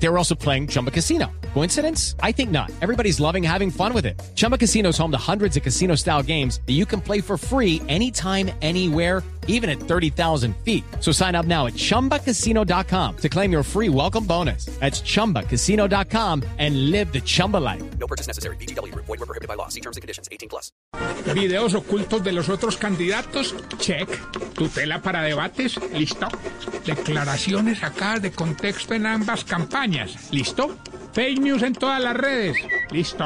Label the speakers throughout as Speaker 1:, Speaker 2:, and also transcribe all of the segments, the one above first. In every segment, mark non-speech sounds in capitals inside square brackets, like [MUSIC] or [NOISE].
Speaker 1: They were also playing Chumba Casino. Coincidence? I think not. Everybody's loving having fun with it. Chumba Casino is home to hundreds of casino style games that you can play for free anytime, anywhere, even at 30,000 feet. So sign up now at chumbacasino.com to claim your free welcome bonus. That's chumbacasino.com and live the Chumba life.
Speaker 2: No purchase necessary. BGW. Void were prohibited by law. See terms and conditions. 18 plus.
Speaker 3: Videos ocultos de los otros candidatos, check. Tutela para debates, listo. Declaraciones sacadas de contexto en ambas campañas, listo. Fake news en todas las redes, listo.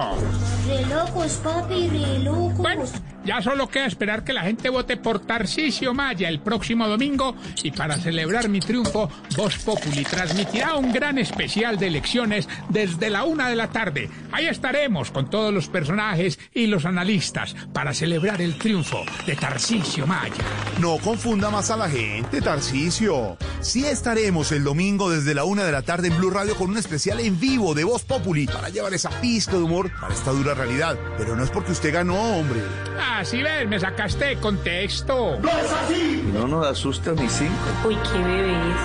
Speaker 4: Re locos, papi, re locos.
Speaker 3: Bueno, ya solo queda esperar que la gente vote por Tarcisio Maya el próximo domingo y para celebrar mi triunfo, Voz Populi transmitirá un gran especial de elecciones desde la una de la tarde. Ahí estaremos con todos los personajes y los analistas para celebrar el triunfo de Tarcisio Maya.
Speaker 5: No confunda más a la gente, Tarcisio. Sí estaremos el domingo desde la una de la tarde en Blue Radio con un especial en vivo de Voz Populi para llevar esa pista de humor para esta dura realidad. Pero no es porque usted ganó, hombre.
Speaker 3: Ah, sí ves, me sacaste de contexto.
Speaker 6: No nos asusta ni cinco.
Speaker 4: Uy, qué bebés.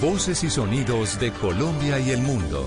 Speaker 7: Voces y sonidos de Colombia y el mundo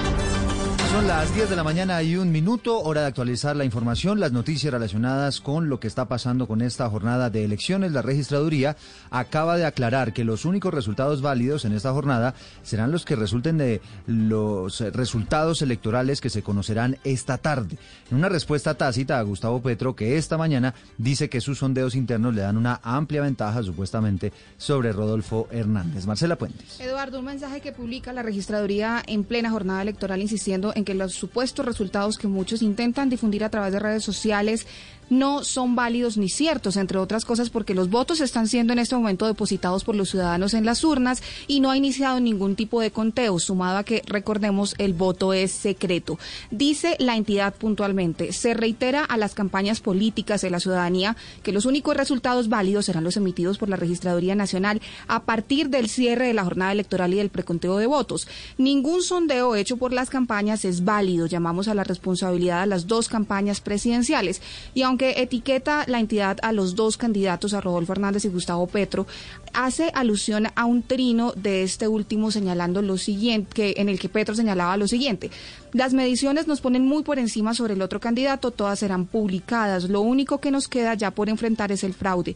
Speaker 8: Son las 10 de la mañana y un minuto, hora de actualizar la información, las noticias relacionadas con lo que está pasando con esta jornada de elecciones. La registraduría acaba de aclarar que los únicos resultados válidos en esta jornada serán los que resulten de los resultados electorales que se conocerán esta tarde. En una respuesta tácita a Gustavo Petro, que esta mañana dice que sus sondeos internos le dan una amplia ventaja supuestamente sobre Rodolfo Hernández. Marcela Puentes.
Speaker 9: Eduardo, un mensaje que publica la registraduría en plena jornada electoral insistiendo en que los supuestos resultados que muchos intentan difundir a través de redes sociales no son válidos ni ciertos, entre otras cosas porque los votos están siendo en este momento depositados por los ciudadanos en las urnas y no ha iniciado ningún tipo de conteo, sumado a que, recordemos, el voto es secreto. Dice la entidad puntualmente, se reitera a las campañas políticas de la ciudadanía que los únicos resultados válidos serán los emitidos por la Registraduría Nacional a partir del cierre de la jornada electoral y del preconteo de votos. Ningún sondeo hecho por las campañas es válido. Llamamos a la responsabilidad a las dos campañas presidenciales. Y aunque etiqueta la entidad a los dos candidatos, a Rodolfo Hernández y Gustavo Petro, hace alusión a un trino de este último señalando lo siguiente, que, en el que Petro señalaba lo siguiente. Las mediciones nos ponen muy por encima sobre el otro candidato, todas serán publicadas. Lo único que nos queda ya por enfrentar es el fraude.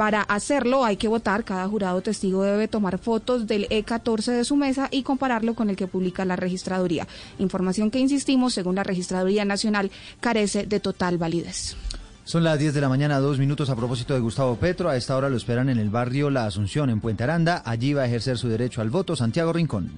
Speaker 9: Para hacerlo hay que votar, cada jurado testigo debe tomar fotos del E14 de su mesa y compararlo con el que publica la registraduría. Información que, insistimos, según la registraduría nacional, carece de total validez.
Speaker 8: Son las 10 de la mañana, dos minutos a propósito de Gustavo Petro. A esta hora lo esperan en el barrio La Asunción, en Puente Aranda. Allí va a ejercer su derecho al voto Santiago Rincón.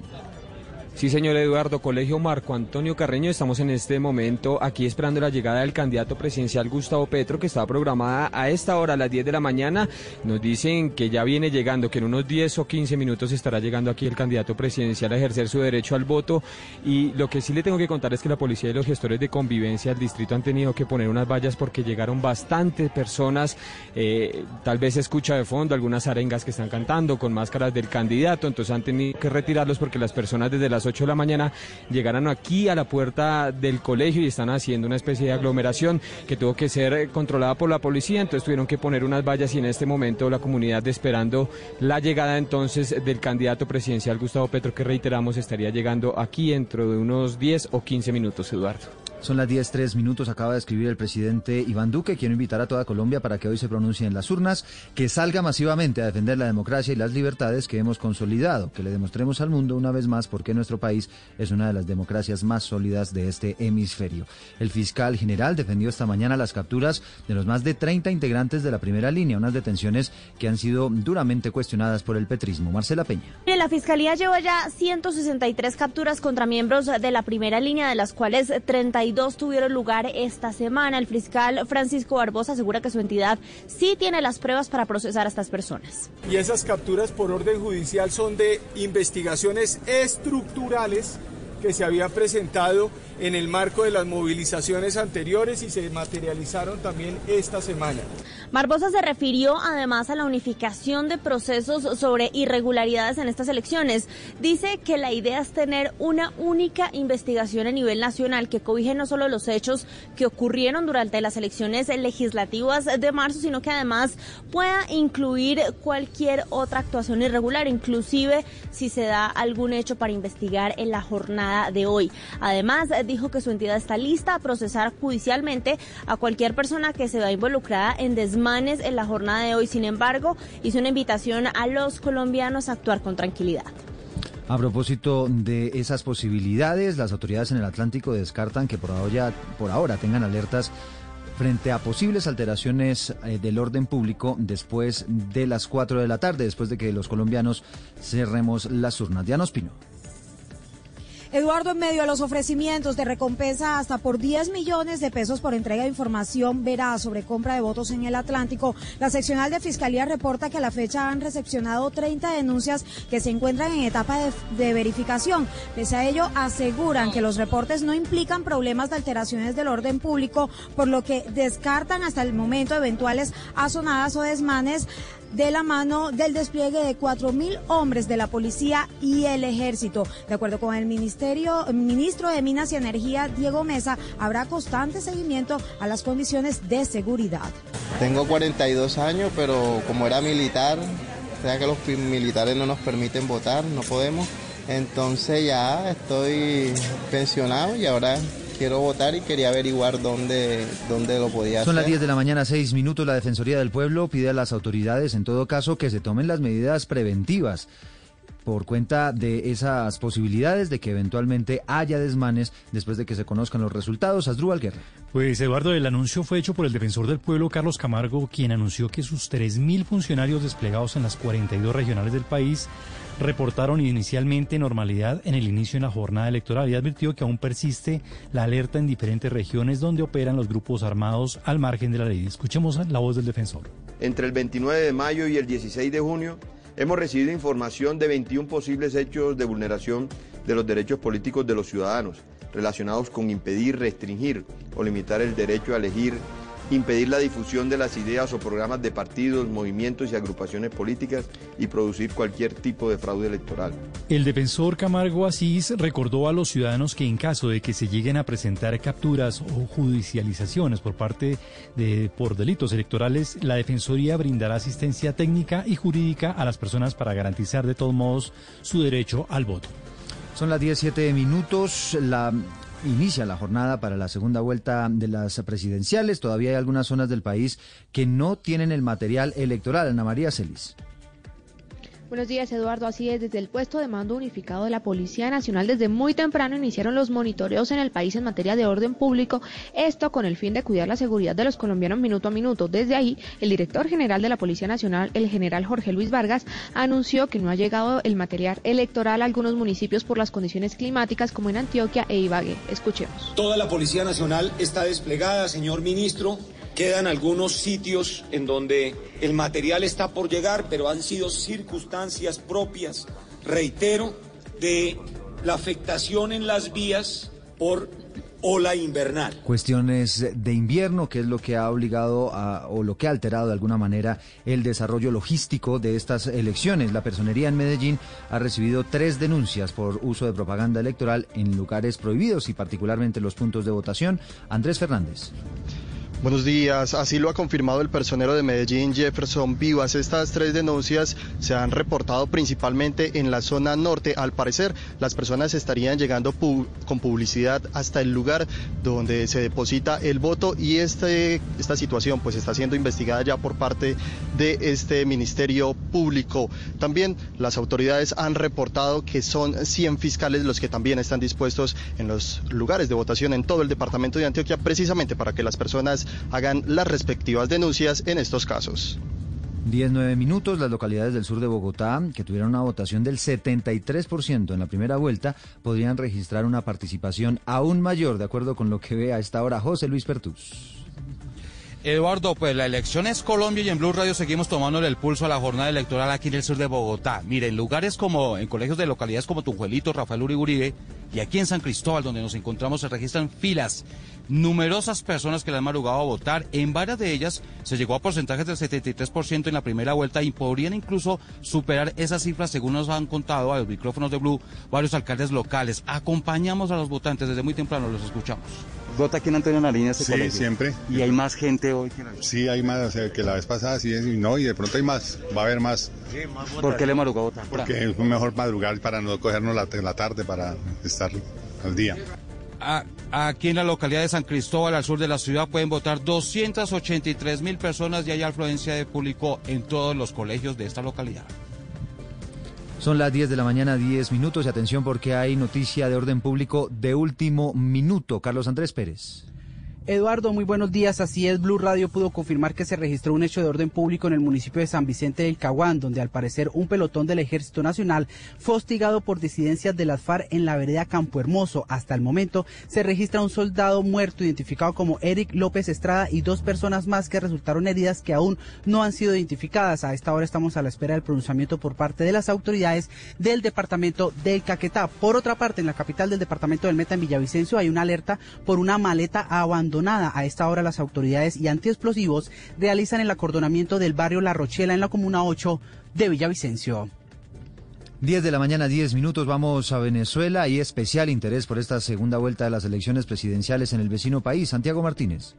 Speaker 10: Sí, señor Eduardo, Colegio Marco Antonio Carreño, estamos en este momento aquí esperando la llegada del candidato presidencial Gustavo Petro, que estaba programada a esta hora, a las 10 de la mañana. Nos dicen que ya viene llegando, que en unos 10 o 15 minutos estará llegando aquí el candidato presidencial a ejercer su derecho al voto. Y lo que sí le tengo que contar es que la policía y los gestores de convivencia del distrito han tenido que poner unas vallas porque llegaron bastantes personas. eh, tal vez se escucha de fondo algunas arengas que están cantando con máscaras del candidato, entonces han tenido que retirarlos porque las personas desde las 8 de la mañana llegaron aquí a la puerta del colegio y están haciendo una especie de aglomeración que tuvo que ser controlada por la policía, entonces tuvieron que poner unas vallas y en este momento la comunidad esperando la llegada entonces del candidato presidencial Gustavo Petro que reiteramos estaría llegando aquí dentro de unos 10 o 15 minutos, Eduardo.
Speaker 8: Son las 10, tres minutos. Acaba de escribir el presidente Iván Duque. Quiero invitar a toda Colombia para que hoy se pronuncie en las urnas, que salga masivamente a defender la democracia y las libertades que hemos consolidado, que le demostremos al mundo una vez más por qué nuestro país es una de las democracias más sólidas de este hemisferio. El fiscal general defendió esta mañana las capturas de los más de 30 integrantes de la primera línea, unas detenciones que han sido duramente cuestionadas por el petrismo. Marcela Peña.
Speaker 11: La Fiscalía lleva ya 163 capturas contra miembros de la primera línea, de las cuales 32 tuvieron lugar esta semana. El fiscal Francisco Barbosa asegura que su entidad sí tiene las pruebas para procesar a estas personas.
Speaker 12: Y esas capturas por orden judicial son de investigaciones estructurales que se habían presentado en el marco de las movilizaciones anteriores y se materializaron también esta semana.
Speaker 11: Barbosa se refirió además a la unificación de procesos sobre irregularidades en estas elecciones. Dice que la idea es tener una única investigación a nivel nacional que cobije no solo los hechos que ocurrieron durante las elecciones legislativas de marzo, sino que además pueda incluir cualquier otra actuación irregular, inclusive si se da algún hecho para investigar en la jornada de hoy. Además, dijo que su entidad está lista a procesar judicialmente a cualquier persona que se vea involucrada en desmanes en la jornada de hoy. Sin embargo, hizo una invitación a los colombianos a actuar con tranquilidad.
Speaker 8: A propósito de esas posibilidades, las autoridades en el Atlántico descartan que por ahora, por ahora tengan alertas frente a posibles alteraciones eh, del orden público después de las 4 de la tarde, después de que los colombianos cerremos las urnas. Diana Ospino.
Speaker 13: Eduardo, en medio de los ofrecimientos de recompensa hasta por 10 millones de pesos por entrega de información veraz sobre compra de votos en el Atlántico, la seccional de Fiscalía reporta que a la fecha han recepcionado 30 denuncias que se encuentran en etapa de, de verificación. Pese a ello, aseguran que los reportes no implican problemas de alteraciones del orden público, por lo que descartan hasta el momento eventuales asonadas o desmanes de la mano del despliegue de 4.000 hombres de la policía y el ejército. De acuerdo con el ministerio, ministro de Minas y Energía, Diego Mesa, habrá constante seguimiento a las condiciones de seguridad.
Speaker 1: Tengo 42 años, pero como era militar, o sea que los militares no nos permiten votar, no podemos. Entonces ya estoy pensionado y ahora quiero votar y quería averiguar dónde, dónde lo podía
Speaker 8: Son
Speaker 1: hacer.
Speaker 8: las 10 de la mañana, 6 minutos. La Defensoría del Pueblo pide a las autoridades, en todo caso, que se tomen las medidas preventivas por cuenta de esas posibilidades de que eventualmente haya desmanes después de que se conozcan los resultados. Asdrúbal Guerra.
Speaker 14: Pues Eduardo, el anuncio fue hecho por el defensor del pueblo Carlos Camargo, quien anunció que sus 3.000 funcionarios desplegados en las 42 regionales del país reportaron inicialmente normalidad en el inicio de la jornada electoral y advirtió que aún persiste la alerta en diferentes regiones donde operan los grupos armados al margen de la ley. Escuchemos la voz del defensor.
Speaker 15: Entre el 29 de mayo y el 16 de junio hemos recibido información de 21 posibles hechos de vulneración de los derechos políticos de los ciudadanos relacionados con impedir, restringir o limitar el derecho a elegir, impedir la difusión de las ideas o programas de partidos, movimientos y agrupaciones políticas y producir cualquier tipo de fraude electoral.
Speaker 14: El defensor Camargo Asís recordó a los ciudadanos que en caso de que se lleguen a presentar capturas o judicializaciones por parte de por delitos electorales, la Defensoría brindará asistencia técnica y jurídica a las personas para garantizar de todos modos su derecho al voto.
Speaker 8: Son las 17 minutos. La inicia la jornada para la segunda vuelta de las presidenciales. Todavía hay algunas zonas del país que no tienen el material electoral. Ana María Celis.
Speaker 16: Buenos días, Eduardo. Así es, desde el puesto de mando unificado de la Policía Nacional, desde muy temprano iniciaron los monitoreos en el país en materia de orden público, esto con el fin de cuidar la seguridad de los colombianos minuto a minuto. Desde ahí, el director general de la Policía Nacional, el general Jorge Luis Vargas, anunció que no ha llegado el material electoral a algunos municipios por las condiciones climáticas como en Antioquia e Ibagué. Escuchemos.
Speaker 17: Toda la Policía Nacional está desplegada, señor ministro. Quedan algunos sitios en donde el material está por llegar, pero han sido circunstancias propias, reitero, de la afectación en las vías por ola invernal.
Speaker 8: Cuestiones de invierno, que es lo que ha obligado o lo que ha alterado de alguna manera el desarrollo logístico de estas elecciones. La personería en Medellín ha recibido tres denuncias por uso de propaganda electoral en lugares prohibidos y particularmente los puntos de votación. Andrés Fernández.
Speaker 18: Buenos días, así lo ha confirmado el personero de Medellín, Jefferson Vivas. Estas tres denuncias se han reportado principalmente en la zona norte. Al parecer, las personas estarían llegando pu con publicidad hasta el lugar donde se deposita el voto y este, esta situación pues está siendo investigada ya por parte de este Ministerio Público. También las autoridades han reportado que son 100 fiscales los que también están dispuestos en los lugares de votación en todo el departamento de Antioquia precisamente para que las personas hagan las respectivas denuncias en estos casos.
Speaker 8: 19 minutos, las localidades del sur de Bogotá, que tuvieron una votación del 73% en la primera vuelta, podrían registrar una participación aún mayor, de acuerdo con lo que ve a esta hora José Luis Pertus.
Speaker 19: Eduardo, pues la elección es Colombia y en Blue Radio seguimos tomándole el pulso a la jornada electoral aquí en el sur de Bogotá. Mire, en lugares como, en colegios de localidades como Tunjuelito, Rafael Uribe y aquí en San Cristóbal, donde nos encontramos, se registran filas. Numerosas personas que le han madrugado a votar. En varias de ellas se llegó a porcentajes del 73% en la primera vuelta y podrían incluso superar esas cifras según nos han contado a los micrófonos de Blue varios alcaldes locales. Acompañamos a los votantes desde muy temprano, los escuchamos.
Speaker 15: ¿Vota aquí en Antonio Nariño ese
Speaker 18: Sí,
Speaker 15: colegio?
Speaker 18: siempre.
Speaker 15: ¿Y hay más gente hoy que la
Speaker 18: Sí, hay más, o sea, que la vez pasada sí, y no, y de pronto hay más, va a haber más.
Speaker 15: ¿Por qué le madrugó a votar?
Speaker 18: Porque es mejor madrugar para no cogernos la, la tarde, para estar al día.
Speaker 19: A- aquí en la localidad de San Cristóbal, al sur de la ciudad, pueden votar 283 mil personas y hay afluencia de público en todos los colegios de esta localidad.
Speaker 8: Son las 10 de la mañana, 10 minutos y atención porque hay noticia de orden público de último minuto. Carlos Andrés Pérez.
Speaker 20: Eduardo, muy buenos días. Así es, Blue Radio pudo confirmar que se registró un hecho de orden público en el municipio de San Vicente del Caguán, donde al parecer un pelotón del Ejército Nacional fue hostigado por disidencias de las FARC en la vereda Campo Hermoso. Hasta el momento se registra un soldado muerto identificado como Eric López Estrada y dos personas más que resultaron heridas que aún no han sido identificadas. A esta hora estamos a la espera del pronunciamiento por parte de las autoridades del departamento del Caquetá. Por otra parte, en la capital del departamento del Meta, en Villavicencio, hay una alerta por una maleta abandonada. A esta hora las autoridades y antiexplosivos realizan el acordonamiento del barrio La Rochela en la comuna 8 de Villavicencio.
Speaker 8: 10 de la mañana, 10 minutos, vamos a Venezuela y especial interés por esta segunda vuelta de las elecciones presidenciales en el vecino país. Santiago Martínez.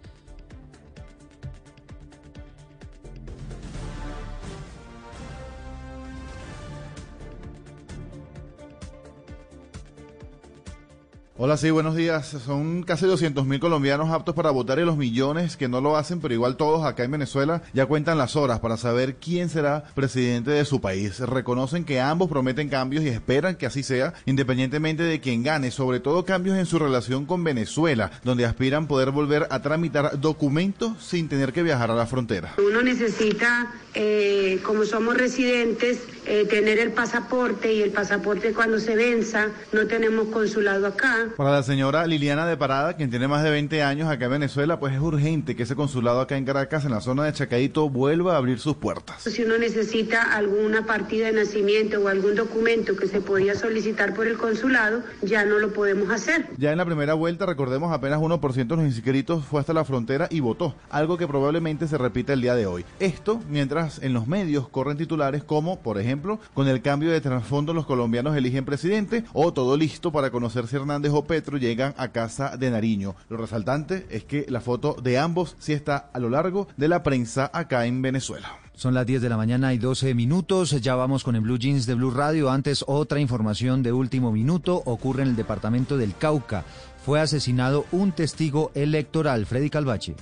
Speaker 5: Hola, sí, buenos días. Son casi 200.000 colombianos aptos para votar y los millones que no lo hacen, pero igual todos acá en Venezuela ya cuentan las horas para saber quién será presidente de su país. Reconocen que ambos prometen cambios y esperan que así sea, independientemente de quién gane, sobre todo cambios en su relación con Venezuela, donde aspiran poder volver a tramitar documentos sin tener que viajar a la frontera.
Speaker 21: Uno necesita, eh, como somos residentes, eh, tener el pasaporte y el pasaporte cuando se venza, no tenemos consulado acá.
Speaker 5: Para la señora Liliana de Parada, quien tiene más de 20 años acá en Venezuela, pues es urgente que ese consulado acá en Caracas, en la zona de Chacaito, vuelva a abrir sus puertas.
Speaker 21: Si uno necesita alguna partida de nacimiento o algún documento que se podía solicitar por el consulado, ya no lo podemos hacer.
Speaker 5: Ya en la primera vuelta, recordemos, apenas 1% de los inscritos fue hasta la frontera y votó, algo que probablemente se repita el día de hoy. Esto mientras en los medios corren titulares como, por ejemplo, con el cambio de trasfondo los colombianos eligen presidente o todo listo para conocer si Hernández o Petro llegan a casa de Nariño. Lo resaltante es que la foto de ambos sí está a lo largo de la prensa acá en Venezuela.
Speaker 8: Son las 10 de la mañana y 12 minutos. Ya vamos con el Blue Jeans de Blue Radio. Antes, otra información de último minuto ocurre en el departamento del Cauca. Fue asesinado un testigo electoral, Freddy Calvache.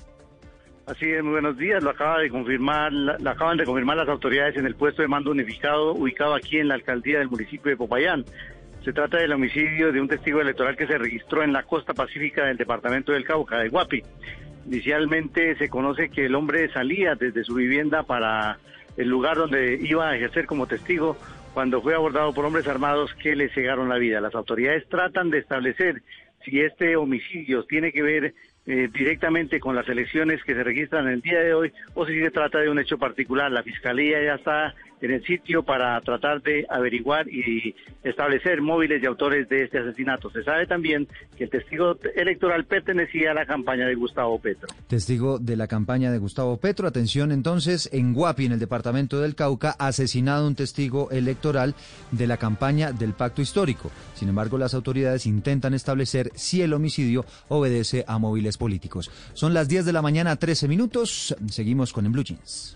Speaker 22: Así es, muy buenos días. Lo acaba de confirmar, lo acaban de confirmar las autoridades en el puesto de mando unificado ubicado aquí en la alcaldía del municipio de Popayán. Se trata del homicidio de un testigo electoral que se registró en la costa pacífica del departamento del Cauca, de Guapi. Inicialmente se conoce que el hombre salía desde su vivienda para el lugar donde iba a ejercer como testigo cuando fue abordado por hombres armados que le cegaron la vida. Las autoridades tratan de establecer si este homicidio tiene que ver eh, directamente con las elecciones que se registran el día de hoy o si se trata de un hecho particular. La Fiscalía ya está en el sitio para tratar de averiguar y establecer móviles y autores de este asesinato. Se sabe también que el testigo electoral pertenecía a la campaña de Gustavo Petro.
Speaker 8: Testigo de la campaña de Gustavo Petro. Atención entonces, en Guapi, en el departamento del Cauca, asesinado un testigo electoral de la campaña del pacto histórico. Sin embargo, las autoridades intentan establecer si el homicidio obedece a móviles políticos. Son las 10 de la mañana, 13 minutos. Seguimos con el Blue Jeans.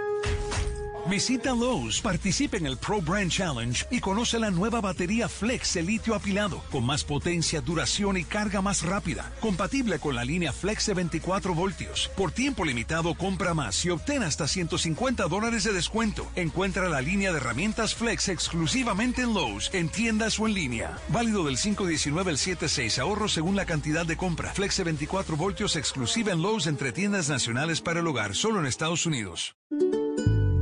Speaker 23: Visita Lowe's, participe en el Pro Brand Challenge y conoce la nueva batería Flex de litio apilado, con más potencia, duración y carga más rápida, compatible con la línea Flex de 24 voltios. Por tiempo limitado, compra más y obtén hasta 150 dólares de descuento. Encuentra la línea de herramientas Flex exclusivamente en Lowe's, en tiendas o en línea. Válido del 519 al 76, ahorro según la cantidad de compra. Flex de 24 voltios exclusiva en Lowe's entre tiendas nacionales para el hogar, solo en Estados Unidos.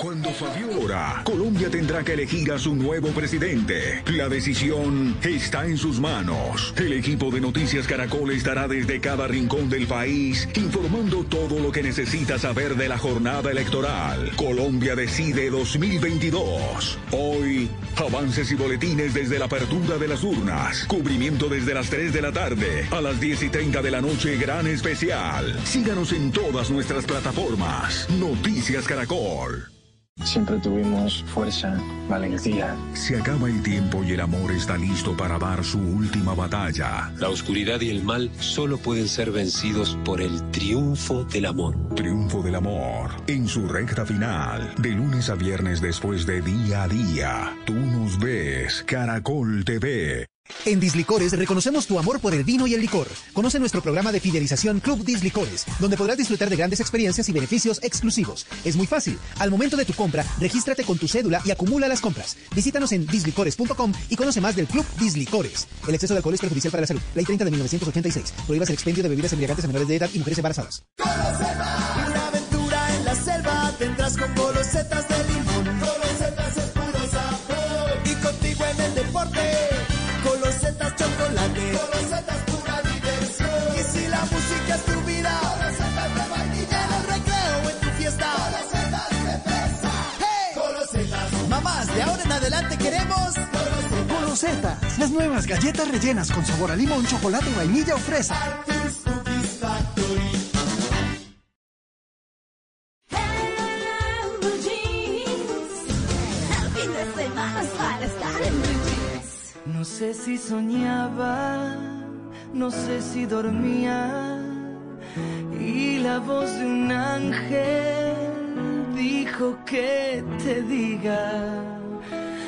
Speaker 23: Cuando Fabiola Colombia tendrá que elegir a su nuevo presidente. La decisión está en sus manos. El equipo de Noticias Caracol estará desde cada rincón del país informando todo lo que necesita saber de la jornada electoral. Colombia decide 2022. Hoy, avances y boletines desde la apertura de las urnas. Cubrimiento desde las 3 de la tarde a las 10 y 30 de la noche, gran especial. Síganos en todas nuestras plataformas. Noticias Caracol.
Speaker 24: Siempre tuvimos fuerza, valentía.
Speaker 23: Se acaba el tiempo y el amor está listo para dar su última batalla.
Speaker 25: La oscuridad y el mal solo pueden ser vencidos por el triunfo del amor.
Speaker 23: Triunfo del amor. En su recta final, de lunes a viernes después de día a día. Tú nos ves, Caracol TV.
Speaker 26: En Dislicores reconocemos tu amor por el vino y el licor. Conoce nuestro programa de fidelización Club Dislicores, donde podrás disfrutar de grandes experiencias y beneficios exclusivos. Es muy fácil. Al momento de tu compra, regístrate con tu cédula y acumula las compras. Visítanos en dislicores.com y conoce más del Club Dislicores. El exceso de alcohol es perjudicial para la salud. Ley 30 de 1986. Prohíbas el expendio de bebidas embriagantes a menores de edad y mujeres embarazadas.
Speaker 27: Una aventura en la selva tendrás con de adelante queremos golosetas.
Speaker 28: Las nuevas galletas rellenas con sabor a limón, chocolate, vainilla o fresa.
Speaker 29: No sé si soñaba, no sé si dormía y la voz de un ángel dijo que te diga,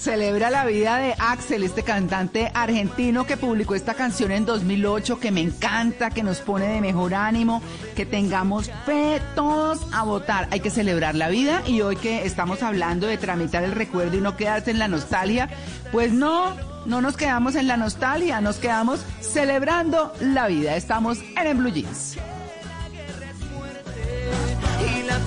Speaker 29: Celebra la vida
Speaker 30: de Axel, este cantante argentino que publicó esta canción en 2008, que me encanta, que nos pone de mejor ánimo, que tengamos fe todos a votar. Hay que celebrar la vida y hoy que estamos hablando de tramitar el recuerdo y no quedarse en la nostalgia, pues no, no nos quedamos en la nostalgia, nos quedamos celebrando la vida. Estamos en el Blue Jeans.
Speaker 29: y la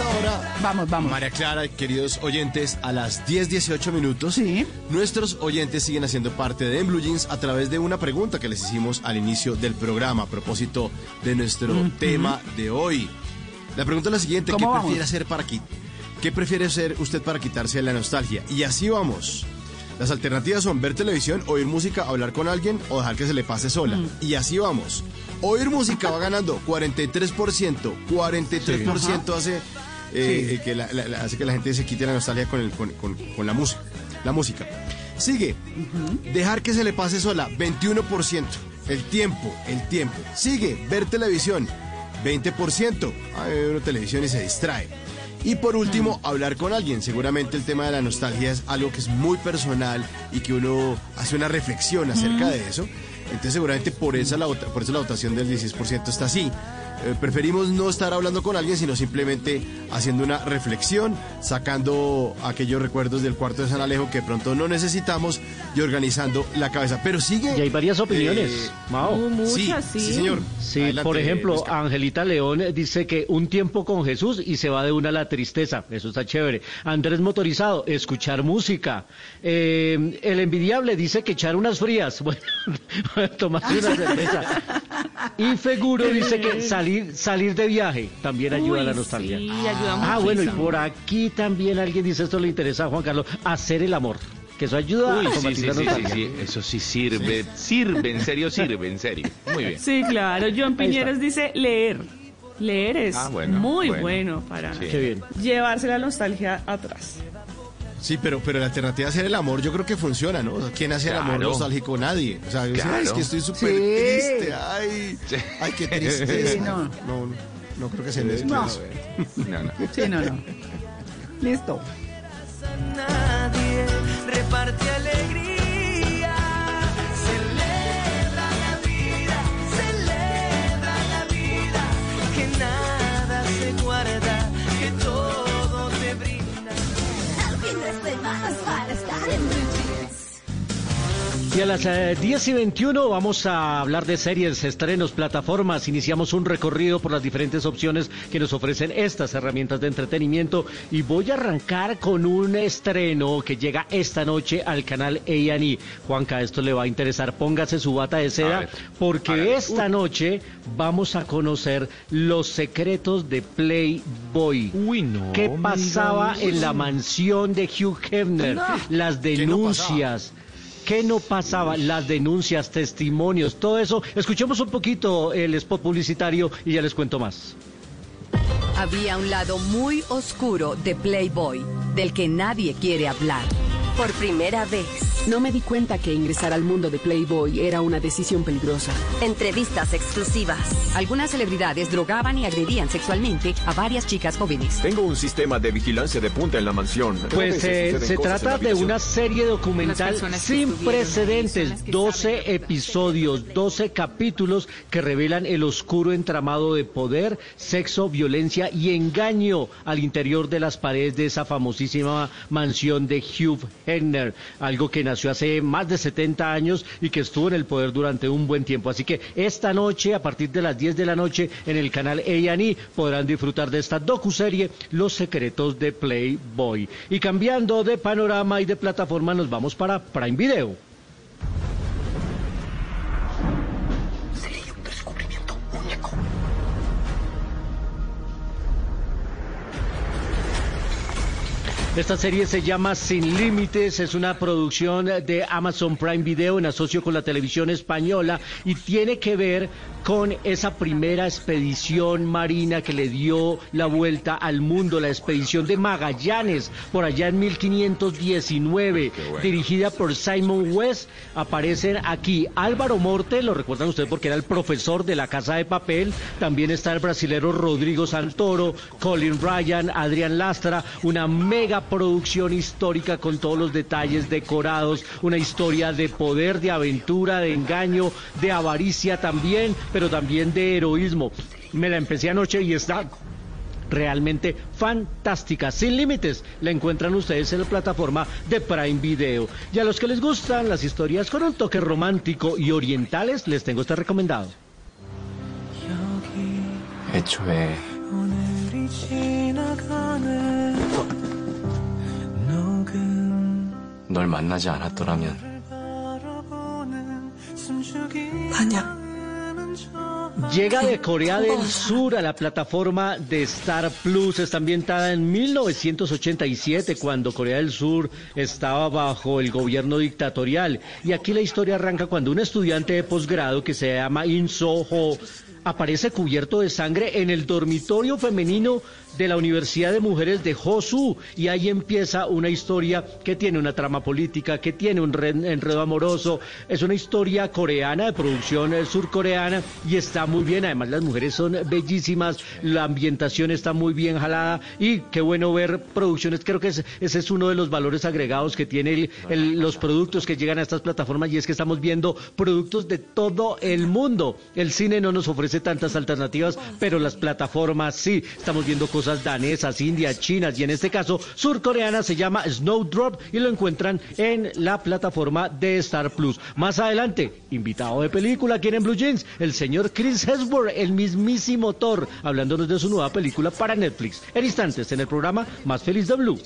Speaker 8: esta hora
Speaker 30: Vamos, vamos.
Speaker 31: María Clara, queridos oyentes, a las 10.18 minutos, nuestros oyentes siguen haciendo parte de En Blue Jeans a través de una pregunta que les hicimos al inicio del programa a propósito de nuestro tema de hoy. La pregunta es la siguiente, ¿qué prefiere hacer para qui- ¿Qué prefiere hacer usted para quitarse la nostalgia? Y así vamos. Las alternativas son ver televisión, oír música, hablar con alguien o dejar que se le pase sola.
Speaker 30: Mm.
Speaker 31: Y así vamos. Oír música va ganando 43%. 43% hace, eh,
Speaker 30: Sí.
Speaker 31: eh, que la, la- la- hace que la gente se quite la nostalgia con, el- con- con- con la música. La música. Sigue. Dejar que se le pase sola, 21%. El tiempo, el tiempo. Sigue. Ver televisión, 20%. Ah, ve uno televisión y se distrae. Y por último, hablar con alguien. Seguramente el tema de la nostalgia es algo que es muy personal y que uno hace una reflexión acerca de eso. Entonces seguramente por, esa la, por eso la votación del 16% está así. Eh, preferimos no estar hablando con alguien, sino simplemente haciendo una reflexión, sacando aquellos recuerdos del cuarto de San Alejo que pronto no necesitamos y organizando la cabeza. Pero sigue...
Speaker 32: Y hay varias opiniones,
Speaker 31: eh,
Speaker 32: Mao.
Speaker 31: sí, sí, señor.
Speaker 32: Sí,
Speaker 31: Adelante,
Speaker 32: por ejemplo. Angelita León dice que un tiempo con Jesús y se va de una la tristeza. Eso está chévere. Andrés Motorizado, escuchar música. Eh, el envidiable dice que echar unas frías. [LAUGHS] Bueno, [LAUGHS] tomarse una cerveza. [LAUGHS] Y Feguro dice que salir, salir de viaje también ayuda a la nostalgia.
Speaker 33: sí, ayuda
Speaker 32: ah, bueno, y por aquí también alguien dice, esto le interesa a Juan Carlos, hacer el amor. Que eso ayuda
Speaker 34: Uy,
Speaker 32: a
Speaker 34: sí,
Speaker 32: combatir
Speaker 34: sí,
Speaker 32: la
Speaker 34: sí, sí,
Speaker 32: nostalgia.
Speaker 34: sí, eso sí sirve, sirve, en [LAUGHS] serio sirve, en serio. Muy bien.
Speaker 33: Sí, claro. John Piñeros dice leer. Leer es
Speaker 31: Ah, bueno,
Speaker 33: muy
Speaker 31: bueno.
Speaker 33: bueno, para
Speaker 31: Sí.
Speaker 33: Llevarse la nostalgia atrás.
Speaker 31: Sí, pero, pero la alternativa de hacer el amor yo creo que funciona, ¿no? O sea, ¿Quién hace el amor nostálgico? Nadie. O sea, yo,
Speaker 34: Claro.
Speaker 31: "Ay, es que estoy súper
Speaker 30: Sí.
Speaker 31: triste. Ay, ay, qué tristeza.
Speaker 30: Sí, no.
Speaker 31: no, no creo que se mezcle
Speaker 30: No.
Speaker 31: eso.
Speaker 34: No, no.
Speaker 30: Sí, no, no. Listo.
Speaker 29: Nadie reparte alegría.
Speaker 32: Y a las eh, 10 y 21 vamos a hablar de series, estrenos, plataformas. Iniciamos un recorrido por las diferentes opciones que nos ofrecen estas herramientas de entretenimiento. Y voy a arrancar con un estreno que llega esta noche al canal A&E. Juanca, esto le va a interesar. Póngase su bata de seda
Speaker 34: ver,
Speaker 32: porque esta noche vamos a conocer los secretos de Playboy.
Speaker 34: Uy, no.
Speaker 32: ¿Qué pasaba en la mansión de Hugh Hefner?
Speaker 34: No.
Speaker 32: Las
Speaker 34: ¿Qué no
Speaker 32: denuncias. ¿Qué no pasaba? Las denuncias, testimonios, todo eso. Escuchemos un poquito el spot publicitario y ya les cuento más.
Speaker 35: Había un lado muy oscuro de Playboy, del que nadie quiere hablar. Por primera vez.
Speaker 36: No me di cuenta que ingresar al mundo de Playboy era una decisión peligrosa.
Speaker 35: Entrevistas exclusivas. Algunas celebridades drogaban y agredían sexualmente a varias chicas jóvenes.
Speaker 37: Tengo un sistema de vigilancia de punta en la mansión.
Speaker 32: Pues eh, se trata de una serie documental sin precedentes,
Speaker 35: las que
Speaker 32: 12 episodios, 12 capítulos que revelan el oscuro entramado de poder, sexo, violencia y engaño al interior de las paredes de esa famosísima mansión de Hugh Hefner, algo que nació hace más de 70 años y que estuvo en el poder durante un buen tiempo. Así que esta noche, a partir de las 10 de la noche, en el canal A&E podrán disfrutar de esta docuserie Los secretos de Playboy. Y cambiando de panorama y de plataforma, nos vamos para Prime Video. Esta serie se llama Sin Límites, es una producción de Amazon Prime Video en asocio con la televisión española y tiene que ver con esa primera expedición marina que le dio la vuelta al mundo, la expedición de Magallanes, por allá en 1519, dirigida por Simon West. Aparecen aquí Álvaro Morte, lo recuerdan ustedes porque era el profesor de la Casa de Papel, también está el brasilero Rodrigo Santoro, Colin Ryan, Adrián Lastra, una mega producción histórica con todos los detalles decorados, una historia de poder, de aventura, de engaño, de avaricia también, pero también de heroísmo. Me la empecé anoche y está realmente fantástica, sin límites. La encuentran ustedes en la plataforma de Prime Video. Y a los que les gustan las historias con un toque romántico y orientales, les tengo este recomendado.
Speaker 24: 애초 널 만나지 않았더라면
Speaker 29: 만약
Speaker 32: Llega de Corea del Sur a la plataforma de Star Plus. Está ambientada en 1987, cuando Corea del Sur estaba bajo el gobierno dictatorial. Y aquí la historia arranca cuando un estudiante de posgrado que se llama In Soho aparece cubierto de sangre en el dormitorio femenino de la Universidad de Mujeres de Josu y ahí empieza una historia que tiene una trama política, que tiene un re- enredo amoroso, es una historia coreana de producción eh, surcoreana y está muy bien, además las mujeres son bellísimas, la ambientación está muy bien jalada y qué bueno ver producciones, creo que es- ese es uno de los valores agregados que tiene el- los productos que llegan a estas plataformas y es que estamos viendo productos de todo el mundo. El cine no nos ofrece tantas alternativas, pero las plataformas sí. Estamos viendo cosas danesas, indias, chinas y en este caso surcoreana se llama Snowdrop y lo encuentran en la plataforma de Star Plus. Más adelante, invitado de película aquí en Blue Jeans, el señor Chris Hemsworth, el mismísimo Thor, hablándonos de su nueva película para Netflix. En instantes, en el programa Más Feliz de Blue.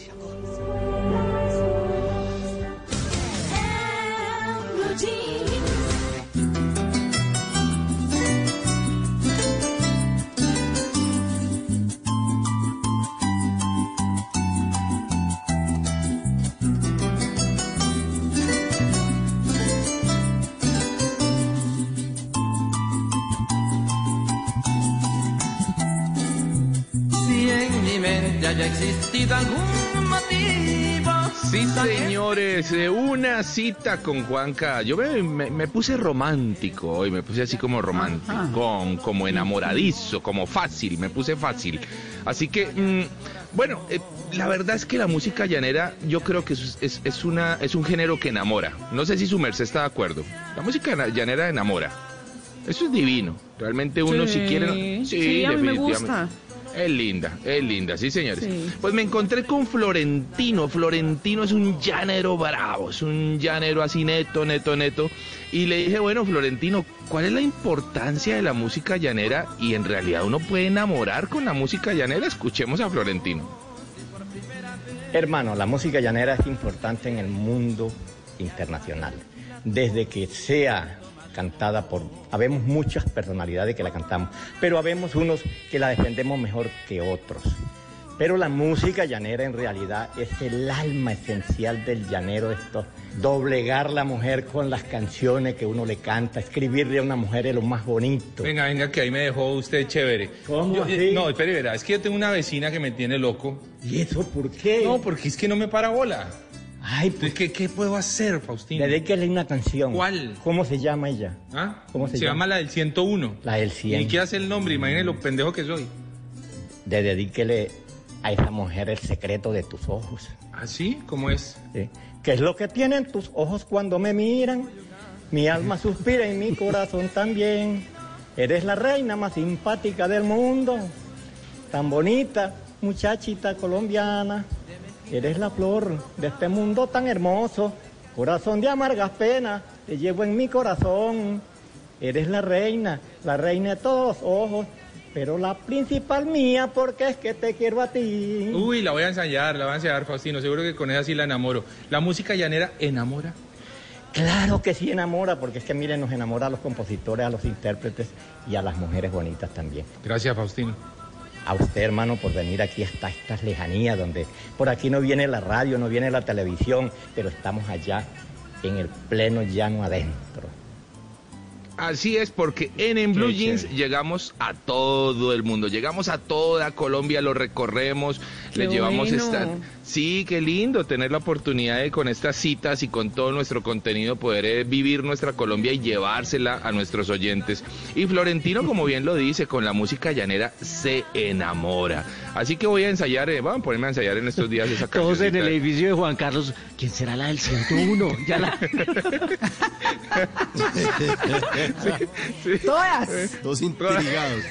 Speaker 29: Mi mente haya existido algún motivo.
Speaker 34: Sí, señores, eh, una cita con Juanca. Yo me, me- me puse romántico hoy, me puse así como romántico, como enamoradizo, como fácil, me puse fácil. Así que, mm, bueno, eh, la verdad es que la música llanera yo creo que es, es- es una, es un género que enamora. No sé si su merced está de acuerdo. La música llanera enamora. Eso es divino. Realmente uno si
Speaker 33: Sí,
Speaker 34: quiere...
Speaker 33: sí, a mí me gusta.
Speaker 34: Es linda, es linda, sí señores.
Speaker 33: Sí.
Speaker 34: Pues me encontré con Florentino. Florentino es un llanero bravo, es un llanero así neto, neto, neto. Y le dije, bueno, Florentino, ¿cuál es la importancia de la música llanera? Y en realidad uno puede enamorar con la música llanera. Escuchemos a Florentino.
Speaker 38: Hermano, la música llanera es importante en el mundo internacional. Desde que sea cantada por... Habemos muchas personalidades que la cantamos, pero habemos unos que la defendemos mejor que otros. Pero la música llanera en realidad es el alma esencial del llanero, esto, doblegar la mujer con las canciones que uno le canta, escribirle a una mujer es lo más bonito.
Speaker 39: Venga, venga, que ahí me dejó usted chévere.
Speaker 38: ¿Cómo
Speaker 39: Yo-
Speaker 38: así?
Speaker 39: No, espere, verá, es que yo tengo una vecina que me tiene loco.
Speaker 38: ¿Y eso por qué?
Speaker 39: No, porque es que no me para bola.
Speaker 38: Ay, pues,
Speaker 39: ¿qué, qué puedo hacer, Faustino?
Speaker 38: Dedíquele una canción.
Speaker 39: ¿Cuál?
Speaker 38: ¿Cómo se llama ella?
Speaker 39: ¿Ah?
Speaker 38: ¿Cómo se
Speaker 39: se
Speaker 38: llama?
Speaker 39: llama la del 101.
Speaker 38: La del 100.
Speaker 39: ¿Y qué hace el nombre? Imagínese lo pendejo que soy.
Speaker 38: de dedíquele a esa mujer el secreto de tus ojos.
Speaker 39: ¿Así? ¿Cómo es?
Speaker 38: Sí. ¿Qué es lo que tienen tus ojos cuando me miran? Mi alma suspira y mi corazón también. Eres la reina más simpática del mundo. Tan bonita, muchachita colombiana. Eres la flor de este mundo tan hermoso. Corazón de amargas penas, te llevo en mi corazón. Eres la reina, la reina de todos los ojos. Pero la principal mía, porque es que te quiero a ti.
Speaker 39: Uy, la voy a ensayar, la voy a ensayar, Faustino. Seguro que con esa sí la enamoro. ¿La música llanera enamora?
Speaker 38: Claro que sí enamora, porque es que miren, nos enamora a los compositores, a los intérpretes y a las mujeres bonitas también.
Speaker 39: Gracias, Faustino.
Speaker 38: A usted, hermano, por venir aquí hasta estas lejanías, donde por aquí no viene la radio, no viene la televisión, pero estamos allá en el pleno llano adentro.
Speaker 34: Así es, porque en, en Blue Jeans llegamos a todo el mundo, llegamos a toda Colombia, lo recorremos, le llevamos
Speaker 33: bueno.
Speaker 34: esta... Sí, qué lindo tener la oportunidad de con estas citas y con todo nuestro contenido poder eh, vivir nuestra Colombia y llevársela a nuestros oyentes. Y Florentino, como bien lo dice, con la música llanera se enamora. Así que voy a ensayar, eh, voy a ponerme a ensayar en estos días esa [LAUGHS]
Speaker 32: Todos en el edificio de Juan Carlos. ¿Quién será la del 101? Ya la... [LAUGHS] [LAUGHS]
Speaker 30: Todas.
Speaker 31: Todos intrigados.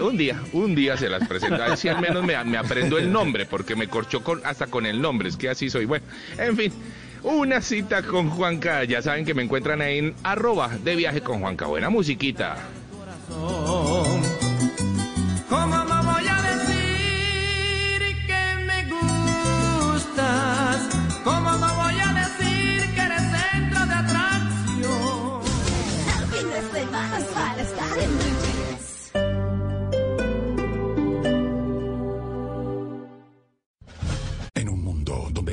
Speaker 34: Un día, un día se las presento. A si al menos me, me aprendo el nombre, porque me corchó con, hasta con el nombre. Es que así soy. Bueno, en fin. Una cita con Juanca. Ya saben que me encuentran ahí en arroba de viaje con Juanca. Buena musiquita.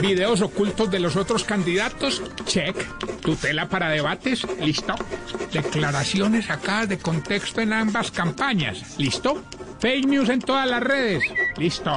Speaker 3: Videos ocultos de los otros candidatos, check. Tutela para debates, listo. Declaraciones sacadas de contexto en ambas campañas, listo. Fake news en todas las redes, listo.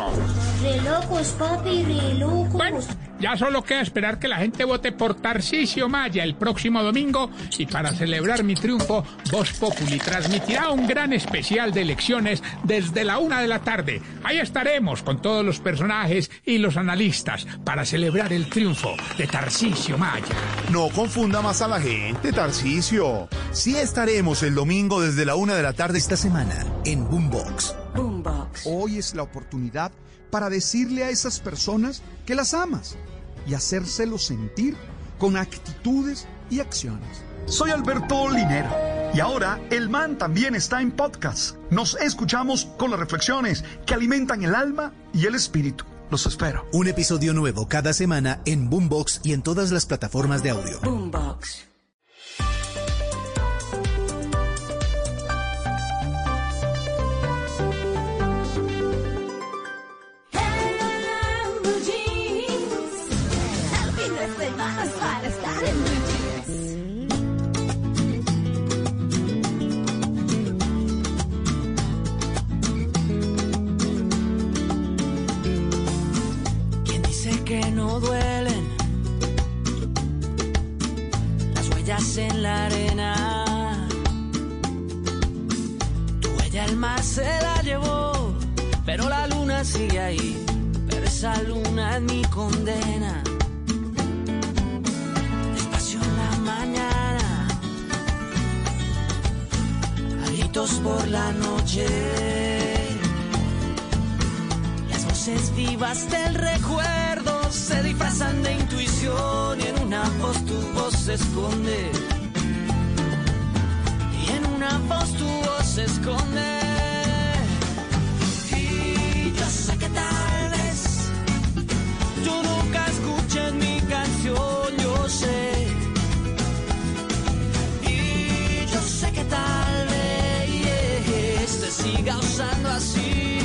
Speaker 40: Re locos, papi, re locos.
Speaker 3: Ya solo queda esperar que la gente vote por Tarcisio Maya el próximo domingo y para celebrar mi triunfo, Voz Populi transmitirá un gran especial de elecciones desde la una de la tarde. Ahí estaremos con todos los personajes y los analistas para celebrar el triunfo de Tarcisio Maya.
Speaker 7: No confunda más a la gente, Tarcisio. Sí estaremos el domingo desde la una de la tarde esta semana en Boombox.
Speaker 28: Boombox. Hoy es la oportunidad para decirle a esas personas que las amas y hacérselo sentir con actitudes y acciones.
Speaker 41: Soy Alberto Linero y ahora El Man también está en podcast. Nos escuchamos con las reflexiones que alimentan el alma y el espíritu. Los espero.
Speaker 26: Un episodio nuevo cada semana en Boombox y en todas las plataformas de audio.
Speaker 36: Boombox.
Speaker 29: Sigue ahí. Pero esa luna es mi condena. Despacio en la mañana, a gritos por la noche. Las voces vivas del recuerdo se disfrazan de intuición y en una voz tu voz se esconde. Y en una voz tu voz se esconde. Sé que tal vez tú nunca escuches mi canción, yo sé. Y yo sé que tal vez te siga usando así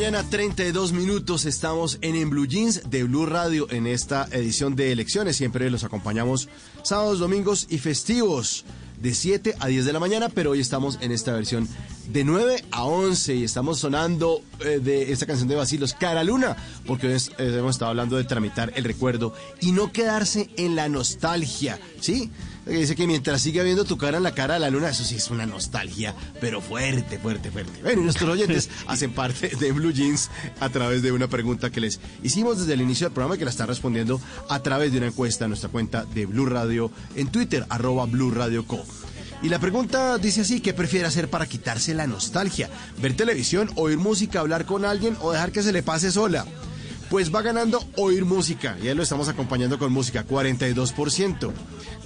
Speaker 31: mañana, 32 minutos. Estamos en En Blue Jeans de Blue Radio en esta edición de elecciones. Siempre los acompañamos sábados, domingos y festivos de 7 a 10 de la mañana, pero hoy estamos en esta versión de 9 a 11 y estamos sonando eh, de esta canción de Basilos, Cara Luna, porque hoy es- eh, hemos estado hablando de tramitar el recuerdo y no quedarse en la nostalgia, ¿sí? Dice que mientras siga viendo tu cara en la cara de la luna, eso sí es una nostalgia, pero fuerte, fuerte, fuerte. Bueno, y nuestros oyentes [LAUGHS] hacen parte de Blue Jeans a través de una pregunta que les hicimos desde el inicio del programa y que la están respondiendo a través de una encuesta en nuestra cuenta de Blue Radio en Twitter, arroba Blue Radio Co. Y la pregunta dice así, ¿qué prefiere hacer para quitarse la nostalgia? ¿Ver televisión, oír música, hablar con alguien o dejar que se le pase sola? Pues va ganando oír música, ya lo estamos acompañando con música, 42%.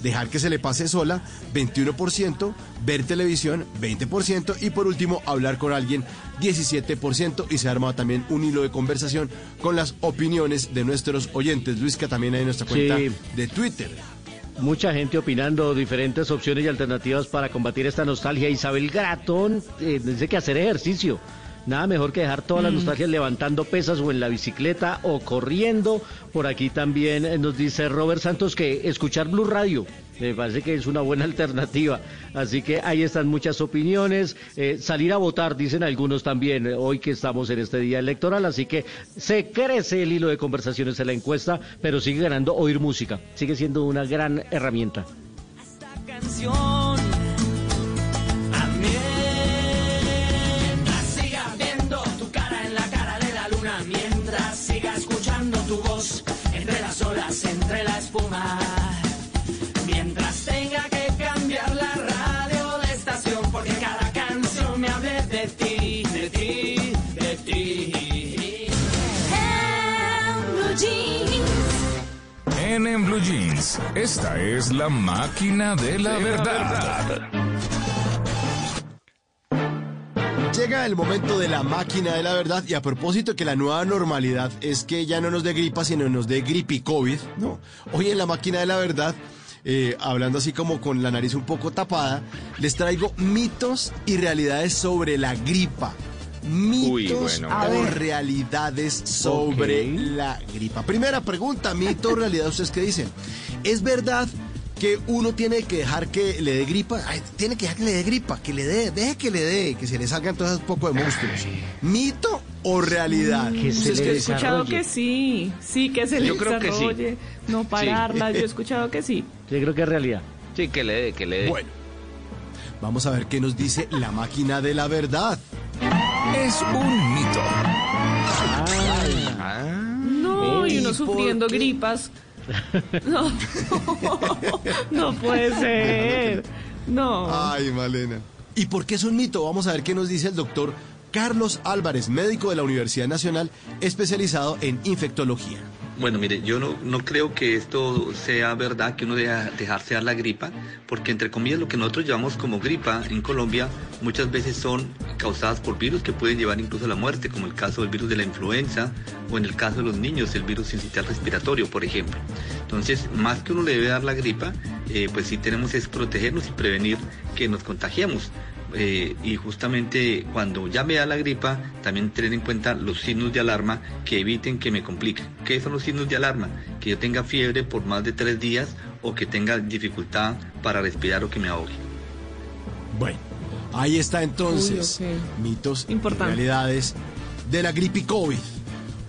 Speaker 31: Dejar que se le pase sola, 21%. Ver televisión, 20%. Y por último, hablar con alguien, 17%. Y se arma también un hilo de conversación con las opiniones de nuestros oyentes. Luis, que también hay en nuestra cuenta
Speaker 32: Sí.
Speaker 31: de Twitter.
Speaker 32: Mucha gente opinando diferentes opciones y alternativas para combatir esta nostalgia. Isabel Gratón eh, dice que hacer ejercicio. Nada mejor que dejar todas las
Speaker 30: Mm.
Speaker 32: nostalgias levantando pesas o en la bicicleta o corriendo. Por aquí también nos dice Robert Santos que escuchar Blue Radio. Me parece que es una buena [LAUGHS] alternativa. Así que ahí están muchas opiniones. Eh, salir a votar, dicen algunos también, eh, hoy que estamos en este día electoral. Así que se crece el hilo de conversaciones en la encuesta, pero sigue ganando oír música. Sigue siendo una gran herramienta.
Speaker 29: canción. Tu voz entre las olas, entre la espuma. Mientras tenga que cambiar la radio de estación, porque cada canción me hable de ti, de ti, de ti.
Speaker 42: Blue Jeans.
Speaker 23: En En Blue Jeans, esta es la máquina de la verdad.
Speaker 31: Llega el momento de la máquina de la verdad y a propósito que la nueva normalidad es que ya no nos dé gripa sino nos dé gripe y COVID, ¿no? Hoy en la máquina de la verdad, eh, hablando así como con la nariz un poco tapada, les traigo mitos y realidades sobre la gripa. Mitos
Speaker 34: Uy, bueno.
Speaker 31: o realidades sobre la gripa. Primera pregunta, mito o realidad, ¿ustedes qué dicen? ¿Es verdad que uno tiene que dejar que le dé gripa? Ay, tiene que dejar que le dé gripa, que le dé, deje que le dé, que se le salgan todos esos pocos de monstruos. ¿Mito o realidad?
Speaker 32: Que se
Speaker 31: ¿Ustedes
Speaker 32: le
Speaker 33: He escuchado que sí, sí, que se le
Speaker 34: Yo creo que sí.
Speaker 33: desarrolle, no pararla, yo he [LAUGHS] escuchado que sí.
Speaker 32: Yo creo que es realidad.
Speaker 34: Sí, que le dé, que le dé.
Speaker 31: Bueno, vamos a ver qué nos dice la máquina de la verdad.
Speaker 23: Es un mito.
Speaker 33: No, y uno
Speaker 31: ¿Y por
Speaker 33: sufriendo
Speaker 31: qué?
Speaker 33: No, [LAUGHS] no puede ser. No.
Speaker 31: Ay, Malena. ¿Y por qué es un mito? Vamos a ver qué nos dice el doctor Carlos Álvarez, médico de la Universidad Nacional, especializado en infectología.
Speaker 43: Bueno, mire, yo no, no creo que esto sea verdad, que uno deja dejarse dar la gripa, porque entre comillas lo que nosotros llevamos como gripa en Colombia muchas veces son causadas por virus que pueden llevar incluso a la muerte, como el caso del virus de la influenza o en el caso de los niños, el virus sincitial respiratorio, por ejemplo. Entonces, más que uno le debe dar la gripa, eh, pues sí tenemos es protegernos y prevenir que nos contagiemos. Eh, y justamente cuando ya me da la gripa, también tener en cuenta los signos de alarma que eviten que me compliquen. ¿Qué son los signos de alarma? Que yo tenga fiebre por más de tres días o que tenga dificultad para respirar o que me ahogue.
Speaker 31: Bueno, ahí está entonces.
Speaker 33: Uy.
Speaker 31: Mitos y
Speaker 33: Importante.
Speaker 31: realidades de la gripe y COVID.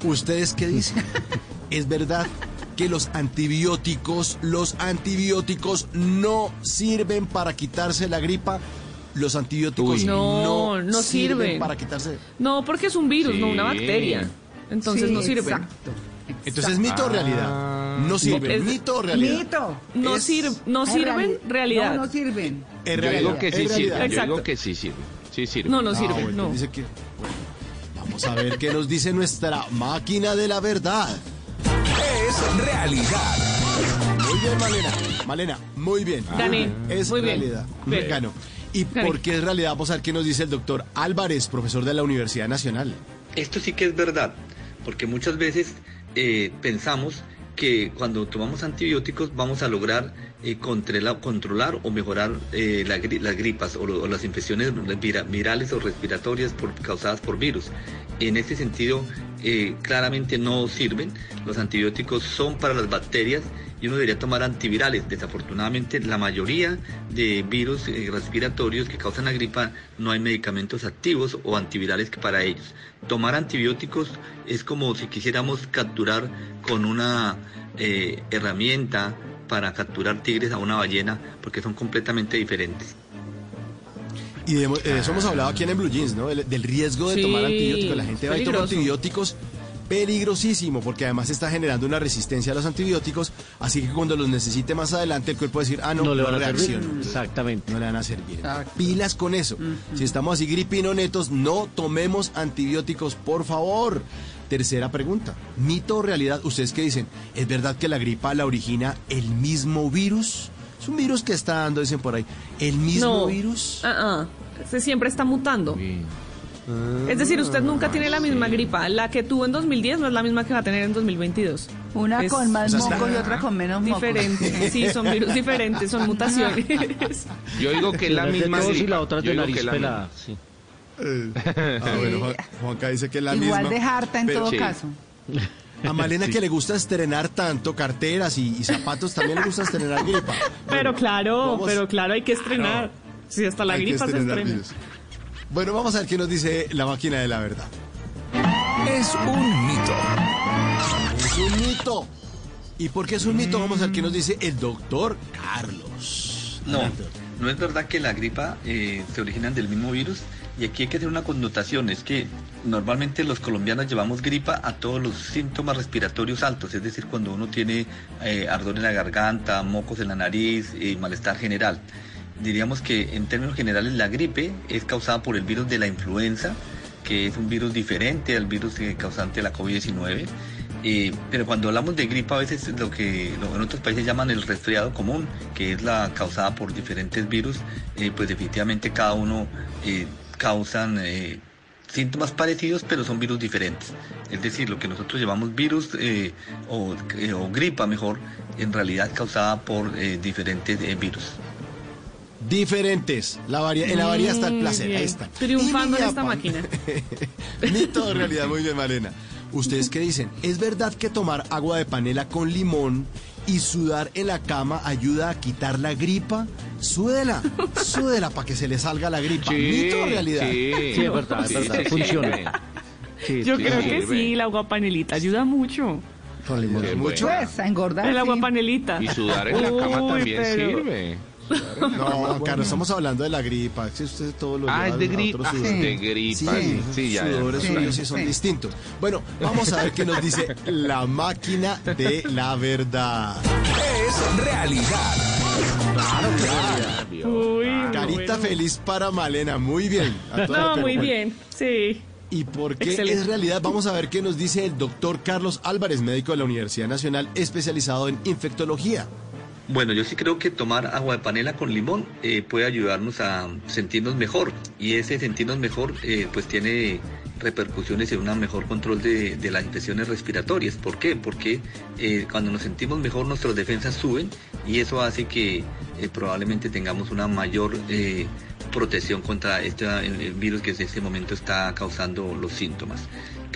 Speaker 31: ¿Ustedes qué dicen? [LAUGHS] ¿Es verdad que los antibióticos, los antibióticos no sirven para quitarse la gripa? Los antibióticos
Speaker 33: Uy. No, no sirven.
Speaker 31: para quitarse.
Speaker 33: No, porque es un virus, no una bacteria. Entonces
Speaker 30: Sí,
Speaker 33: no sirve.
Speaker 30: exacto.
Speaker 31: Entonces, ¿mito o realidad? No sirven.
Speaker 33: Es-
Speaker 31: ¿Mito o realidad?
Speaker 30: Mito.
Speaker 33: No,
Speaker 31: Es-
Speaker 33: sir- no sirven,
Speaker 30: reali-
Speaker 33: realidad.
Speaker 30: No, no sirven.
Speaker 31: Es
Speaker 34: Yo
Speaker 31: realidad.
Speaker 34: digo que sí sirve. Yo digo
Speaker 33: Exacto.
Speaker 34: que sí sirve. Sí sirve.
Speaker 33: No, no
Speaker 31: Ah,
Speaker 33: sirve,
Speaker 31: bueno,
Speaker 33: no.
Speaker 31: dice que- bueno, vamos a ver qué nos dice nuestra máquina de la verdad.
Speaker 23: Es realidad.
Speaker 31: Muy bien, Malena. Malena, muy bien.
Speaker 33: Gané.
Speaker 31: Es
Speaker 33: Muy bien.
Speaker 31: realidad.
Speaker 33: Bien.
Speaker 31: Ganó. ¿Y por qué es realidad? Vamos a ver qué nos dice el doctor Álvarez, profesor de la Universidad Nacional.
Speaker 43: Esto sí que es verdad, porque muchas veces eh, pensamos que cuando tomamos antibióticos vamos a lograr eh, controlar, controlar o mejorar eh, la las gripas o, o las infecciones vira- virales o respiratorias por- causadas por virus. En este sentido, eh, claramente no sirven. Los antibióticos son para las bacterias y uno debería tomar antivirales. Desafortunadamente, la mayoría de virus eh, respiratorios que causan la gripa no hay medicamentos activos o antivirales para ellos. Tomar antibióticos es como si quisiéramos capturar con una eh, herramienta para capturar tigres a una ballena, porque son completamente diferentes.
Speaker 31: Y de, de eso hemos hablado aquí en el Blue Jeans, ¿no? Del, del riesgo de
Speaker 33: Sí,
Speaker 31: tomar antibióticos. La gente va y toma antibióticos peligrosísimo porque además está generando una resistencia a los antibióticos, así que cuando los necesite más adelante el cuerpo va a decir, ah, no,
Speaker 32: No le
Speaker 31: no
Speaker 32: van a servir.
Speaker 31: reacciona.
Speaker 32: Exactamente.
Speaker 31: No le van a servir. Pilas con eso. Si estamos así gripino netos, no tomemos antibióticos, por favor. Tercera pregunta. ¿Mito o realidad? ¿Ustedes qué dicen? ¿Es verdad que la gripa la origina el mismo virus? Es un virus que está dando, dicen por ahí. ¿El mismo
Speaker 33: no.
Speaker 31: virus?
Speaker 33: Ah, ah. Se siempre está mutando. Es decir, usted nunca tiene la misma gripa. La que tuvo en 2010 no es la misma que va a tener en 2022.
Speaker 30: Una
Speaker 33: Es
Speaker 30: con más moco y otra con menos moco.
Speaker 33: diferente. [LAUGHS] Sí, son virus diferentes, son mutaciones.
Speaker 34: Yo digo que es la misma
Speaker 32: tos y
Speaker 34: gripa.
Speaker 32: la otra de nariz
Speaker 34: que
Speaker 32: pelada. Sí.
Speaker 31: Ah, bueno, Juan- Juanca dice que es la
Speaker 30: Igual
Speaker 31: misma.
Speaker 30: de harta en
Speaker 31: Pero
Speaker 30: todo
Speaker 34: sí.
Speaker 30: caso.
Speaker 31: A Malena
Speaker 32: Sí.
Speaker 31: que le gusta estrenar tanto carteras y, y zapatos, también le gusta estrenar gripa. [LAUGHS]
Speaker 33: Pero claro,
Speaker 31: vamos-
Speaker 33: pero claro, hay que estrenar. Si hasta la
Speaker 31: Hay
Speaker 33: gripa se estrena.
Speaker 31: virus. Bueno, vamos a ver qué nos dice la máquina de la verdad.
Speaker 23: Es un mito.
Speaker 31: Es un mito. ¿Y por qué es un mito? Vamos a ver qué nos dice el doctor Carlos.
Speaker 43: No, no es verdad que la gripa eh, se originan del mismo virus y aquí hay que hacer una connotación, es que normalmente los colombianos llevamos gripa a todos los síntomas respiratorios altos, es decir, cuando uno tiene eh, ardor en la garganta, mocos en la nariz y malestar general. Diríamos que en términos generales la gripe es causada por el virus de la influenza, que es un virus diferente al virus eh, causante de la COVID-19. Eh, pero cuando hablamos de gripa a veces lo que lo- en otros países llaman el resfriado común, que es la causada por diferentes virus, eh, pues definitivamente cada uno eh, causan eh, síntomas parecidos, pero son virus diferentes. Es decir, lo que nosotros llamamos virus eh, o, eh, o gripa mejor, en realidad causada por eh, diferentes eh, virus.
Speaker 31: Diferentes. La varia- en la variedad está el placer.
Speaker 33: bien.
Speaker 31: Ahí está.
Speaker 33: Triunfando en esta máquina. [LAUGHS]
Speaker 31: Mito de realidad, muy bien, Malena. ¿Ustedes qué dicen? ¿Es verdad que tomar agua de panela con limón y sudar en la cama ayuda a quitar la gripa? Súdela, [LAUGHS] súdela para que se le salga la gripa. ¿Mito o realidad?
Speaker 32: Sí, es verdad, es verdad, funciona. Sí,
Speaker 33: Yo
Speaker 32: sí,
Speaker 33: creo
Speaker 32: sí,
Speaker 33: que sí, el agua panelita ayuda mucho.
Speaker 31: Con limón. Mucho.
Speaker 30: Pues, a engordar.
Speaker 33: El agua
Speaker 30: sí.
Speaker 33: panelita.
Speaker 34: Y sudar en la cama
Speaker 33: Uy,
Speaker 34: también
Speaker 33: pero-
Speaker 34: sirve.
Speaker 31: No, [LAUGHS] Carlos, estamos hablando de la gripa. Si usted todo lo
Speaker 34: Ah, es de gripa. Ah, de gripa, sí, sí, ya, ya.
Speaker 31: sudores
Speaker 30: Sí,
Speaker 31: suyos sí son
Speaker 30: sí.
Speaker 31: distintos. Bueno, vamos a ver qué nos dice [LAUGHS] la máquina de la verdad.
Speaker 7: Es realidad.
Speaker 33: Uy,
Speaker 31: Carita
Speaker 33: bueno.
Speaker 31: feliz para Malena, muy bien. A toda
Speaker 33: No, muy bien, sí.
Speaker 31: ¿Y por qué
Speaker 33: Excelente.
Speaker 31: es realidad? Vamos a ver qué nos dice el doctor Carlos Álvarez, médico de la Universidad Nacional, especializado en infectología.
Speaker 43: Bueno, yo sí creo que tomar agua de panela con limón eh, puede ayudarnos a sentirnos mejor y ese sentirnos mejor eh, pues tiene repercusiones en un mejor control de, las infecciones respiratorias. ¿Por qué? Porque eh, cuando nos sentimos mejor nuestras defensas suben y eso hace que probablemente tengamos una mayor protección contra este virus que en este momento está causando los síntomas.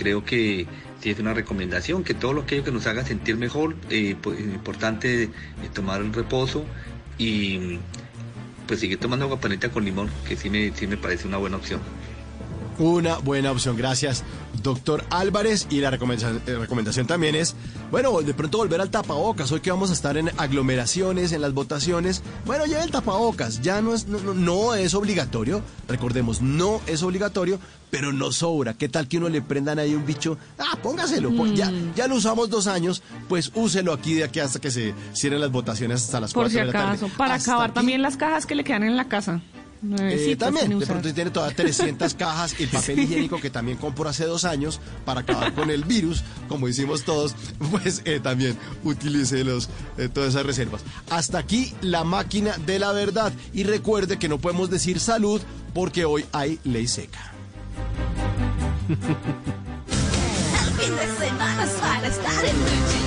Speaker 43: Creo que sí es una recomendación que todo lo aquello que nos haga sentir mejor, eh, pues, es importante eh, tomar el reposo y pues seguir tomando agua paneta con limón, que sí me, sí me parece una buena opción.
Speaker 31: Una buena opción, gracias, doctor Álvarez. Y la recomendación, eh, recomendación también es, bueno, de pronto volver al tapabocas. Hoy que vamos a estar en aglomeraciones, en las votaciones, bueno, lleve el tapabocas. Ya no es, no, no- no es obligatorio, recordemos, no es obligatorio, pero no sobra. ¿Qué tal que uno le prendan ahí un bicho? Ah, póngaselo. pues, ya, ya lo usamos dos años, pues úselo aquí de aquí hasta que se cierren las votaciones hasta las
Speaker 33: Por
Speaker 31: cuatro
Speaker 33: si
Speaker 31: de la tarde.
Speaker 33: para
Speaker 31: Hasta
Speaker 33: acabar
Speaker 31: aquí.
Speaker 33: también las cajas que le quedan en la casa.
Speaker 31: Eh,
Speaker 33: Nuevecitas,
Speaker 31: también, de pronto tiene todas 300 [LAUGHS] cajas y el papel higiénico que también compró hace dos años para acabar con el virus, como hicimos todos, [LAUGHS] pues eh, también utilice los, eh, todas esas reservas. Hasta aquí la máquina de la verdad. Y recuerde que no podemos decir salud porque hoy hay ley seca. [LAUGHS]
Speaker 42: El fin de semana es para estar en.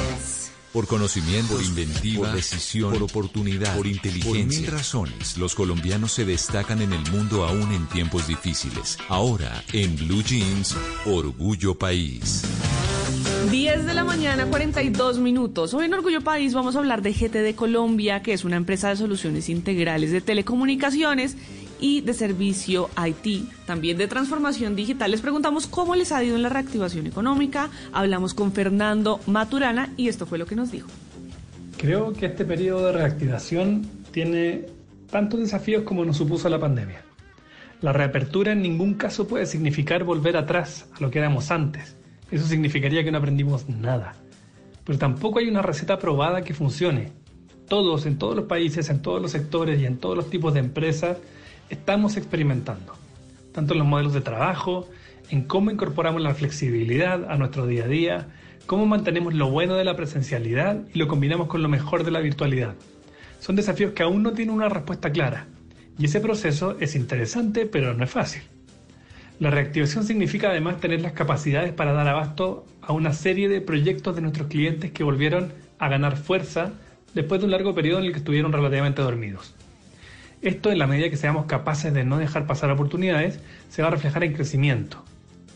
Speaker 7: Por conocimiento, por inventiva, por decisión, por oportunidad, por inteligencia. Por mil razones, los colombianos se destacan en el mundo aún en tiempos difíciles. Ahora, en Blue Jeans, Orgullo País.
Speaker 33: 10 de la mañana, 42 minutos. Hoy en Orgullo País vamos a hablar de GTD Colombia, que es una empresa de soluciones integrales de telecomunicaciones y de servicio IT, también de transformación digital. Les preguntamos cómo les ha ido en la reactivación económica. Hablamos con Fernando Maturana y esto fue lo que nos dijo.
Speaker 44: Creo que este periodo de reactivación tiene tantos desafíos como nos supuso la pandemia. La reapertura en ningún caso puede significar volver atrás a lo que éramos antes. Eso significaría que no aprendimos nada. Pero tampoco hay una receta probada que funcione. Todos, en todos los países, en todos los sectores y en todos los tipos de empresas, estamos experimentando. Tanto en los modelos de trabajo, en cómo incorporamos la flexibilidad a nuestro día a día, cómo mantenemos lo bueno de la presencialidad y lo combinamos con lo mejor de la virtualidad. Son desafíos que aún no tienen una respuesta clara. Y ese proceso es interesante, pero no es fácil. La reactivación significa además tener las capacidades para dar abasto a una serie de proyectos de nuestros clientes que volvieron a ganar fuerza después de un largo periodo en el que estuvieron relativamente dormidos. Esto, en la medida que seamos capaces de no dejar pasar oportunidades, se va a reflejar en crecimiento.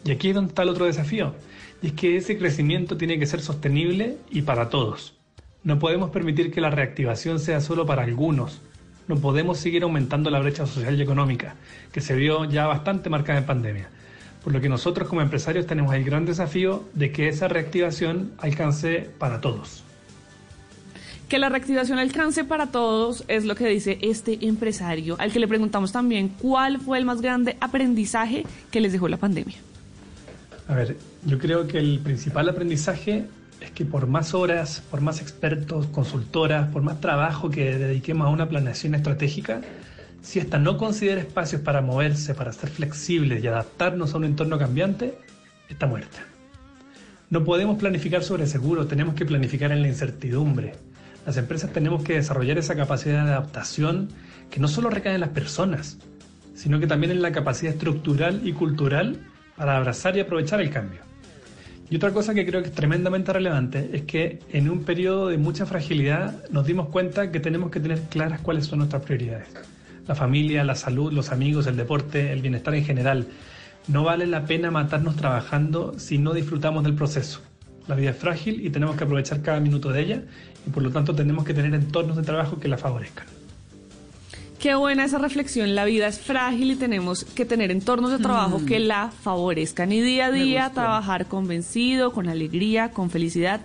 Speaker 44: Y aquí es donde está el otro desafío, y es que ese crecimiento tiene que ser sostenible y para todos. No podemos permitir que la reactivación sea solo para algunos. No podemos seguir aumentando la brecha social y económica, que se vio ya bastante marcada en pandemia. Por lo que nosotros como empresarios tenemos el gran desafío de que esa reactivación alcance para todos.
Speaker 33: Que la reactivación alcance para todos es lo que dice este empresario, al que le preguntamos también cuál fue el más grande aprendizaje que les dejó la pandemia.
Speaker 44: A ver, yo creo que el principal aprendizaje es que por más horas, por más expertos, consultoras, por más trabajo que dediquemos a una planeación estratégica, si esta no considera espacios para moverse, para ser flexibles y adaptarnos a un entorno cambiante, está muerta. No podemos planificar sobre seguro, tenemos que planificar en la incertidumbre. Las empresas tenemos que desarrollar esa capacidad de adaptación que no solo recae en las personas, sino que también en la capacidad estructural y cultural para abrazar y aprovechar el cambio. Y otra cosa que creo que es tremendamente relevante es que en un periodo de mucha fragilidad nos dimos cuenta que tenemos que tener claras cuáles son nuestras prioridades. La familia, la salud, los amigos, el deporte, el bienestar en general. No vale la pena matarnos trabajando si no disfrutamos del proceso. La vida es frágil y tenemos que aprovechar cada minuto de ella y por lo tanto tenemos que tener entornos de trabajo que la favorezcan.
Speaker 33: Qué buena esa reflexión. La vida es frágil y tenemos que tener entornos de trabajo
Speaker 30: Mm.
Speaker 33: que la favorezcan y día a día trabajar convencido, con alegría, con felicidad.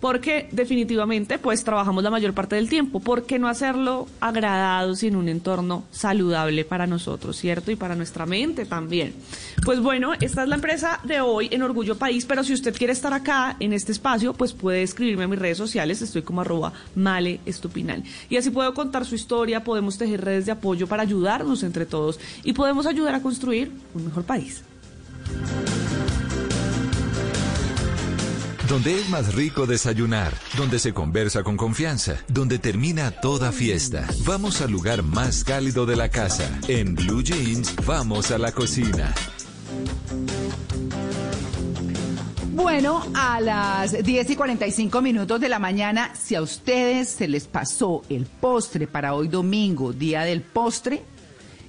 Speaker 33: Porque definitivamente pues trabajamos la mayor parte del tiempo. ¿Por qué no hacerlo agradados y en un entorno saludable para nosotros, cierto? Y para nuestra mente también. Pues bueno, esta es la empresa de hoy en Orgullo País, pero si usted quiere estar acá en este espacio, pues puede escribirme a mis redes sociales, estoy como arroba male estupinal. Y así puedo contar su historia, podemos tejer redes de apoyo para ayudarnos entre todos y podemos ayudar a construir un mejor país.
Speaker 7: Donde es más rico desayunar, donde se conversa con confianza, donde termina toda fiesta. Vamos al lugar más cálido de la casa. En Blue Jeans, vamos a la cocina.
Speaker 30: Bueno, a las 10 y 45 minutos de la mañana, si a ustedes se les pasó el postre para hoy domingo, día del postre,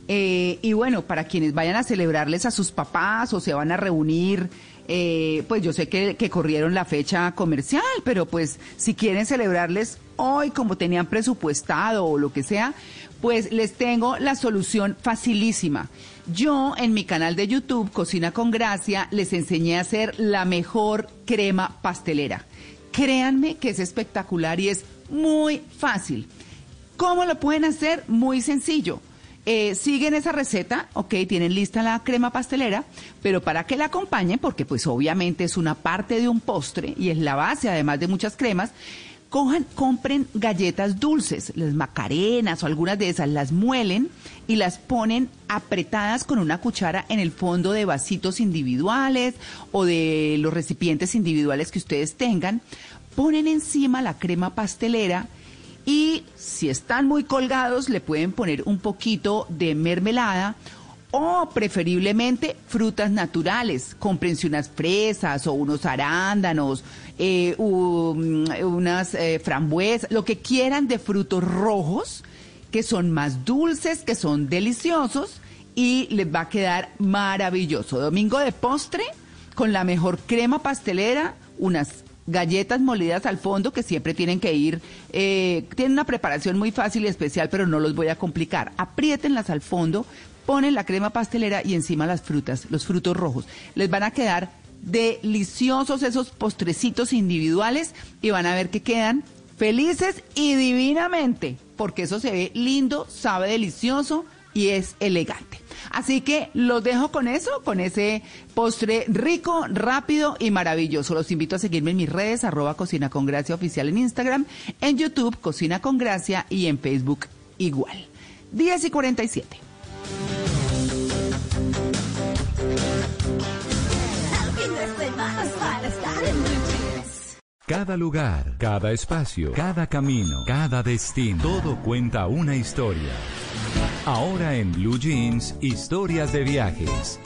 Speaker 30: eh, y bueno, para quienes vayan a celebrarles a sus papás o se van a reunir, eh, pues yo sé que, que corrieron la fecha comercial, pero pues si quieren celebrarles hoy como tenían presupuestado o lo que sea, pues les tengo la solución facilísima. Yo en mi canal de YouTube, Cocina con Gracia, les enseñé a hacer la mejor crema pastelera. Créanme que es espectacular y es muy fácil. ¿Cómo lo pueden hacer? Muy sencillo. Eh, siguen esa receta, ok, tienen lista la crema pastelera, pero para que la acompañen, porque pues obviamente es una parte de un postre y es la base además de muchas cremas, cojan, compren galletas dulces, las macarenas o algunas de esas, las muelen y las ponen apretadas con una cuchara en el fondo de vasitos individuales o de los recipientes individuales que ustedes tengan, ponen encima la crema pastelera y si están muy colgados le pueden poner un poquito de mermelada o preferiblemente frutas naturales. Cómprense unas fresas o unos arándanos, eh, mm, unas eh, frambuesas, lo que quieran de frutos rojos que son más dulces, que son deliciosos y les va a quedar maravilloso. Domingo de postre con la mejor crema pastelera, unas galletas molidas al fondo que siempre tienen que ir, eh, tienen una preparación muy fácil y especial, pero no los voy a complicar. Apriétenlas al fondo, ponen la crema pastelera y encima las frutas, los frutos rojos. Les van a quedar deliciosos esos postrecitos individuales y van a ver que quedan felices y divinamente, porque eso se ve lindo, sabe delicioso y es elegante. Así que los dejo con eso, con ese postre rico, rápido y maravilloso. Los invito a seguirme en mis redes, arroba Cocina con Gracia Oficial en Instagram, en YouTube Cocina con Gracia y en Facebook igual. 10 y 47.
Speaker 42: El fin de semana es para estar en Blue Jeans.
Speaker 7: Cada lugar, cada espacio, cada camino, cada destino, todo cuenta una historia. Ahora en Blue Jeans, historias de viajes.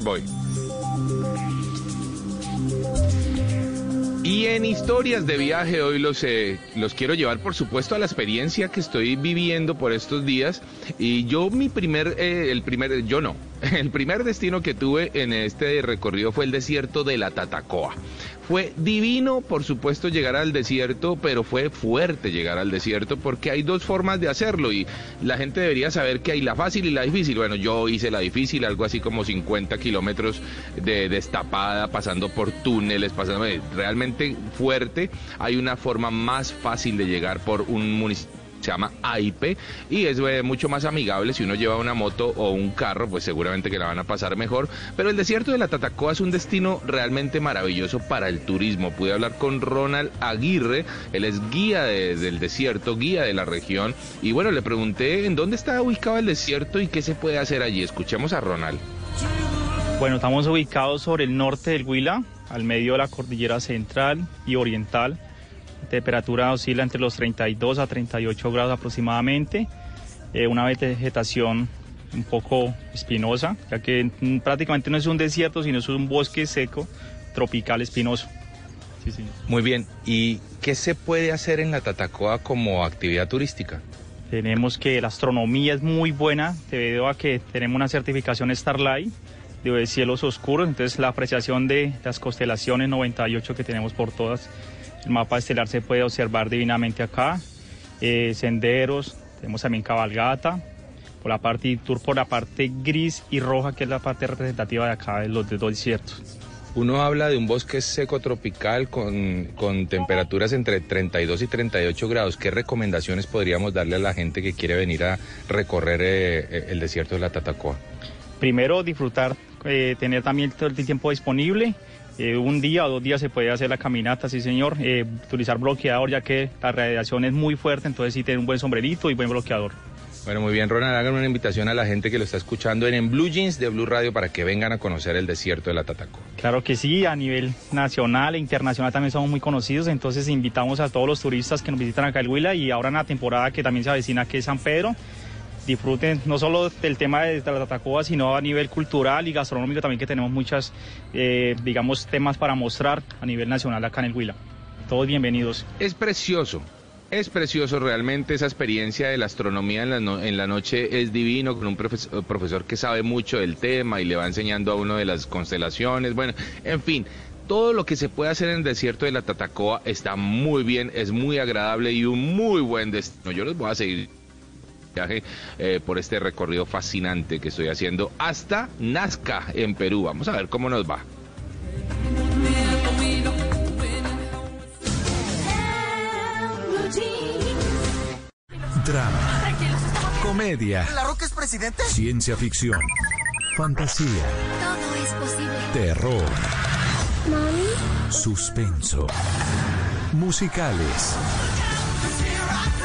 Speaker 34: Voy. Y en historias de viaje hoy los, eh, los quiero llevar, por supuesto, a la experiencia que estoy viviendo por estos días. Y yo mi primer, eh, el primer, yo no, [LAUGHS] El primer destino que tuve en este recorrido fue el desierto de la Tatacoa. Fue divino, por supuesto, llegar al desierto, pero fue fuerte llegar al desierto porque hay dos formas de hacerlo y la gente debería saber que hay la fácil y la difícil. Bueno, yo hice la difícil, algo así como 50 kilómetros de destapada, pasando por túneles, pasando eh, realmente fuerte. Hay una forma más fácil de llegar por un municipio se llama AIP y es eh, mucho más amigable si uno lleva una moto o un carro, pues seguramente que la van a pasar mejor. Pero el desierto de la Tatacoa es un destino realmente maravilloso para el turismo. Pude hablar con Ronald Aguirre, él es guía de- del desierto, guía de la región y bueno, le pregunté en dónde está ubicado el desierto y qué se puede hacer allí. Escuchemos a Ronald.
Speaker 45: Bueno, estamos ubicados sobre el norte del Huila, al medio de la cordillera central y oriental. Temperatura oscila entre los 32 a 38 grados aproximadamente. Eh, una vegetación un poco espinosa, ya que mm, prácticamente no es un desierto, sino es un bosque seco, tropical espinoso. Sí, sí.
Speaker 34: Muy bien, ¿y qué se puede hacer en la Tatacoa como actividad turística?
Speaker 45: Tenemos que la astronomía es muy buena debido a que tenemos una certificación Starlight de cielos oscuros, entonces la apreciación de las constelaciones 98 que tenemos por todas, el mapa estelar se puede observar divinamente acá, eh, senderos, tenemos también cabalgata, por la parte y tour por la parte gris y roja que es la parte representativa de acá de los dos desiertos.
Speaker 34: Uno habla de un bosque seco tropical con, con temperaturas entre 32 y 38 grados. ¿Qué recomendaciones podríamos darle a la gente que quiere venir a recorrer eh, el desierto de la Tatacoa?
Speaker 45: Primero disfrutar, eh, tener también todo el tiempo disponible. Eh, un día o dos días se puede hacer la caminata, sí señor. Eh, utilizar bloqueador ya que la radiación es muy fuerte, entonces sí tener un buen sombrerito y buen bloqueador.
Speaker 34: Bueno, muy bien, Ronald, hagan una invitación a la gente que lo está escuchando en, en Blue Jeans de Blue Radio para que vengan a conocer el desierto de la Tatacoa.
Speaker 45: Claro que sí, a nivel nacional e internacional también somos muy conocidos, entonces invitamos a todos los turistas que nos visitan acá el Huila y ahora en la temporada que también se avecina que es San Pedro, disfruten no solo del tema de, la Tatacoa, sino a nivel cultural y gastronómico también que tenemos muchas, eh, digamos, temas para mostrar a nivel nacional acá en el Huila. Todos bienvenidos.
Speaker 34: Es precioso. Es precioso realmente esa experiencia de la astronomía en la, no- en la noche es divino con un profes- profesor que sabe mucho del tema y le va enseñando a uno de las constelaciones. Bueno, en fin, todo lo que se puede hacer en el desierto de la Tatacoa está muy bien, es muy agradable y un muy buen destino. Yo los voy a seguir viaje eh, por este recorrido fascinante que estoy haciendo hasta Nazca en Perú. Vamos a ver cómo nos va.
Speaker 7: Drama, comedia,
Speaker 46: ¿La Roca es presidente?
Speaker 7: ciencia ficción, fantasía,
Speaker 40: Todo es posible.
Speaker 7: terror,
Speaker 40: ¿Mami?
Speaker 7: suspenso, musicales.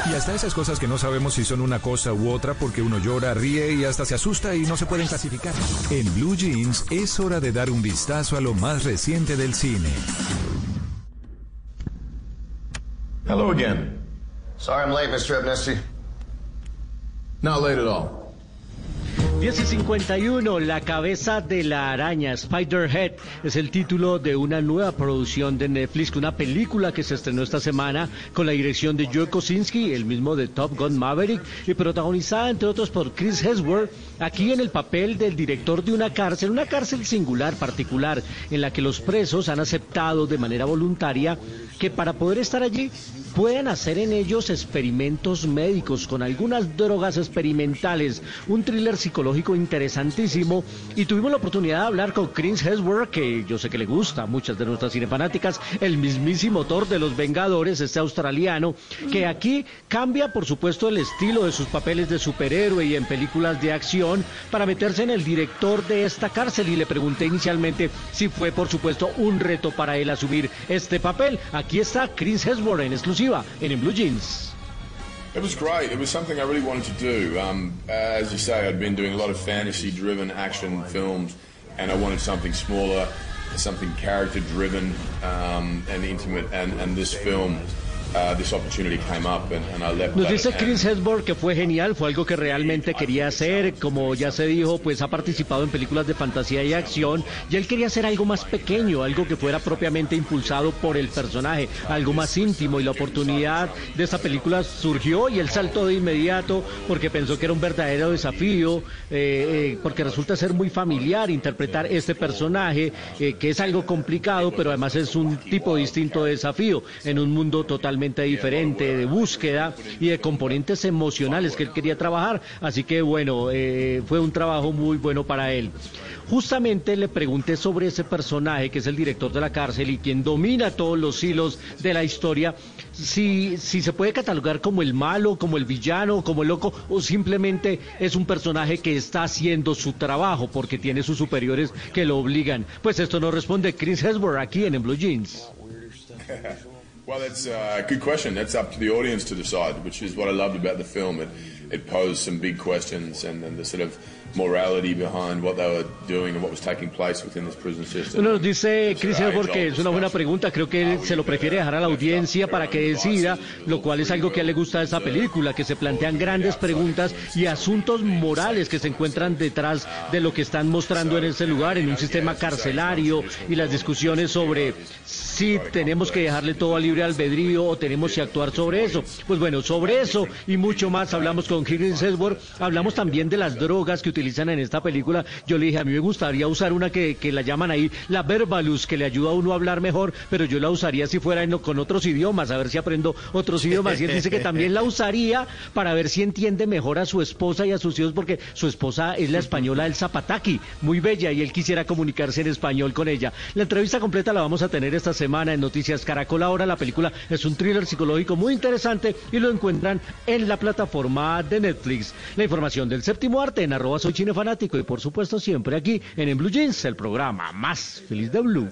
Speaker 7: Y hasta esas cosas que no sabemos si son una cosa u otra porque uno llora, ríe y hasta se asusta y no se pueden clasificar. En Blue Jeans es hora de dar un vistazo a lo más reciente del cine.
Speaker 47: Hello again. Sorry I'm late, Mr. Abnesti. Not late at all.
Speaker 32: 10 y 51, La cabeza de la araña, Spider-Head, es el título de una nueva producción de Netflix, una película que se estrenó esta semana con la dirección de Joe Kosinski, el mismo de Top Gun Maverick, y protagonizada entre otros por Chris Hemsworth, aquí en el papel del director de una cárcel, una cárcel singular, particular, en la que los presos han aceptado de manera voluntaria que para poder estar allí pueden hacer en ellos experimentos médicos con algunas drogas experimentales, un thriller psicológico interesantísimo. Y tuvimos la oportunidad de hablar con Chris Hemsworth, que yo sé que le gusta a muchas de nuestras cinefanáticas, el mismísimo autor de Los Vengadores, este australiano, que aquí cambia por supuesto el estilo de sus papeles de superhéroe y en películas de acción para meterse en el director de esta cárcel. Y le pregunté inicialmente si fue por supuesto un reto para él asumir este papel. Aquí está Chris Hemsworth en exclusiva En Blue Jeans.
Speaker 47: It was great. It was something I really wanted to do. Um, as you say, I'd been doing a lot of fantasy-driven action films, and I wanted something smaller, something character-driven um, and intimate. And, and this film this opportunity came up, and, and I leapt
Speaker 32: Nos dice. Chris Hemsworth que fue genial, fue algo que realmente quería hacer, como ya se dijo, pues ha participado en películas de fantasía y acción, y él quería hacer algo más pequeño, algo que fuera propiamente impulsado por el personaje, algo más íntimo, y la oportunidad de esta película surgió y él saltó de inmediato porque pensó que era un verdadero desafío, eh, eh, porque resulta ser muy familiar interpretar este personaje, eh, que es algo complicado, pero además es un tipo distinto de desafío, en un mundo totalmente diferente, de búsqueda y de componentes emocionales que él quería trabajar. Así que bueno, eh, fue un trabajo muy bueno para él. Justamente le pregunté sobre ese personaje que es el director de la cárcel y quien domina todos los hilos de la historia, si, si se puede catalogar como el malo, como el villano, como el loco, o simplemente es un personaje que está haciendo su trabajo porque tiene sus superiores que lo obligan. Pues esto nos responde Chris Hemsworth aquí en, en Blue Jeans. [LAUGHS]
Speaker 47: Well, that's uh, a good question. That's up to the audience to decide, which is what I loved about the film. It, it posed some big questions and, and the sort of morality behind what they were doing and what was taking place within this prison system.
Speaker 32: Bueno, nos dice Chris Hemsworth que es una buena pregunta. Creo que él se lo prefiere dejar a la audiencia para que decida, lo cual es algo que a él le gusta de esta película, que se plantean grandes preguntas y asuntos morales que se encuentran detrás de lo que están mostrando en ese lugar, en un sistema carcelario y las discusiones sobre si tenemos que dejarle todo a libre albedrío o tenemos que actuar sobre eso. Pues bueno, sobre eso y mucho más hablamos con Chris Hemsworth. Hablamos también de las drogas que utilizan en esta película. Yo le dije, a mí me gustaría usar una que, que la llaman ahí la verbalus, que le ayuda a uno a hablar mejor, pero yo la usaría si fuera en- con otros idiomas, a ver si aprendo otros idiomas. Y él dice que también la usaría para ver si entiende mejor a su esposa y a sus hijos, porque su esposa es la española del Zapataki, muy bella, y él quisiera comunicarse en español con ella. La entrevista completa la vamos a tener esta semana en Noticias Caracol. Ahora la película es un thriller psicológico muy interesante y lo encuentran en la plataforma de Netflix. La información del séptimo arte en arroba soy chino fanático y por supuesto siempre aquí en, en Blue Jeans, el programa más feliz de Blue.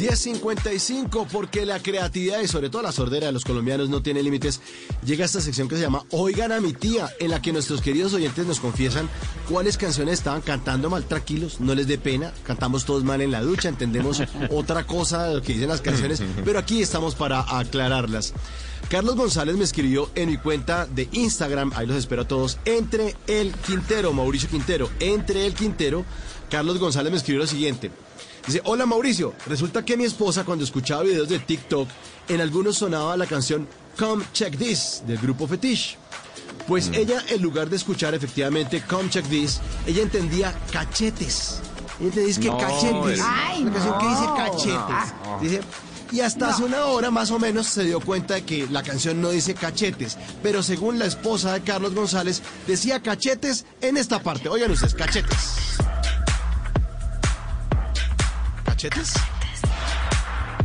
Speaker 31: 10.55, porque la creatividad y sobre todo la sordera de los colombianos no tiene límites, llega esta sección que se llama Oigan a mi tía, en la que nuestros queridos oyentes nos confiesan cuáles canciones estaban cantando mal, tranquilos, no les dé pena, cantamos todos mal en la ducha, entendemos [LAUGHS] otra cosa de lo que dicen las canciones, [LAUGHS] pero aquí estamos para aclararlas. Carlos González me escribió en mi cuenta de Instagram, ahí los espero a todos, entre el Quintero, Mauricio Quintero, entre el Quintero, Carlos González me escribió lo siguiente. Dice, hola Mauricio, resulta que mi esposa cuando escuchaba videos de TikTok, en algunos sonaba la canción Come Check This del grupo Fetish. Pues ella, en lugar de escuchar efectivamente Come Check This, ella entendía cachetes. Ella entendía que
Speaker 42: No,
Speaker 31: cachetes.
Speaker 42: Ay,
Speaker 31: una canción que dice cachetes.
Speaker 42: No.
Speaker 31: Dice, y hasta hace una hora más o menos se dio cuenta de que la canción no dice cachetes, pero según la esposa de Carlos González, decía cachetes en esta parte. Oigan ustedes, cachetes. ¿Cachetes?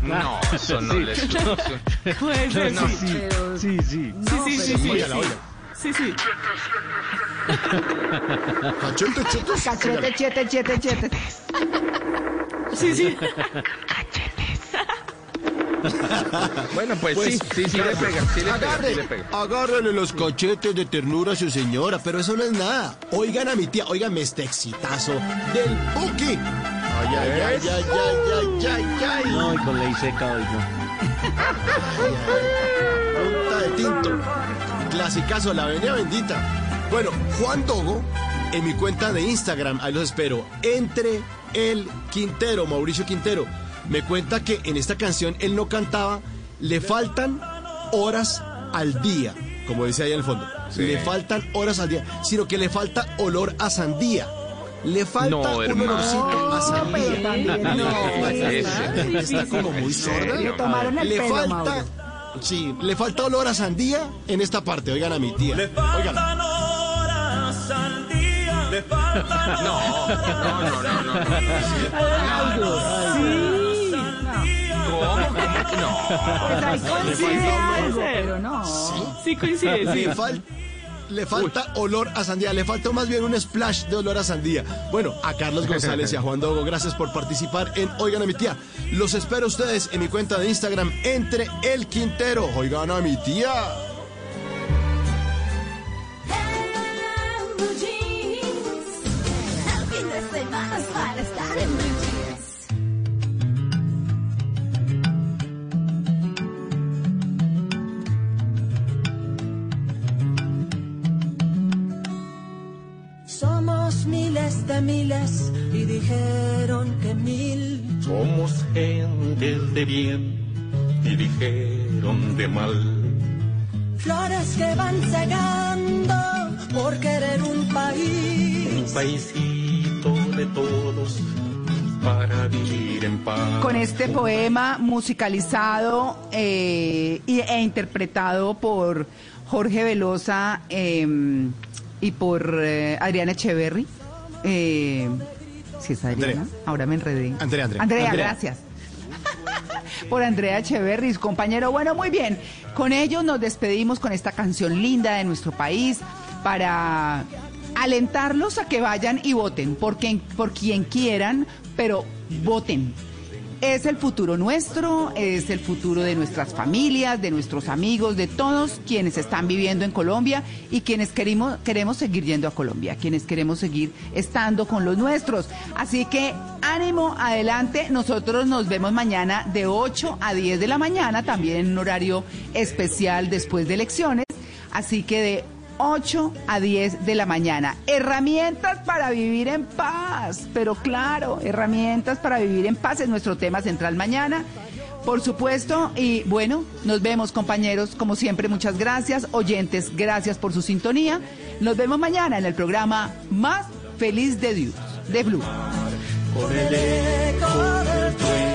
Speaker 34: No, eso no
Speaker 32: Sí.
Speaker 34: les [LAUGHS]
Speaker 33: Puede ser,
Speaker 32: No,
Speaker 33: sí.
Speaker 32: sí,
Speaker 33: Pero-
Speaker 32: sí, sí.
Speaker 33: Sí, sí, sí, sí. Sí. Sí, sí.
Speaker 31: Cachete, chetes.
Speaker 30: Cachete, chete, chete, chete.
Speaker 33: Sí, sí.
Speaker 34: Bueno, pues, sí, sí, sí le pega, sí le pega, sí le pega.
Speaker 31: Agárrenle los cachetes de ternura a su señora, pero eso no es nada. Oigan a mi tía, óigame este exitazo del Buki. Ay, ay, ay, ay, ay, ay, ay, ay.
Speaker 32: No, y con ley seca hoy no.
Speaker 31: Punta de tinto. Clasicazo, la avenida bendita. Bueno, Juan Dogo, en mi cuenta de Instagram, ahí los espero, entre el Quintero, Mauricio Quintero, me cuenta que en esta canción él no cantaba, le faltan horas al día, como dice ahí en el fondo.
Speaker 34: Sí.
Speaker 31: Le faltan horas al día, sino que le falta olor a sandía. Le falta
Speaker 34: No,
Speaker 31: un olorcito a sandía.
Speaker 30: no,
Speaker 34: Ese.
Speaker 31: Está como muy sorda.
Speaker 30: Le tomaron el
Speaker 31: Le
Speaker 30: pelo,
Speaker 31: falta,
Speaker 30: Mauro.
Speaker 31: sí, le falta olor a sandía en esta parte. Oigan a mi tía. Oigan.
Speaker 34: No, no, no, no, no.
Speaker 33: Sí.
Speaker 34: ¿Cómo? ¿Cómo que no?
Speaker 30: Pues ahí coincide algo, pero no.
Speaker 33: Sí coincide, sí.
Speaker 31: Le, fal- le falta olor a sandía, le falta más bien un splash de olor a sandía. Bueno, a Carlos González y a Juan Dogo, gracias por participar en Oigan a mi tía. Los espero a ustedes en mi cuenta de Instagram, entre el Quintero. Oigan a mi tía.
Speaker 48: Blue Jeans. El fin de semana es para estar en
Speaker 42: de miles y dijeron que mil.
Speaker 49: Somos gentes de bien y dijeron de mal.
Speaker 42: Flores que van cegando por querer un país.
Speaker 49: Un paisito de todos para vivir en paz.
Speaker 30: Con este poema musicalizado eh, y- e interpretado por Jorge Velosa eh, y por eh, Adriana Echeverry. Eh, ¿Sí es Adriana?
Speaker 31: Andrea.
Speaker 30: Ahora me enredé.
Speaker 31: Andrea, Andrea.
Speaker 30: Andrea,
Speaker 31: Andrea.
Speaker 30: gracias. [LAUGHS] por Andrea Echeverry, su compañero. Bueno, muy bien. Con ellos nos despedimos con esta canción linda de nuestro país para alentarlos a que vayan y voten por quien, por quien quieran, pero voten. Es el futuro nuestro, es el futuro de nuestras familias, de nuestros amigos, de todos quienes están viviendo en Colombia y quienes queremos, queremos seguir yendo a Colombia, quienes queremos seguir estando con los nuestros. Así que ánimo, adelante. Nosotros nos vemos mañana de 8 a 10 de la mañana, también en un horario especial después de elecciones. Así que de 8 a 10 de la mañana. Herramientas para vivir en paz. Pero claro, herramientas para vivir en paz es nuestro tema central mañana. Por supuesto, y bueno, nos vemos compañeros, como siempre, muchas gracias. Oyentes, gracias por su sintonía. Nos vemos mañana en el programa Más Feliz de Dios, de Blue.
Speaker 49: Con el eco del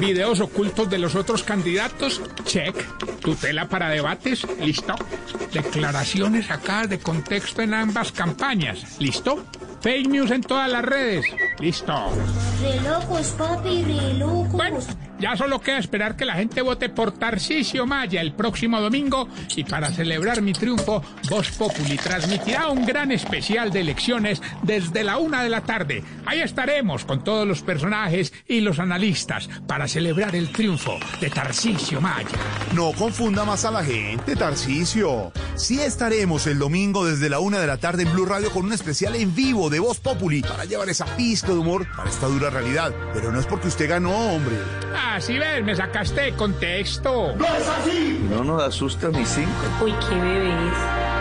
Speaker 3: Videos ocultos de los otros candidatos, check. Tutela para debates, listo. Declaraciones sacadas de contexto en ambas campañas, listo. Fake news en todas las redes, listo.
Speaker 40: Re locos, papi, re locos.
Speaker 3: Bueno, ya solo queda esperar que la gente vote por Tarcisio Maya el próximo domingo y para celebrar mi triunfo, Voz Populi transmitirá un gran especial de elecciones desde la una de la tarde. Ahí estaremos con todos los personajes y los analistas para celebrar el triunfo de Tarcisio Maya.
Speaker 5: No confunda más a la gente, Tarcisio. Sí estaremos el domingo desde la una de la tarde en Blue Radio con un especial en vivo de Voz Populi para llevar esa pizca de humor para esta dura realidad. Pero no es porque usted ganó, hombre.
Speaker 3: Ah, sí ves, me sacaste de contexto.
Speaker 5: ¡No es así!
Speaker 43: No nos asusta ni cinco.
Speaker 50: Uy, qué bebés.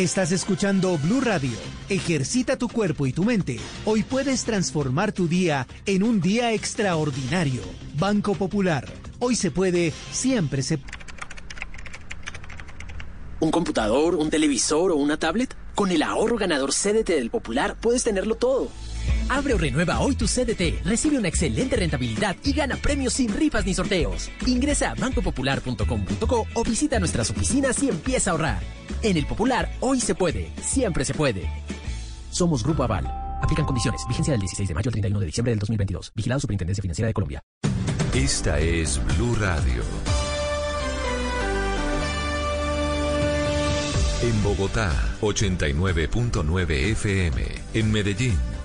Speaker 26: Estás escuchando Blue Radio. Ejercita tu cuerpo y tu mente. Hoy puedes transformar tu día en un día extraordinario. Banco Popular. Hoy se puede, siempre se
Speaker 51: ¿Un computador, un televisor o una tablet? Con el ahorro ganador CDT del Popular puedes tenerlo todo.
Speaker 52: Abre o renueva hoy tu CDT, recibe una excelente rentabilidad y gana premios sin rifas ni sorteos. Ingresa a bancopopular.com.co o visita nuestras oficinas y empieza a ahorrar. En el Popular, hoy se puede, siempre se puede. Somos Grupo Aval. Aplican condiciones. Vigencia del 16 de mayo al 31 de diciembre del 2022. Vigilado Superintendencia Financiera de Colombia.
Speaker 7: Esta es Blue Radio. En Bogotá, 89.9 FM. En Medellín,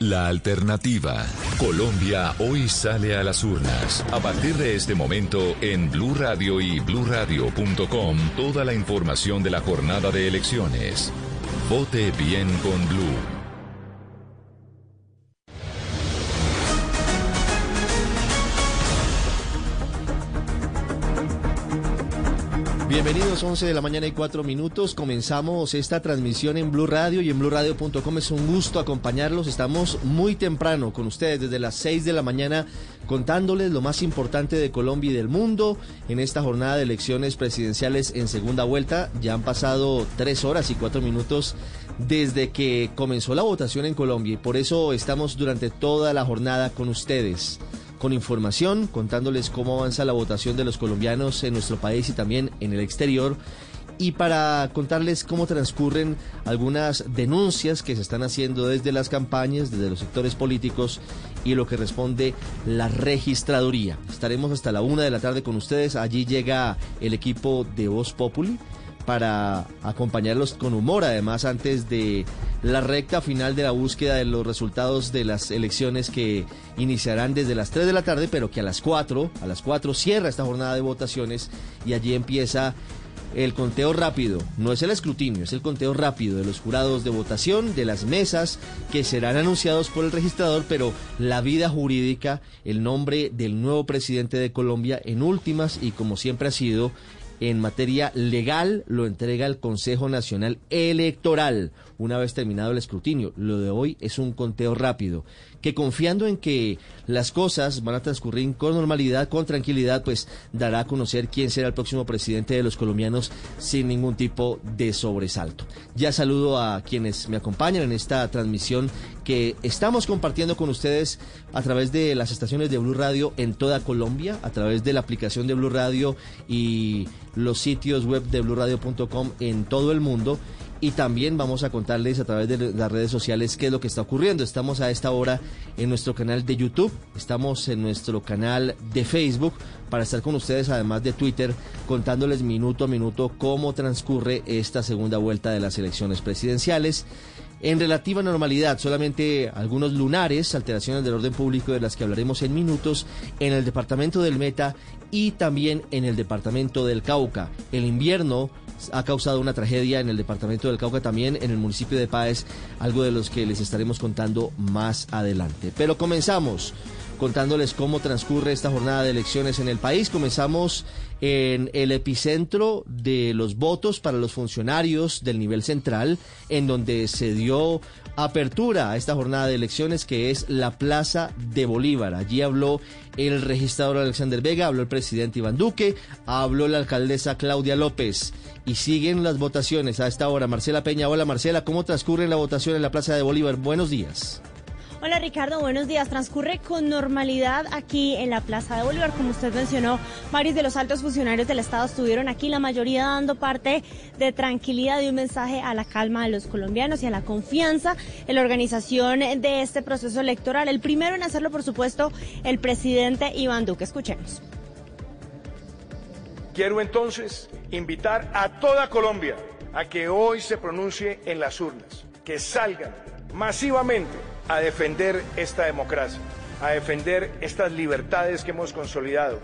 Speaker 7: la alternativa. Colombia hoy sale a las urnas. A partir de este momento, en Blue Radio y bluradio.com, toda la información de la jornada de elecciones. Vote bien con Blue.
Speaker 53: Bienvenidos, 11 de la mañana y 4 minutos. Comenzamos esta transmisión en Blue Radio y en BlueRadio.com. Es un gusto acompañarlos. Estamos muy temprano con ustedes desde las 6 de la mañana contándoles lo más importante de Colombia y del mundo en esta jornada de elecciones presidenciales en segunda vuelta. Ya han pasado 3 horas y 4 minutos desde que comenzó la votación en Colombia y por eso estamos durante toda la jornada con ustedes con información, contándoles cómo avanza la votación de los colombianos en nuestro país y también en el exterior. Y para contarles cómo transcurren algunas denuncias que se están haciendo desde las campañas, desde los sectores políticos y lo que responde la registraduría. Estaremos hasta la una de la tarde con ustedes. Allí llega el equipo de Voz Populi para acompañarlos con humor, además antes de la recta final de la búsqueda de los resultados de las elecciones que iniciarán desde las 3 de la tarde, pero que a las 4, a las 4 cierra esta jornada de votaciones y allí empieza el conteo rápido, no es el escrutinio, es el conteo rápido de los jurados de votación, de las mesas que serán anunciados por el registrador, pero la vida jurídica, el nombre del nuevo presidente de Colombia en últimas y como siempre ha sido en materia legal lo entrega el Consejo Nacional Electoral una vez terminado el escrutinio. Lo de hoy es un conteo rápido, que confiando en que las cosas van a transcurrir con normalidad, con tranquilidad, pues dará a conocer quién será el próximo presidente de los colombianos sin ningún tipo de sobresalto. Ya saludo a quienes me acompañan en esta transmisión que estamos compartiendo con ustedes a través de las estaciones de Blue Radio en toda Colombia, a través de la aplicación de Blue Radio y los sitios web de bluradio.com en todo el mundo y también vamos a contarles a través de las redes sociales qué es lo que está ocurriendo. Estamos a esta hora en nuestro canal de YouTube, estamos en nuestro canal de Facebook para estar con ustedes, además de Twitter, contándoles minuto a minuto cómo transcurre esta segunda vuelta de las elecciones presidenciales. En relativa normalidad, solamente algunos lunares, alteraciones del orden público de las que hablaremos en minutos, en el departamento del Meta y también en el departamento del Cauca. El invierno ha causado una tragedia en el departamento del Cauca, también en el municipio de Páez, algo de los que les estaremos contando más adelante. Pero comenzamos contándoles cómo transcurre esta jornada de elecciones en el país. Comenzamos en el epicentro de los votos para los funcionarios del nivel central, en donde se dio apertura a esta jornada de elecciones que es la Plaza de Bolívar. Allí habló el registrador Alexander Vega, habló el presidente Iván Duque, habló la alcaldesa Claudia López y siguen las votaciones a esta hora. Marcela Peña, hola Marcela, ¿cómo transcurre la votación en la Plaza de Bolívar? Buenos días.
Speaker 11: Hola Ricardo, buenos días. Transcurre con normalidad aquí en la Plaza de Bolívar. Como usted mencionó, varios de los altos funcionarios del Estado estuvieron aquí, la mayoría dando parte de tranquilidad y un mensaje a la calma de los colombianos y a la confianza en la organización de este proceso electoral. El primero en hacerlo, por supuesto, el presidente Iván Duque. Escuchemos.
Speaker 49: Quiero entonces invitar a toda Colombia a que hoy se pronuncie en las urnas, que salgan masivamente a defender esta democracia, a defender estas libertades que hemos consolidado.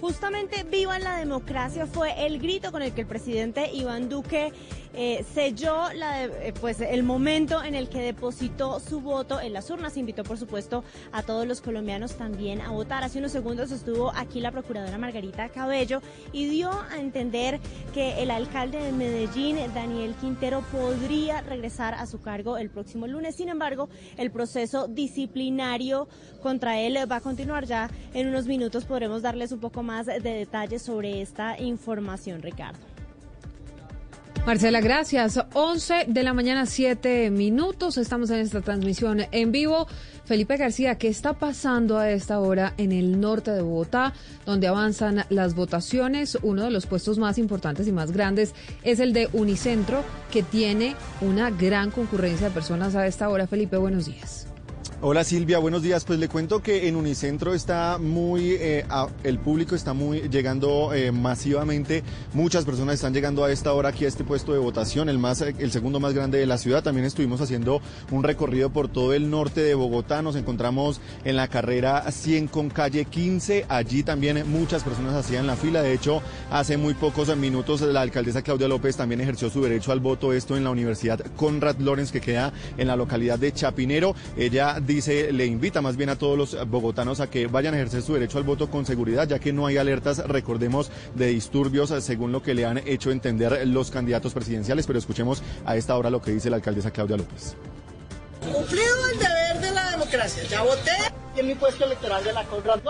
Speaker 11: Justamente viva la democracia fue el grito con el que el presidente Iván Duque eh, selló la eh, pues el momento en el que depositó su voto en las urnas. Invitó, por supuesto, a todos los colombianos también a votar. Hace unos segundos estuvo aquí la procuradora Margarita Cabello y dio a entender que el alcalde de Medellín, Daniel Quintero, podría regresar a su cargo el próximo lunes. Sin embargo, el proceso disciplinario contra él va a continuar ya. En unos minutos podremos darles un poco más de detalles sobre esta información, Ricardo.
Speaker 54: Marcela, gracias. 11 de la mañana, 7 minutos. Estamos en esta transmisión en vivo. Felipe García, ¿qué está pasando a esta hora en el norte de Bogotá, donde avanzan las votaciones? Uno de los puestos más importantes y más grandes es el de Unicentro, que tiene una gran concurrencia de personas a esta hora. Felipe, buenos días.
Speaker 55: Hola Silvia, buenos días. Pues le cuento que en Unicentro está muy, eh, el público está muy llegando eh, masivamente. Muchas personas están llegando a esta hora aquí a este puesto de votación, el más, el segundo más grande de la ciudad. También estuvimos haciendo un recorrido por todo el norte de Bogotá. Nos encontramos en la carrera 100 con calle 15. Allí también muchas personas hacían la fila. De hecho, hace muy pocos minutos la alcaldesa Claudia López también ejerció su derecho al voto. Esto en la Universidad Conrad Lorenz que queda en la localidad de Chapinero. Ella dice, le invita más bien a todos los bogotanos a que vayan a ejercer su derecho al voto con seguridad, ya que no hay alertas, recordemos, de disturbios, eh, según lo que le han hecho entender los candidatos presidenciales. Pero escuchemos a esta hora lo que dice la alcaldesa Claudia López.
Speaker 56: Cumplido el deber de la democracia. Ya voté en mi puesto electoral de la Conrad.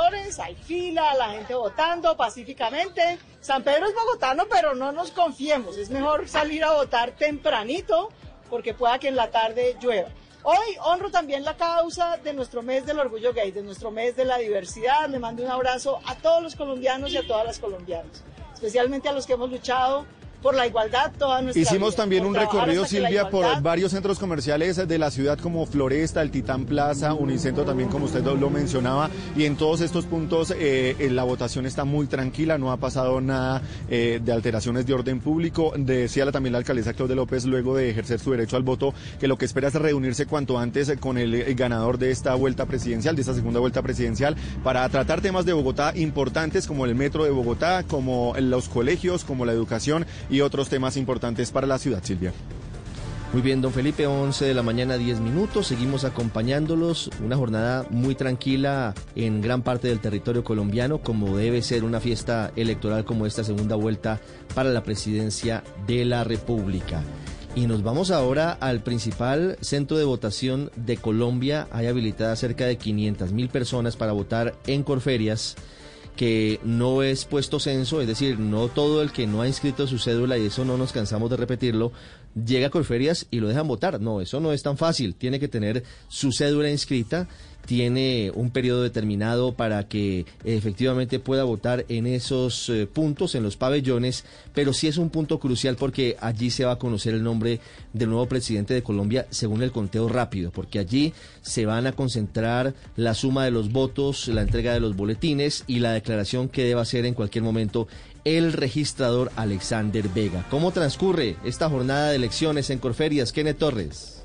Speaker 56: Hay fila, la gente votando pacíficamente. San Pedro es bogotano, pero no nos confiemos. Es mejor salir a votar tempranito porque pueda que en la tarde llueva. Hoy honro también la causa de nuestro mes del orgullo gay, de nuestro mes de la diversidad. Le mando un abrazo a todos los colombianos y a todas las colombianas, especialmente a los que hemos luchado por la igualdad toda nuestra
Speaker 55: Hicimos
Speaker 56: vida,
Speaker 55: también un recorrido, Silvia, por varios centros comerciales de la ciudad como Floresta, el Titán Plaza, Unicentro también, como usted lo mencionaba. Y en todos estos puntos eh, la votación está muy tranquila, no ha pasado nada eh, de alteraciones de orden público. Decía la- también la alcaldesa Claudia López, luego de ejercer su derecho al voto, que lo que espera es reunirse cuanto antes eh, con el, eh, ganador de esta vuelta presidencial, de esta segunda vuelta presidencial, para tratar temas de Bogotá importantes como el metro de Bogotá, como los colegios, como la educación y otros temas importantes para la ciudad, Silvia.
Speaker 53: Muy bien, don Felipe, 11 de la mañana, 10 minutos. Seguimos acompañándolos. Una jornada muy tranquila en gran parte del territorio colombiano, como debe ser una fiesta electoral como esta segunda vuelta para la presidencia de la República. Y nos vamos ahora al principal centro de votación de Colombia. Hay habilitadas cerca de 500 mil personas para votar en Corferias que no es puesto censo, es decir, no todo el que no ha inscrito su cédula, y eso no nos cansamos de repetirlo, llega a Corferias y lo dejan votar. No, eso no es tan fácil. Tiene que tener su cédula inscrita, tiene un periodo determinado para que efectivamente pueda votar en esos eh, puntos, en los pabellones, pero sí es un punto crucial porque allí se va a conocer el nombre del nuevo presidente de Colombia según el conteo rápido, porque allí se van a concentrar la suma de los votos, la entrega de los boletines y la declaración que deba hacer en cualquier momento el registrador Alexander Vega. ¿Cómo transcurre esta jornada de elecciones en Corferias? Kenneth Torres.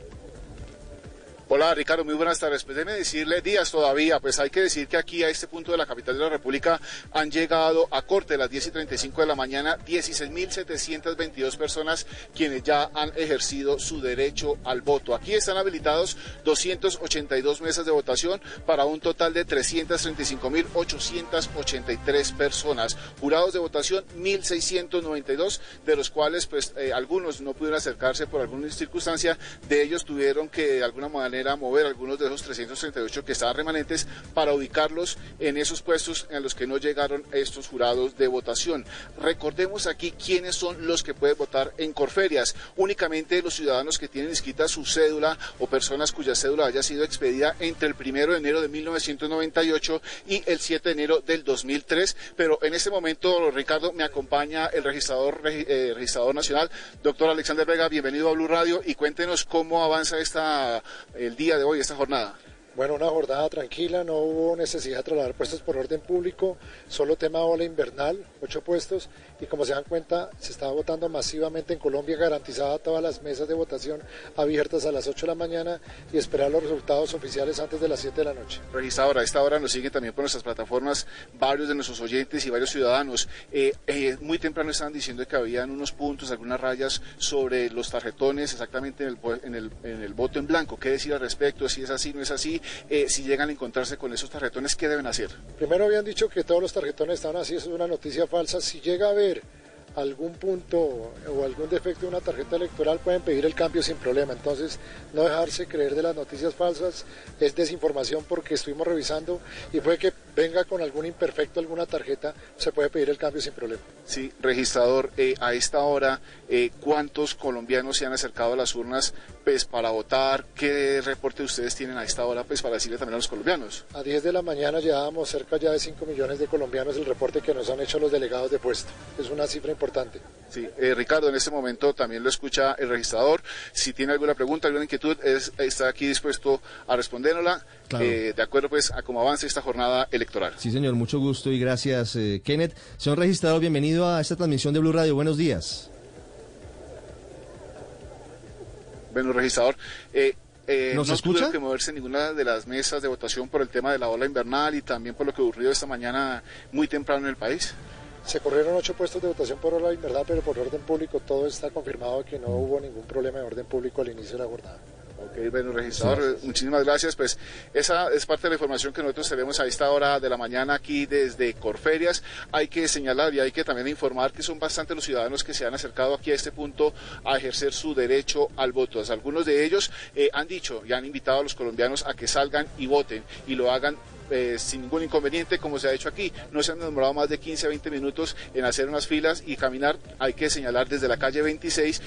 Speaker 57: Hola Ricardo, muy buenas tardes. Pues déjeme decirle días todavía, pues hay que decir que aquí a este punto de la capital de la República han llegado a corte de las 10 y 35 de la mañana 16.722 personas quienes ya han ejercido su derecho al voto. Aquí están habilitados 282 mesas de votación para un total de 335.883 personas. Jurados de votación 1.692, de los cuales pues eh, algunos no pudieron acercarse por alguna circunstancia, de ellos tuvieron que de alguna manera mover algunos de esos 338 que estaban remanentes para ubicarlos en esos puestos en los que no llegaron estos jurados de votación. Recordemos aquí quiénes son los que pueden votar en Corferias. Únicamente los ciudadanos que tienen inscrita su cédula o personas cuya cédula haya sido expedida entre el 1 de enero de 1998 y el 7 de enero del 2003. Pero en este momento, Ricardo, me acompaña el registrador, eh, registrador nacional, doctor Alexander Vega. Bienvenido a Blue Radio y cuéntenos cómo avanza esta el día de hoy, esta jornada.
Speaker 58: Bueno, una jornada tranquila, no hubo necesidad de trasladar puestos por orden público, solo tema ola invernal, ocho puestos, y como se dan cuenta, se estaba votando masivamente en Colombia, garantizada todas las mesas de votación abiertas a las 8 de la mañana y esperar los resultados oficiales antes de las 7 de la noche.
Speaker 57: Registradora, a esta hora nos siguen también por nuestras plataformas varios de nuestros oyentes y varios ciudadanos. Eh, eh, muy temprano estaban diciendo que habían unos puntos, algunas rayas sobre los tarjetones exactamente en el, en el, en el voto en blanco. ¿Qué decir al respecto? Si es así, no es así. Eh, si llegan a encontrarse con esos tarjetones, ¿qué deben hacer?
Speaker 58: Primero habían dicho que todos los tarjetones estaban así, eso es una noticia falsa. Si llega a haber algún punto o algún defecto de una tarjeta electoral, pueden pedir el cambio sin problema. Entonces, no dejarse creer de las noticias falsas es desinformación porque estuvimos revisando y puede que venga con algún imperfecto alguna tarjeta, se puede pedir el cambio sin problema.
Speaker 57: Sí, registrador, eh, a esta hora, eh, ¿cuántos colombianos se han acercado a las urnas pues, para votar? ¿Qué reporte ustedes tienen a esta hora pues, para decirle también a los colombianos?
Speaker 58: A 10 de la mañana llevábamos cerca ya de 5 millones de colombianos el reporte que nos han hecho los delegados de puesto. Es una cifra importante.
Speaker 57: Sí, eh, Ricardo, en este momento también lo escucha el registrador. Si tiene alguna pregunta, alguna inquietud, es- está aquí dispuesto a respondérnosla.
Speaker 53: Claro.
Speaker 57: eh, de acuerdo pues a cómo avance esta jornada electoral.
Speaker 53: Sí, señor, mucho gusto y gracias, eh, Kenneth. Señor registrador, bienvenido a esta transmisión de Blue Radio. Buenos días.
Speaker 57: Registrador, eh, eh,
Speaker 53: ¿Nos
Speaker 57: no
Speaker 53: escucha?
Speaker 57: tuvieron que moverse en ninguna de las mesas de votación por el tema de la ola invernal y también por lo que ocurrió esta mañana muy temprano en el país.
Speaker 58: Se corrieron ocho puestos de votación por hora, verdad, pero por orden público todo está confirmado que no hubo ningún problema de orden público al inicio de la jornada.
Speaker 57: Ok, bueno, registrador, muchísimas gracias. Pues esa es parte de la información que nosotros tenemos a esta hora de la mañana aquí desde Corferias. Hay que señalar y hay que también informar que son bastante los ciudadanos que se han acercado aquí a este punto a ejercer su derecho al voto. Algunos de ellos eh, han dicho y han invitado a los colombianos a que salgan y voten y lo hagan eh, sin ningún inconveniente, como se ha hecho aquí. No se han demorado más de 15 a 20 minutos en hacer unas filas y caminar. Hay que señalar desde la calle 26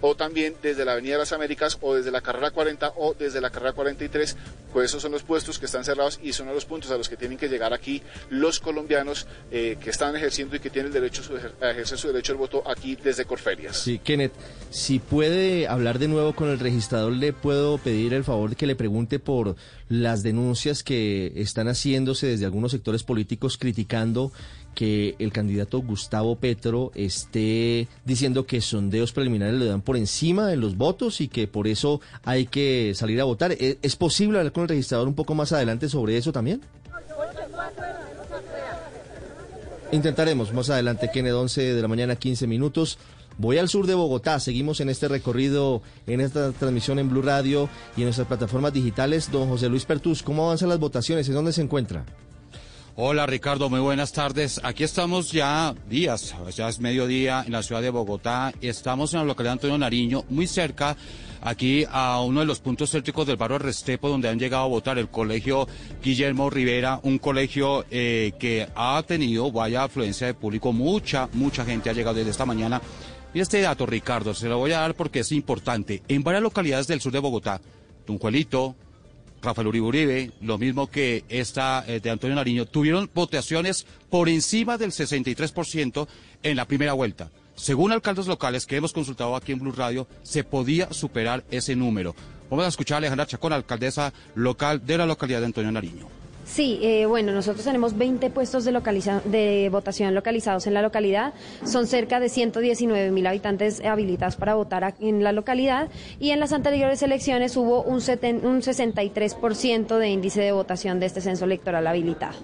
Speaker 57: o también desde la Avenida de las Américas o desde la carrera 40 o desde la carrera 43. Pues esos son los puestos que están cerrados y son los puntos a los que tienen que llegar aquí los colombianos eh, que están ejerciendo y que tienen derecho su ejer- a ejercer su derecho al voto aquí desde Corferias.
Speaker 53: Sí, Kenneth, si puede hablar de nuevo con el registrador, le puedo pedir el favor de que le pregunte por las denuncias que están haciéndose desde algunos sectores políticos criticando que el candidato Gustavo Petro esté diciendo que sondeos preliminares le dan por encima de los votos y que por eso hay que salir a votar. ¿E- ¿Es posible hablar con el registrador un poco más adelante sobre eso también? Intentaremos más adelante, Kenneth, 11 de la mañana, 15 minutos. Voy al sur de Bogotá, seguimos en este recorrido, en esta transmisión en Blue Radio y en nuestras plataformas digitales. Don José Luis Pertus, ¿cómo avanzan las votaciones? ¿En dónde se encuentra?
Speaker 19: Hola Ricardo, muy buenas tardes. Aquí estamos ya días, ya es mediodía en la ciudad de Bogotá. Estamos en la localidad de Antonio Nariño, muy cerca, aquí a uno de los puntos céntricos del barrio Restepo, donde han llegado a votar el colegio Guillermo Rivera, un colegio eh, que ha tenido vaya afluencia de público, mucha, mucha gente ha llegado desde esta mañana. Y este dato, Ricardo, se lo voy a dar porque es importante. En varias localidades del sur de Bogotá, Tunjuelito, Rafael Uribe Uribe, lo mismo que esta eh, de Antonio Nariño, tuvieron votaciones por encima del 63% en la primera vuelta. Según alcaldes locales que hemos consultado aquí en Blue Radio, se podía superar ese número. Vamos a escuchar a Alejandra Chacón, alcaldesa local de la localidad de Antonio Nariño.
Speaker 59: Sí, eh, bueno, nosotros tenemos 20 puestos de, votación localizados en la localidad. Son cerca de 119 mil habitantes habilitados para votar en la localidad. Y en las anteriores elecciones hubo un, un 63% de índice de votación de este censo electoral habilitado.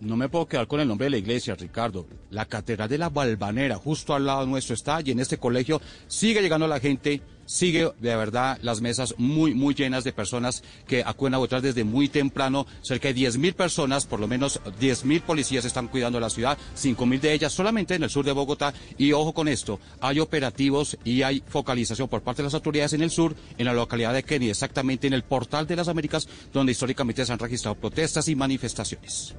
Speaker 19: No me puedo quedar con el nombre de la iglesia, Ricardo. La Catedral de la Balvanera, justo al lado nuestro está, y en este colegio sigue llegando la gente, sigue de verdad las mesas muy, muy llenas de personas que acuden a votar desde muy temprano. Cerca de 10 mil personas, por lo menos 10 mil policías están cuidando la ciudad, 5 mil de ellas solamente en el sur de Bogotá. Y ojo con esto, hay operativos y hay focalización por parte de las autoridades en el sur, en la localidad de Kennedy, exactamente en el portal de las Américas, donde históricamente se han registrado protestas y manifestaciones.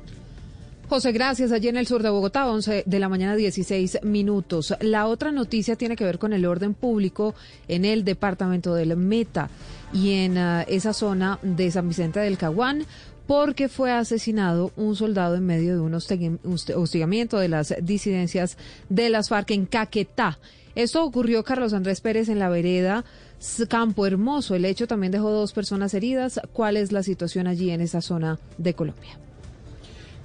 Speaker 54: José, gracias. Allí en el sur de Bogotá, 11 de la mañana, 16 minutos. La otra noticia tiene que ver con el orden público en el departamento del Meta y en ah, esa zona de San Vicente del Caguán porque fue asesinado un soldado en medio de un hostigamiento de las disidencias de las FARC en Caquetá. Esto ocurrió, Carlos Andrés Pérez, en la vereda Campo Hermoso. El hecho también dejó dos personas heridas. ¿Cuál es la situación allí en esa zona de Colombia?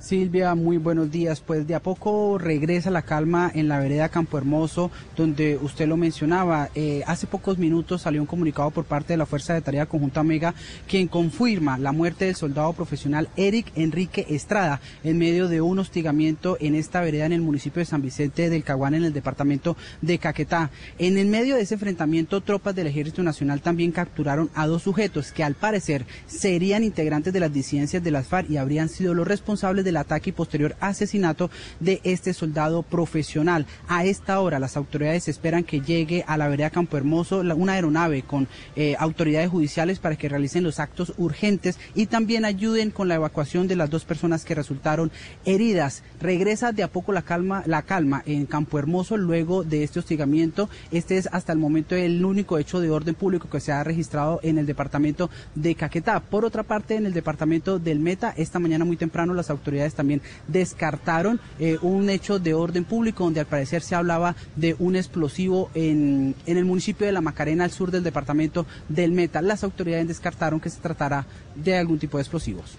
Speaker 60: Silvia, muy buenos días. Pues de a poco regresa la calma en la vereda Campo Hermoso, donde usted lo mencionaba. Eh, hace pocos minutos salió un comunicado por parte de la Fuerza de Tarea Conjunta Mega, quien confirma la muerte del soldado profesional Eric Enrique Estrada en medio de un hostigamiento en esta vereda en el municipio de San Vicente del Caguán, en el departamento de Caquetá. En el medio de ese enfrentamiento, tropas del Ejército Nacional también capturaron a dos sujetos que al parecer serían integrantes de las disidencias de las FARC y habrían sido los responsables de ataque y posterior asesinato de este soldado profesional. A esta hora las autoridades esperan que llegue a la vereda Campo Hermoso una aeronave con eh, autoridades judiciales para que realicen los actos urgentes y también ayuden con la evacuación de las dos personas que resultaron heridas. Regresa de a poco la calma, la calma en Campo Hermoso luego de este hostigamiento. Este es hasta el momento el único hecho de orden público que se ha registrado en el departamento de Caquetá. Por otra parte, en el departamento del Meta, esta mañana muy temprano las autoridades también descartaron eh, un hecho de orden público donde al parecer se hablaba de un explosivo en, en el municipio de La Macarena, al sur del departamento del Meta. Las autoridades descartaron que se tratara de algún tipo de explosivos.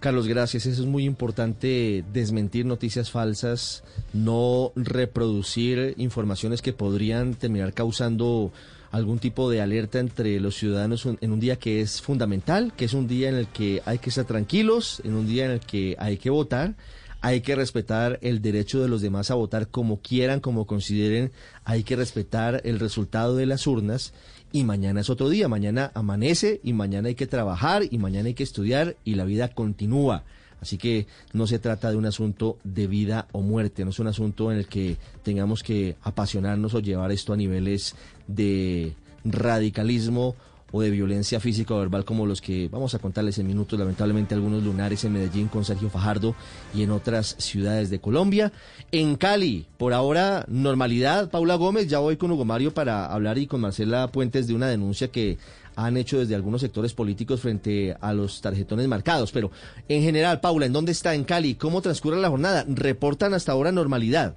Speaker 53: Carlos, gracias. Eso es muy importante, desmentir noticias falsas, no reproducir informaciones que podrían terminar causando algún tipo de alerta entre los ciudadanos en un día que es fundamental, que es un día en el que hay que estar tranquilos, en un día en el que hay que votar, hay que respetar el derecho de los demás a votar como quieran, como consideren, hay que respetar el resultado de las urnas y mañana es otro día, mañana amanece y mañana hay que trabajar y mañana hay que estudiar y la vida continúa. Así que no se trata de un asunto de vida o muerte, no es un asunto en el que tengamos que apasionarnos o llevar esto a niveles de radicalismo o de violencia física o verbal como los que vamos a contarles en minutos, lamentablemente algunos lunares en Medellín con Sergio Fajardo y en otras ciudades de Colombia. En Cali, por ahora, normalidad. Paula Gómez, ya voy con Hugo Mario para hablar y con Marcela Puentes de una denuncia que han hecho desde algunos sectores políticos frente a los tarjetones marcados. Pero en general, Paula, ¿en dónde está en Cali? ¿Cómo transcurre la jornada? ¿Reportan hasta ahora normalidad?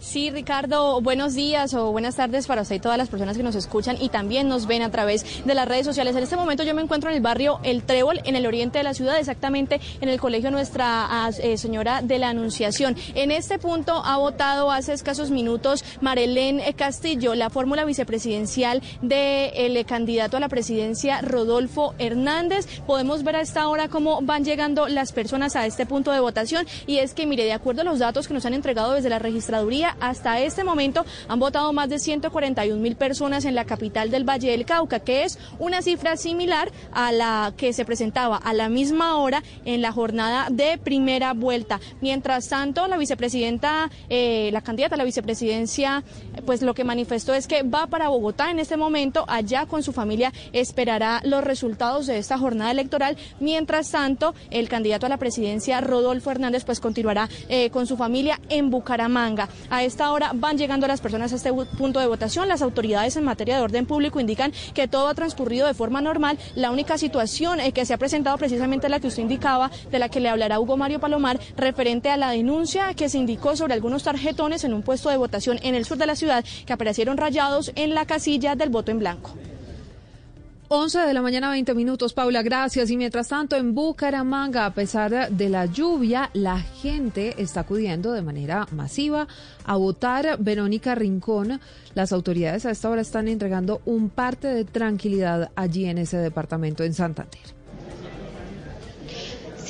Speaker 61: Sí, Ricardo, buenos días o buenas tardes para usted y todas las personas que nos escuchan y también nos ven a través de las redes sociales. En este momento yo me encuentro en el barrio El Trébol, en el oriente de la ciudad, exactamente en el colegio Nuestra eh, Señora de la Anunciación. En este punto ha votado hace escasos minutos Marilén Castillo, la fórmula vicepresidencial del eh, candidato a la presidencia Rodolfo Hernández. Podemos ver a esta hora cómo van llegando las personas a este punto de votación y es que, mire, de acuerdo a los datos que nos han entregado desde la registraduría, hasta este momento han votado más de 141 mil personas en la capital del Valle del Cauca, que es una cifra similar a la que se presentaba a la misma hora en la jornada de primera vuelta. Mientras tanto, la vicepresidenta, eh, la candidata a la vicepresidencia, pues lo que manifestó es que va para Bogotá en este momento, allá con su familia esperará los resultados de esta jornada electoral. Mientras tanto, el candidato a la presidencia, Rodolfo Hernández, pues continuará eh, con su familia en Bucaramanga. A esta hora van llegando las personas a este punto de votación. Las autoridades en materia de orden público indican que todo ha transcurrido de forma normal. La única situación eh, que se ha presentado precisamente la que usted indicaba, de la que le hablará Hugo Mario Palomar, referente a la denuncia que se indicó sobre algunos tarjetones en un puesto de votación en el sur de la ciudad que aparecieron rayados en la casilla del voto en blanco.
Speaker 54: 11 de la mañana, 20 minutos. Paula, gracias. Y mientras tanto, en Bucaramanga, a pesar de la lluvia, la gente está acudiendo de manera masiva a votar. Verónica Rincón, las autoridades a esta hora están entregando un parte de tranquilidad allí en ese departamento en Santander.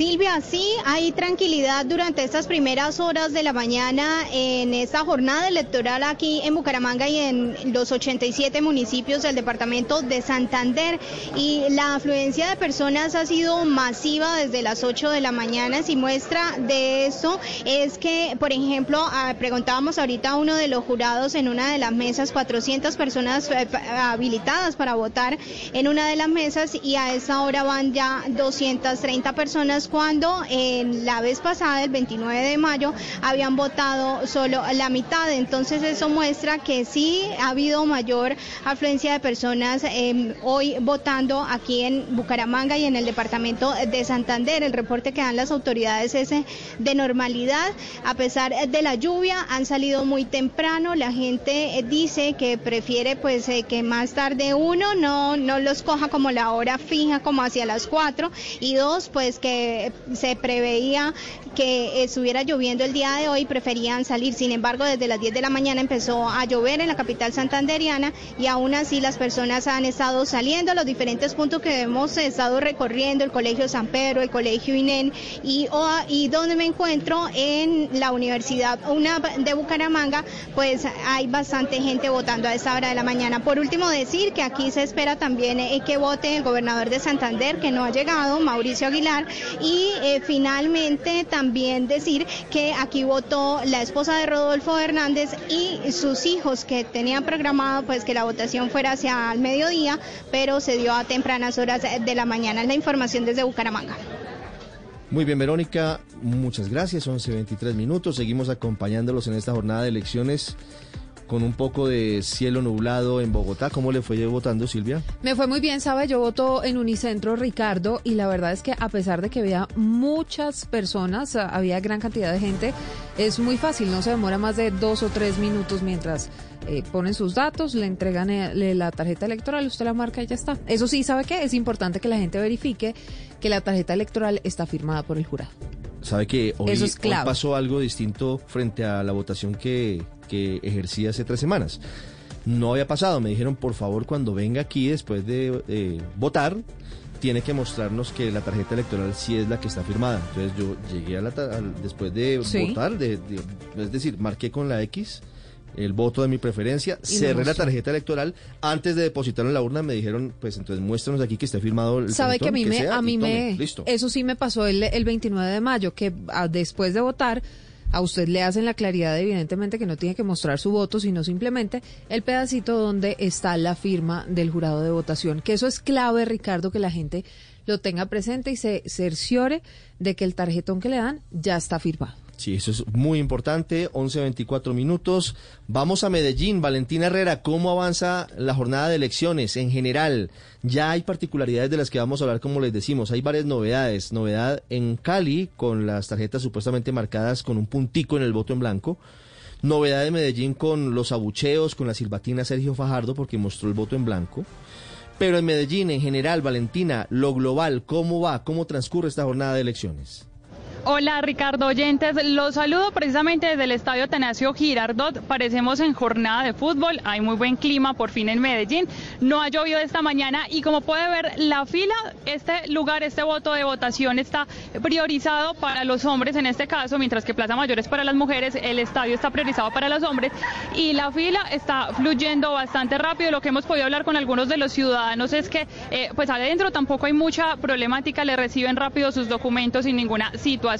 Speaker 62: Silvia, sí, hay tranquilidad durante estas primeras horas de la mañana en esta jornada electoral aquí en Bucaramanga y en los 87 municipios del departamento de Santander. Y la afluencia de personas ha sido masiva desde las 8 de la mañana. Si muestra de eso es que, por ejemplo, ah, preguntábamos ahorita a uno de los jurados en una de las mesas, 400 personas eh, habilitadas para votar en una de las mesas y a esa hora van ya 230 personas cuando en la vez pasada, el 29 de mayo, habían votado solo la mitad. Entonces eso muestra que sí ha habido mayor afluencia de personas eh, hoy votando aquí en Bucaramanga y en el departamento de Santander. El reporte que dan las autoridades es eh, de normalidad. A pesar de la lluvia, han salido muy temprano. La gente eh, dice que prefiere pues que más tarde uno no, no los coja como la hora fija, como hacia las cuatro, y dos, pues que se preveía que estuviera lloviendo el día de hoy, preferían salir. Sin embargo, desde las 10 de la mañana empezó a llover en la capital santanderiana y aún así las personas han estado saliendo a los diferentes puntos que hemos estado recorriendo, el Colegio San Pedro, el Colegio INEN y, donde me encuentro en la Universidad una de Bucaramanga, pues hay bastante gente votando a esta hora de la mañana. Por último, decir que aquí se espera también eh, que vote el gobernador de Santander, que no ha llegado, Mauricio Aguilar, y eh, finalmente también decir que aquí votó la esposa de Rodolfo Hernández y sus hijos que tenían programado pues que la votación fuera hacia el mediodía, pero se dio a tempranas horas de la mañana. La información desde Bucaramanga.
Speaker 53: Muy bien, Verónica, muchas gracias. 11.23 minutos. Seguimos acompañándolos en esta jornada de elecciones con un poco de cielo nublado en Bogotá. ¿Cómo le fue votando, Silvia?
Speaker 54: Me fue muy bien, sabe, yo voto en Unicentro Ricardo y la verdad es que a pesar de que había muchas personas, había gran cantidad de gente, es muy fácil, no se demora más de dos o tres minutos mientras eh, ponen sus datos, le entregan eh, la tarjeta electoral, usted la marca y ya está. Eso sí, ¿sabe qué? Es importante que la gente verifique que la tarjeta electoral está firmada por el jurado.
Speaker 53: Sabe que hoy, hoy pasó algo distinto frente a la votación que que ejercí hace tres semanas. No había pasado, me dijeron por favor cuando venga aquí después de eh, votar, tiene que mostrarnos que la tarjeta electoral sí es la que está firmada. Entonces yo llegué a la después de votar, de, es decir, marqué con la X el voto de mi preferencia, cerré la tarjeta electoral, antes de depositarlo en la urna me dijeron, pues entonces muéstranos aquí que esté firmado el
Speaker 54: Sabe que a mí me, a mí me, eso sí me pasó el, el 29 de mayo, que ah, después de votar a usted le hacen la claridad evidentemente que no tiene que mostrar su voto, sino simplemente el pedacito donde está la firma del jurado de votación. Que eso es clave, Ricardo, que la gente lo tenga presente y se cerciore de que el tarjetón que le dan ya está firmado.
Speaker 53: Sí, eso es muy importante. 11.24 minutos. Vamos a Medellín. Valentina Herrera, ¿cómo avanza la jornada de elecciones en general? Ya hay particularidades de las que vamos a hablar, como les decimos. Hay varias novedades. Novedad en Cali, con las tarjetas supuestamente marcadas con un puntico en el voto en blanco. Novedad de Medellín con los abucheos, con la silbatina Sergio Fajardo, porque mostró el voto en blanco. Pero en Medellín, en general, Valentina, lo global, ¿cómo va? ¿Cómo transcurre esta jornada de elecciones?
Speaker 63: Hola Ricardo Oyentes, los saludo precisamente desde el Estadio Atanasio Girardot. Parecemos en jornada de fútbol, hay muy buen clima por fin en Medellín. No ha llovido esta mañana y como puede ver la fila, este lugar, este voto de votación está priorizado para los hombres en este caso, mientras que Plaza Mayor es para las mujeres, el estadio está priorizado para los hombres y la fila está fluyendo bastante rápido. Lo que hemos podido hablar con algunos de los ciudadanos es que eh, pues adentro tampoco hay mucha problemática, le reciben rápido sus documentos sin ninguna situación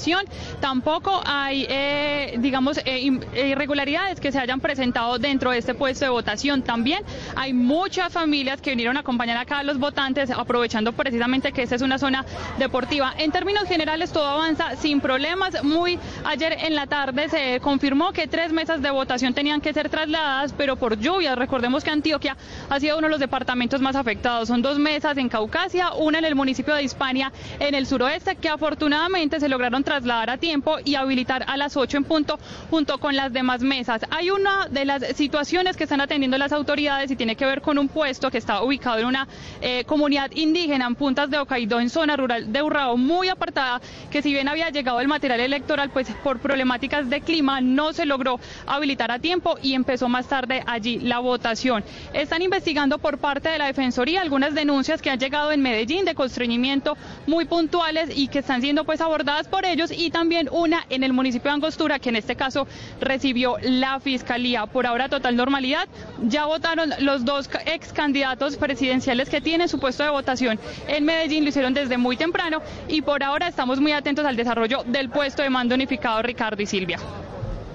Speaker 63: Tampoco hay, eh, digamos, eh, irregularidades que se hayan presentado dentro de este puesto de votación. También hay muchas familias que vinieron a acompañar acá a los votantes, aprovechando precisamente que esta es una zona deportiva. En términos generales, todo avanza sin problemas. Muy ayer en la tarde se confirmó que tres mesas de votación tenían que ser trasladadas, pero por lluvias. Recordemos que Antioquia ha sido uno de los departamentos más afectados. Son dos mesas en Caucasia, una en el municipio de Hispania, en el suroeste, que afortunadamente se lograron trasladar a tiempo y habilitar a las 8 en punto junto con las demás mesas. Hay una de las situaciones que están atendiendo las autoridades y tiene que ver con un puesto que está ubicado en una eh, comunidad indígena en Puntas de Ocaidó, en zona rural de Urrao, muy apartada, que si bien había llegado el material electoral, pues por problemáticas de clima no se logró habilitar a tiempo y empezó más tarde allí la votación. Están investigando por parte de la Defensoría algunas denuncias que han llegado en Medellín de constreñimiento muy puntuales y que están siendo pues abordadas por ellos y también una en el municipio de Angostura que en este caso recibió la fiscalía. Por ahora total normalidad. Ya votaron los dos ex candidatos presidenciales que tienen su puesto de votación en Medellín, lo hicieron desde muy temprano y por ahora estamos muy atentos al desarrollo del puesto de mando unificado Ricardo y Silvia.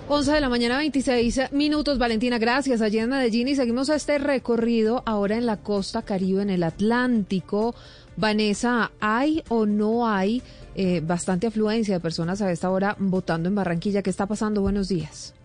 Speaker 54: 11 de la mañana, 26 minutos. Valentina, gracias. Allí en Medellín y seguimos este recorrido ahora en la costa caribe, en el Atlántico Vanessa, ¿hay o no hay eh, bastante afluencia de personas a esta hora votando en Barranquilla? ¿Qué está pasando? Buenos días.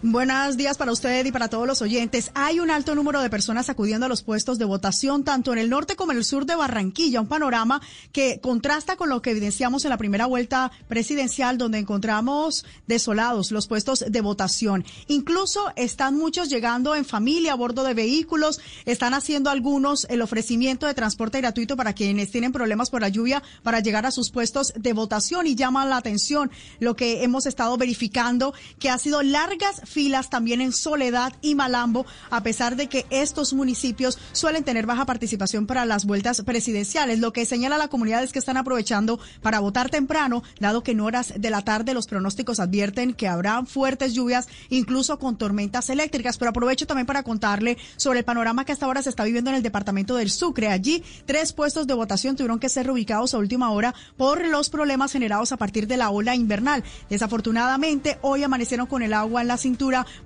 Speaker 64: Buenos días para usted y para todos los oyentes. Hay un alto número de personas acudiendo a los puestos de votación, tanto en el norte como en el sur de Barranquilla, un panorama que contrasta con lo que evidenciamos en la primera vuelta presidencial, donde encontramos desolados los puestos de votación. Incluso están muchos llegando en familia a bordo de vehículos, están haciendo algunos el ofrecimiento de transporte gratuito para quienes tienen problemas por la lluvia para llegar a sus puestos de votación y llama la atención lo que hemos estado verificando, que ha sido largas filas también en Soledad y Malambo, a pesar de que estos municipios suelen tener baja participación para las vueltas presidenciales. Lo que señala la comunidad es que están aprovechando para votar temprano, dado que en horas de la tarde los pronósticos advierten que habrá fuertes lluvias, incluso con tormentas eléctricas. Pero aprovecho también para contarle sobre el panorama que hasta ahora se está viviendo en el departamento del Sucre. Allí, tres puestos de votación tuvieron que ser reubicados a última hora por los problemas generados a partir de la ola invernal. Desafortunadamente, hoy amanecieron con el agua en la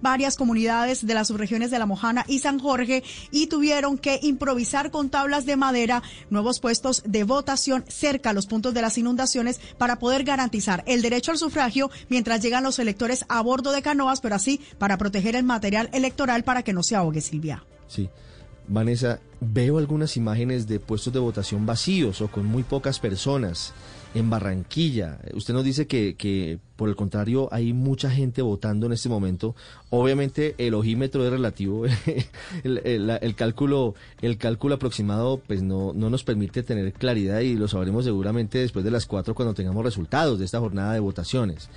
Speaker 64: varias comunidades de las subregiones de La Mojana y San Jorge y tuvieron que improvisar con tablas de madera nuevos puestos de votación cerca a los puntos de las inundaciones para poder garantizar el derecho al sufragio mientras llegan los electores a bordo de canoas, pero así para proteger el material electoral para que no se ahogue, Silvia.
Speaker 53: Sí. Vanessa, veo algunas imágenes de puestos de votación vacíos o con muy pocas personas en Barranquilla. Usted nos dice que, que, por el contrario, hay mucha gente votando en este momento. Obviamente el ojímetro es relativo. [LAUGHS] el, cálculo, el cálculo aproximado pues no, no nos permite tener claridad y lo sabremos seguramente después de las cuatro cuando tengamos resultados de esta jornada de votaciones.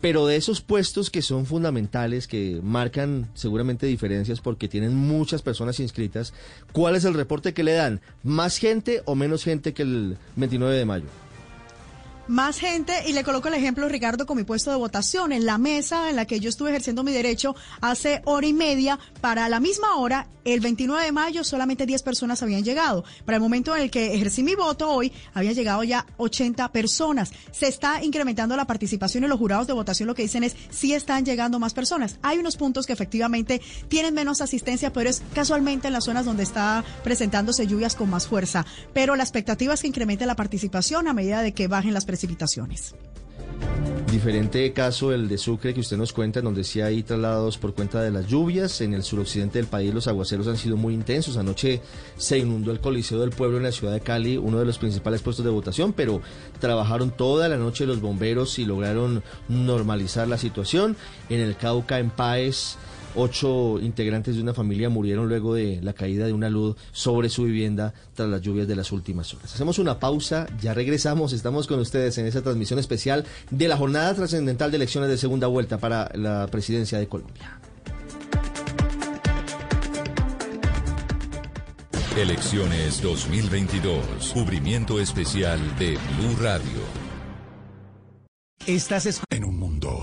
Speaker 53: Pero de esos puestos que son fundamentales, que marcan seguramente diferencias porque tienen muchas personas inscritas, ¿cuál es el reporte que le dan? ¿Más gente o menos gente que el 29 de mayo?
Speaker 64: Más gente y le coloco el ejemplo, Ricardo, con mi puesto de votación en la mesa en la que yo estuve ejerciendo mi derecho hace hora y media. Para la misma hora, el 29 de mayo, solamente 10 personas habían llegado. Para el momento en el que ejercí mi voto hoy, habían llegado ya 80 personas. Se está incrementando la participación y los jurados de votación lo que dicen es si están llegando más personas. Hay unos puntos que efectivamente tienen menos asistencia, pero es casualmente en las zonas donde está presentándose lluvias con más fuerza. Pero la expectativa es que incremente la participación a medida de que bajen las precipitaciones.
Speaker 53: Diferente caso el de Sucre que usted nos cuenta, en donde sí hay traslados por cuenta de las lluvias. En el suroccidente del país los aguaceros han sido muy intensos. Anoche se inundó el Coliseo del Pueblo en la ciudad de Cali, uno de los principales puestos de votación, pero trabajaron toda la noche los bomberos y lograron normalizar la situación. En el Cauca, en Páez, Ocho integrantes de una familia murieron luego de la caída de una luz sobre su vivienda tras las lluvias de las últimas horas. Hacemos una pausa, ya regresamos, estamos con ustedes en esa transmisión especial de la jornada trascendental de elecciones de segunda vuelta para la presidencia de Colombia.
Speaker 7: Elecciones 2022. Cubrimiento especial de Blue Radio.
Speaker 65: Estás en un mundo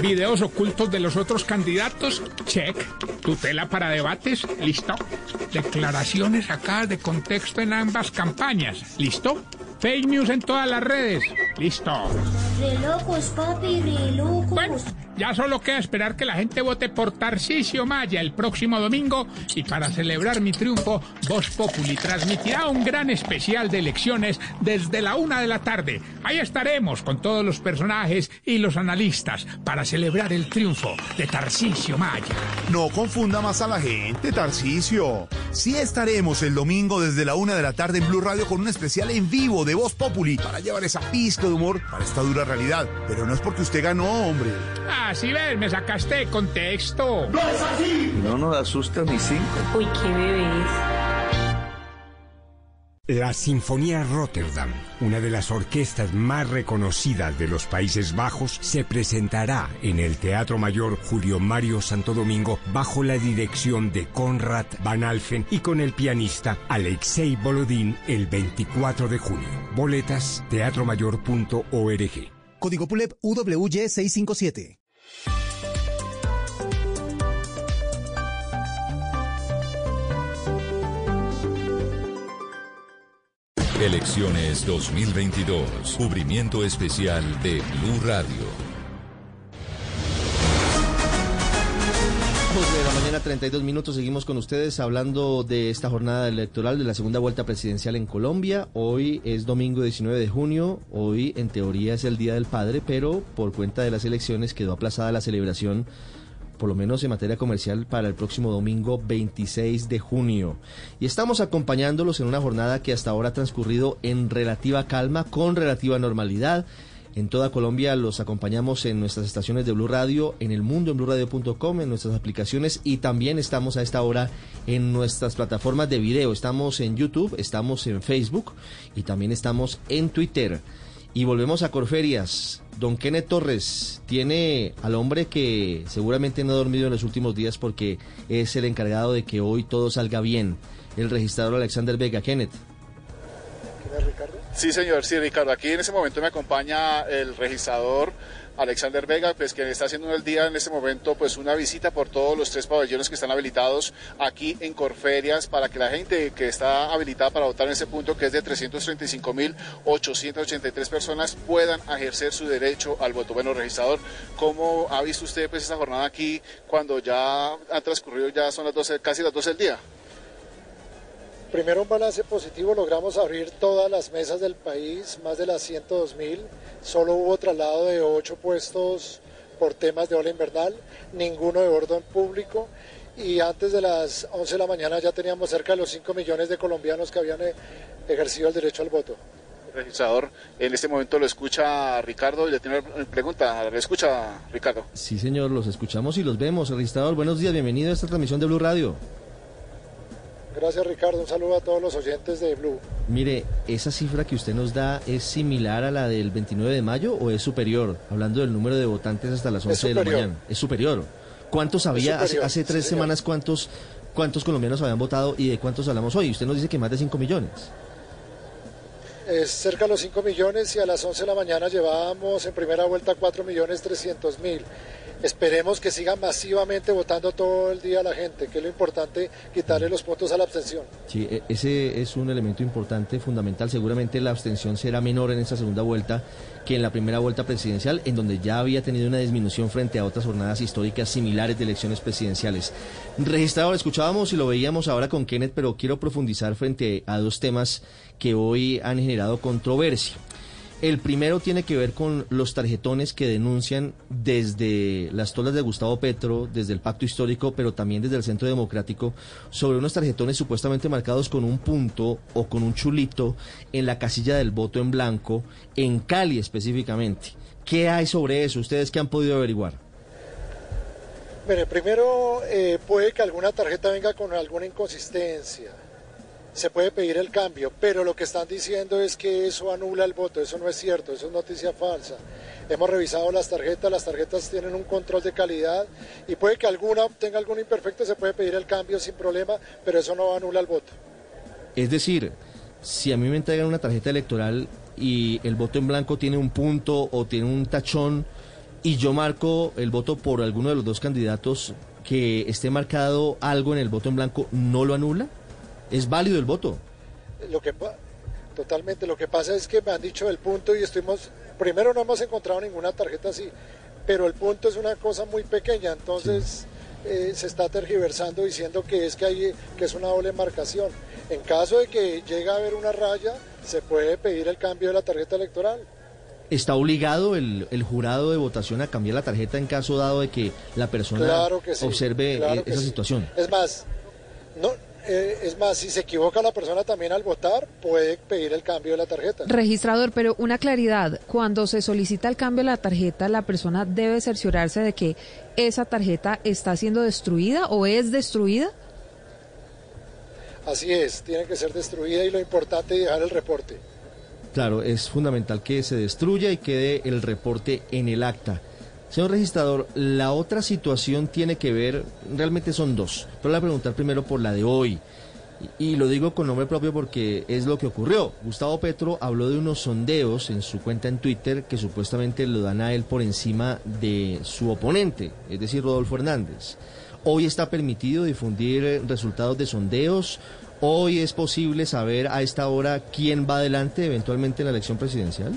Speaker 3: Videos ocultos de los otros candidatos, check. Tutela para debates, listo. Declaraciones sacadas de contexto en ambas campañas, listo. Fake news en todas las redes, listo.
Speaker 42: Re locos, papi, re locos.
Speaker 3: Bueno, ya solo queda esperar que la gente vote por Tarcisio Maya el próximo domingo y para celebrar mi triunfo, Voz Populi transmitirá un gran especial de elecciones desde la una de la tarde. Ahí estaremos con todos los personajes y los analistas para celebrar el triunfo de Tarcisio Maya.
Speaker 5: No confunda más a la gente, Tarcisio. Sí estaremos el domingo desde la una de la tarde en Blue Radio con un especial en vivo de Voz Populi para llevar esa pizca de humor para esta dura realidad. Pero no es porque usted ganó, hombre.
Speaker 3: Ah, sí ves, me sacaste de contexto.
Speaker 66: ¡No es así!
Speaker 43: No nos asusta ni cinco.
Speaker 42: Uy, qué bebés.
Speaker 67: La Sinfonía Rotterdam, una de las orquestas más reconocidas de los Países Bajos, se presentará en el Teatro Mayor Julio Mario Santo Domingo bajo la dirección de Konrad Van Alphen y con el pianista Alexei Bolodin el 24 de junio. Boletas teatromayor.org.
Speaker 68: Código PULEP UWY 657.
Speaker 7: Elecciones 2022. Cubrimiento especial de Blue Radio.
Speaker 53: 2 de la mañana, 32 minutos. Seguimos con ustedes hablando de esta jornada electoral de la segunda vuelta presidencial en Colombia. Hoy es domingo 19 de junio. Hoy, en teoría, es el Día del Padre, pero por cuenta de las elecciones quedó aplazada la celebración por lo menos en materia comercial, para el próximo domingo 26 de junio. Y estamos acompañándolos en una jornada que hasta ahora ha transcurrido en relativa calma, con relativa normalidad. En toda Colombia los acompañamos en nuestras estaciones de Blue Radio, en el mundo en bluradio.com, en nuestras aplicaciones y también estamos a esta hora en nuestras plataformas de video. Estamos en YouTube, estamos en Facebook y también estamos en Twitter. Y volvemos a Corferias. Don Kenneth Torres tiene al hombre que seguramente no ha dormido en los últimos días porque es el encargado de que hoy todo salga bien. El registrador Alexander Vega. Kenneth.
Speaker 57: Sí, señor, sí, Ricardo. Aquí en ese momento me acompaña el registrador Alexander Vega, pues que está haciendo el día en este momento pues una visita por todos los tres pabellones que están habilitados aquí en Corferias para que la gente que está habilitada para votar en ese punto, que es de 335.883 personas, puedan ejercer su derecho al voto. Bueno, registrador, ¿cómo ha visto usted pues esta jornada aquí cuando ya ha transcurrido, ya son las 12, casi las 12 del día?
Speaker 58: Primero un balance positivo, logramos abrir todas las mesas del país, más de las 102 mil, solo hubo traslado de ocho puestos por temas de ola invernal, ninguno de orden público y antes de las 11 de la mañana ya teníamos cerca de los 5 millones de colombianos que habían eh, ejercido el derecho al voto.
Speaker 57: Registrador, en este momento lo escucha Ricardo y le tiene una pregunta. ¿Le escucha Ricardo?
Speaker 53: Sí, señor, los escuchamos y los vemos. Registrador, buenos días, bienvenido a esta transmisión de Blue Radio.
Speaker 58: Gracias Ricardo, un saludo a todos los oyentes de Blue.
Speaker 53: Mire, ¿esa cifra que usted nos da es similar a la del 29 de mayo o es superior? Hablando del número de votantes hasta las 11 de la mañana. Es superior. ¿Cuántos había hace, tres semanas? ¿cuántos, ¿Cuántos colombianos habían votado y de cuántos hablamos hoy? Usted nos dice que más de 5 millones.
Speaker 58: Es cerca de los 5 millones y a las 11 de la mañana llevábamos en primera vuelta 4 millones 300 mil esperemos que siga masivamente votando todo el día la gente, que es lo importante, quitarle los votos a la abstención.
Speaker 53: Sí, e, ese es un elemento importante, fundamental. Seguramente la abstención será menor en esta segunda vuelta que en la primera vuelta presidencial, en donde ya había tenido una disminución frente a otras jornadas históricas similares de elecciones presidenciales. Registrador, escuchábamos y lo veíamos ahora con Kenneth, pero quiero profundizar frente a dos temas que hoy han generado controversia. El primero tiene que ver con los tarjetones que denuncian desde las tolas de Gustavo Petro, desde el pacto histórico, pero también desde el Centro Democrático, sobre unos tarjetones supuestamente marcados con un punto o con un chulito en la casilla del voto en blanco, en Cali específicamente. ¿Qué hay sobre eso? ¿Ustedes qué han podido averiguar?
Speaker 58: Mire, primero eh, puede que alguna tarjeta venga con alguna inconsistencia se puede pedir el cambio, pero lo que están diciendo es que eso anula el voto, eso no es cierto, eso es noticia falsa. Hemos revisado las tarjetas, las tarjetas tienen un control de calidad y puede que alguna tenga algún imperfecto, se puede pedir el cambio sin problema, pero eso no anula el voto.
Speaker 53: Es decir, si a mí me entregan una tarjeta electoral y el voto en blanco tiene un punto o tiene un tachón y yo marco el voto por alguno de los dos candidatos que esté marcado algo en el voto en blanco, ¿no lo anula? ¿Es válido el voto?
Speaker 58: Lo que totalmente, lo que pasa es que me han dicho el punto y estuvimos, primero no hemos encontrado ninguna tarjeta así, pero el punto es una cosa muy pequeña, entonces eh, se está tergiversando diciendo que es que hay, que es una doble marcación. En caso de que llegue a haber una raya, se puede pedir el cambio de la tarjeta electoral.
Speaker 53: ¿Está obligado el, jurado de votación a cambiar la tarjeta en caso dado de que la persona observe eh, esa situación?
Speaker 58: Es más, no, eh, es más, si se equivoca la persona también al votar, puede pedir el cambio de la tarjeta.
Speaker 54: Registrador, pero una claridad, cuando se solicita el cambio de la tarjeta, la persona debe cerciorarse de que esa tarjeta está siendo destruida o es destruida.
Speaker 58: Así es, tiene que ser destruida y lo importante es dejar el reporte.
Speaker 53: Claro, es fundamental que se destruya y quede el reporte en el acta. Señor registrador, la otra situación tiene que ver, realmente son dos, pero le voy a preguntar primero por la de hoy. Y, lo digo con nombre propio porque es lo que ocurrió. Gustavo Petro habló de unos sondeos en su cuenta en Twitter que supuestamente lo dan a él por encima de su oponente, es decir, Rodolfo Hernández. Hoy está permitido difundir resultados de sondeos. Hoy es posible saber a esta hora quién va adelante eventualmente en la elección presidencial.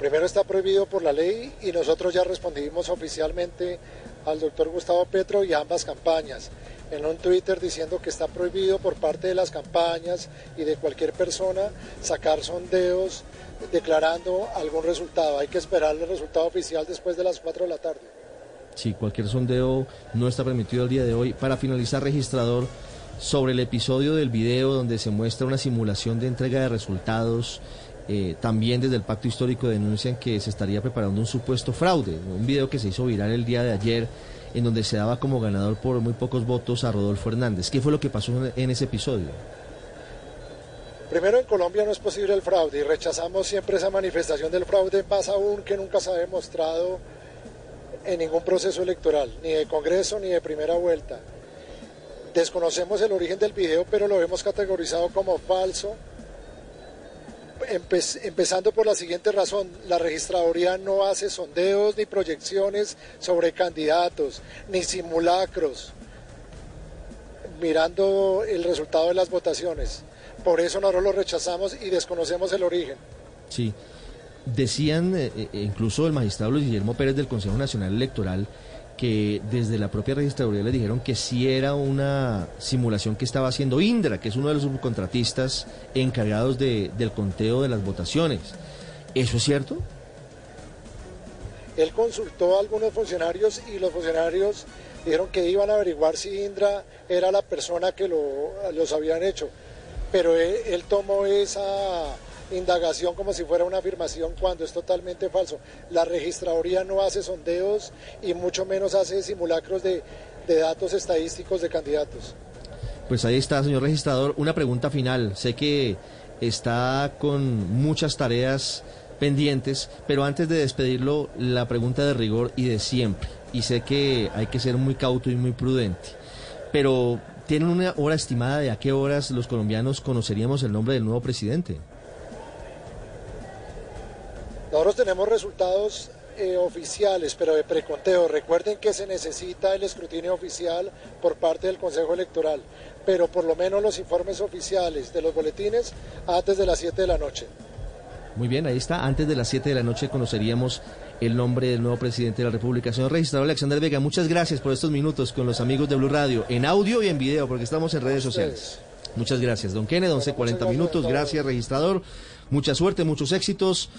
Speaker 58: Primero está prohibido por la ley y nosotros ya respondimos oficialmente al doctor Gustavo Petro y a ambas campañas en un Twitter diciendo que está prohibido por parte de las campañas y de cualquier persona sacar sondeos declarando algún resultado. Hay que esperar el resultado oficial después de las 4 de la tarde.
Speaker 53: Sí, cualquier sondeo no está permitido el día de hoy. Para finalizar, registrador, sobre el episodio del video donde se muestra una simulación de entrega de resultados, eh, también desde el Pacto Histórico denuncian que se estaría preparando un supuesto fraude. Un video que se hizo viral el día de ayer en donde se daba como ganador por muy pocos votos a Rodolfo Hernández. ¿Qué fue lo que pasó en- ese episodio?
Speaker 58: Primero, en Colombia no es posible el fraude y rechazamos siempre esa manifestación del fraude, más aún que nunca se ha demostrado en ningún proceso electoral, ni de Congreso ni de primera vuelta. Desconocemos el origen del video, pero lo hemos categorizado como falso, Empe- empezando por la siguiente razón, la registraduría no hace sondeos ni proyecciones sobre candidatos, ni simulacros, mirando el resultado de las votaciones. Por eso nosotros lo rechazamos y desconocemos el origen.
Speaker 53: Sí. Decían, eh, eh, incluso el magistrado Luis Guillermo Pérez del Consejo Nacional Electoral, que desde la propia registraduría le dijeron que sí era una simulación que estaba haciendo Indra, que es uno de los subcontratistas encargados de- del conteo de las votaciones. ¿Eso es cierto?
Speaker 58: Él consultó a algunos funcionarios y los funcionarios dijeron que iban a averiguar si Indra era la persona que lo, los habían hecho. Pero él, él tomó esa indagación como si fuera una afirmación cuando es totalmente falso. La registraduría no hace sondeos y mucho menos hace simulacros de, de datos estadísticos de candidatos.
Speaker 53: Pues ahí está, señor registrador. Una pregunta final. Sé que está con muchas tareas pendientes, pero antes de despedirlo, la pregunta de rigor y de siempre. Y sé que hay que ser muy cauto y muy prudente. Pero, ¿tienen una hora estimada de a qué horas los colombianos conoceríamos el nombre del nuevo presidente?
Speaker 58: Nosotros tenemos resultados eh, oficiales, pero de preconteo. Recuerden que se necesita el escrutinio oficial por parte del Consejo Electoral, pero por lo menos los informes oficiales de los boletines antes de las 7 de la noche.
Speaker 53: Muy bien, ahí está. Antes de las 7 de la noche conoceríamos el nombre del nuevo presidente de la República. Señor registrador Alexander Vega, muchas gracias por estos minutos con los amigos de Blue Radio, en audio y en video, porque estamos en redes sociales. Muchas gracias, don Kenneth, 11.40
Speaker 58: gracias
Speaker 53: minutos. Gracias, registrador. Mucha suerte, muchos éxitos,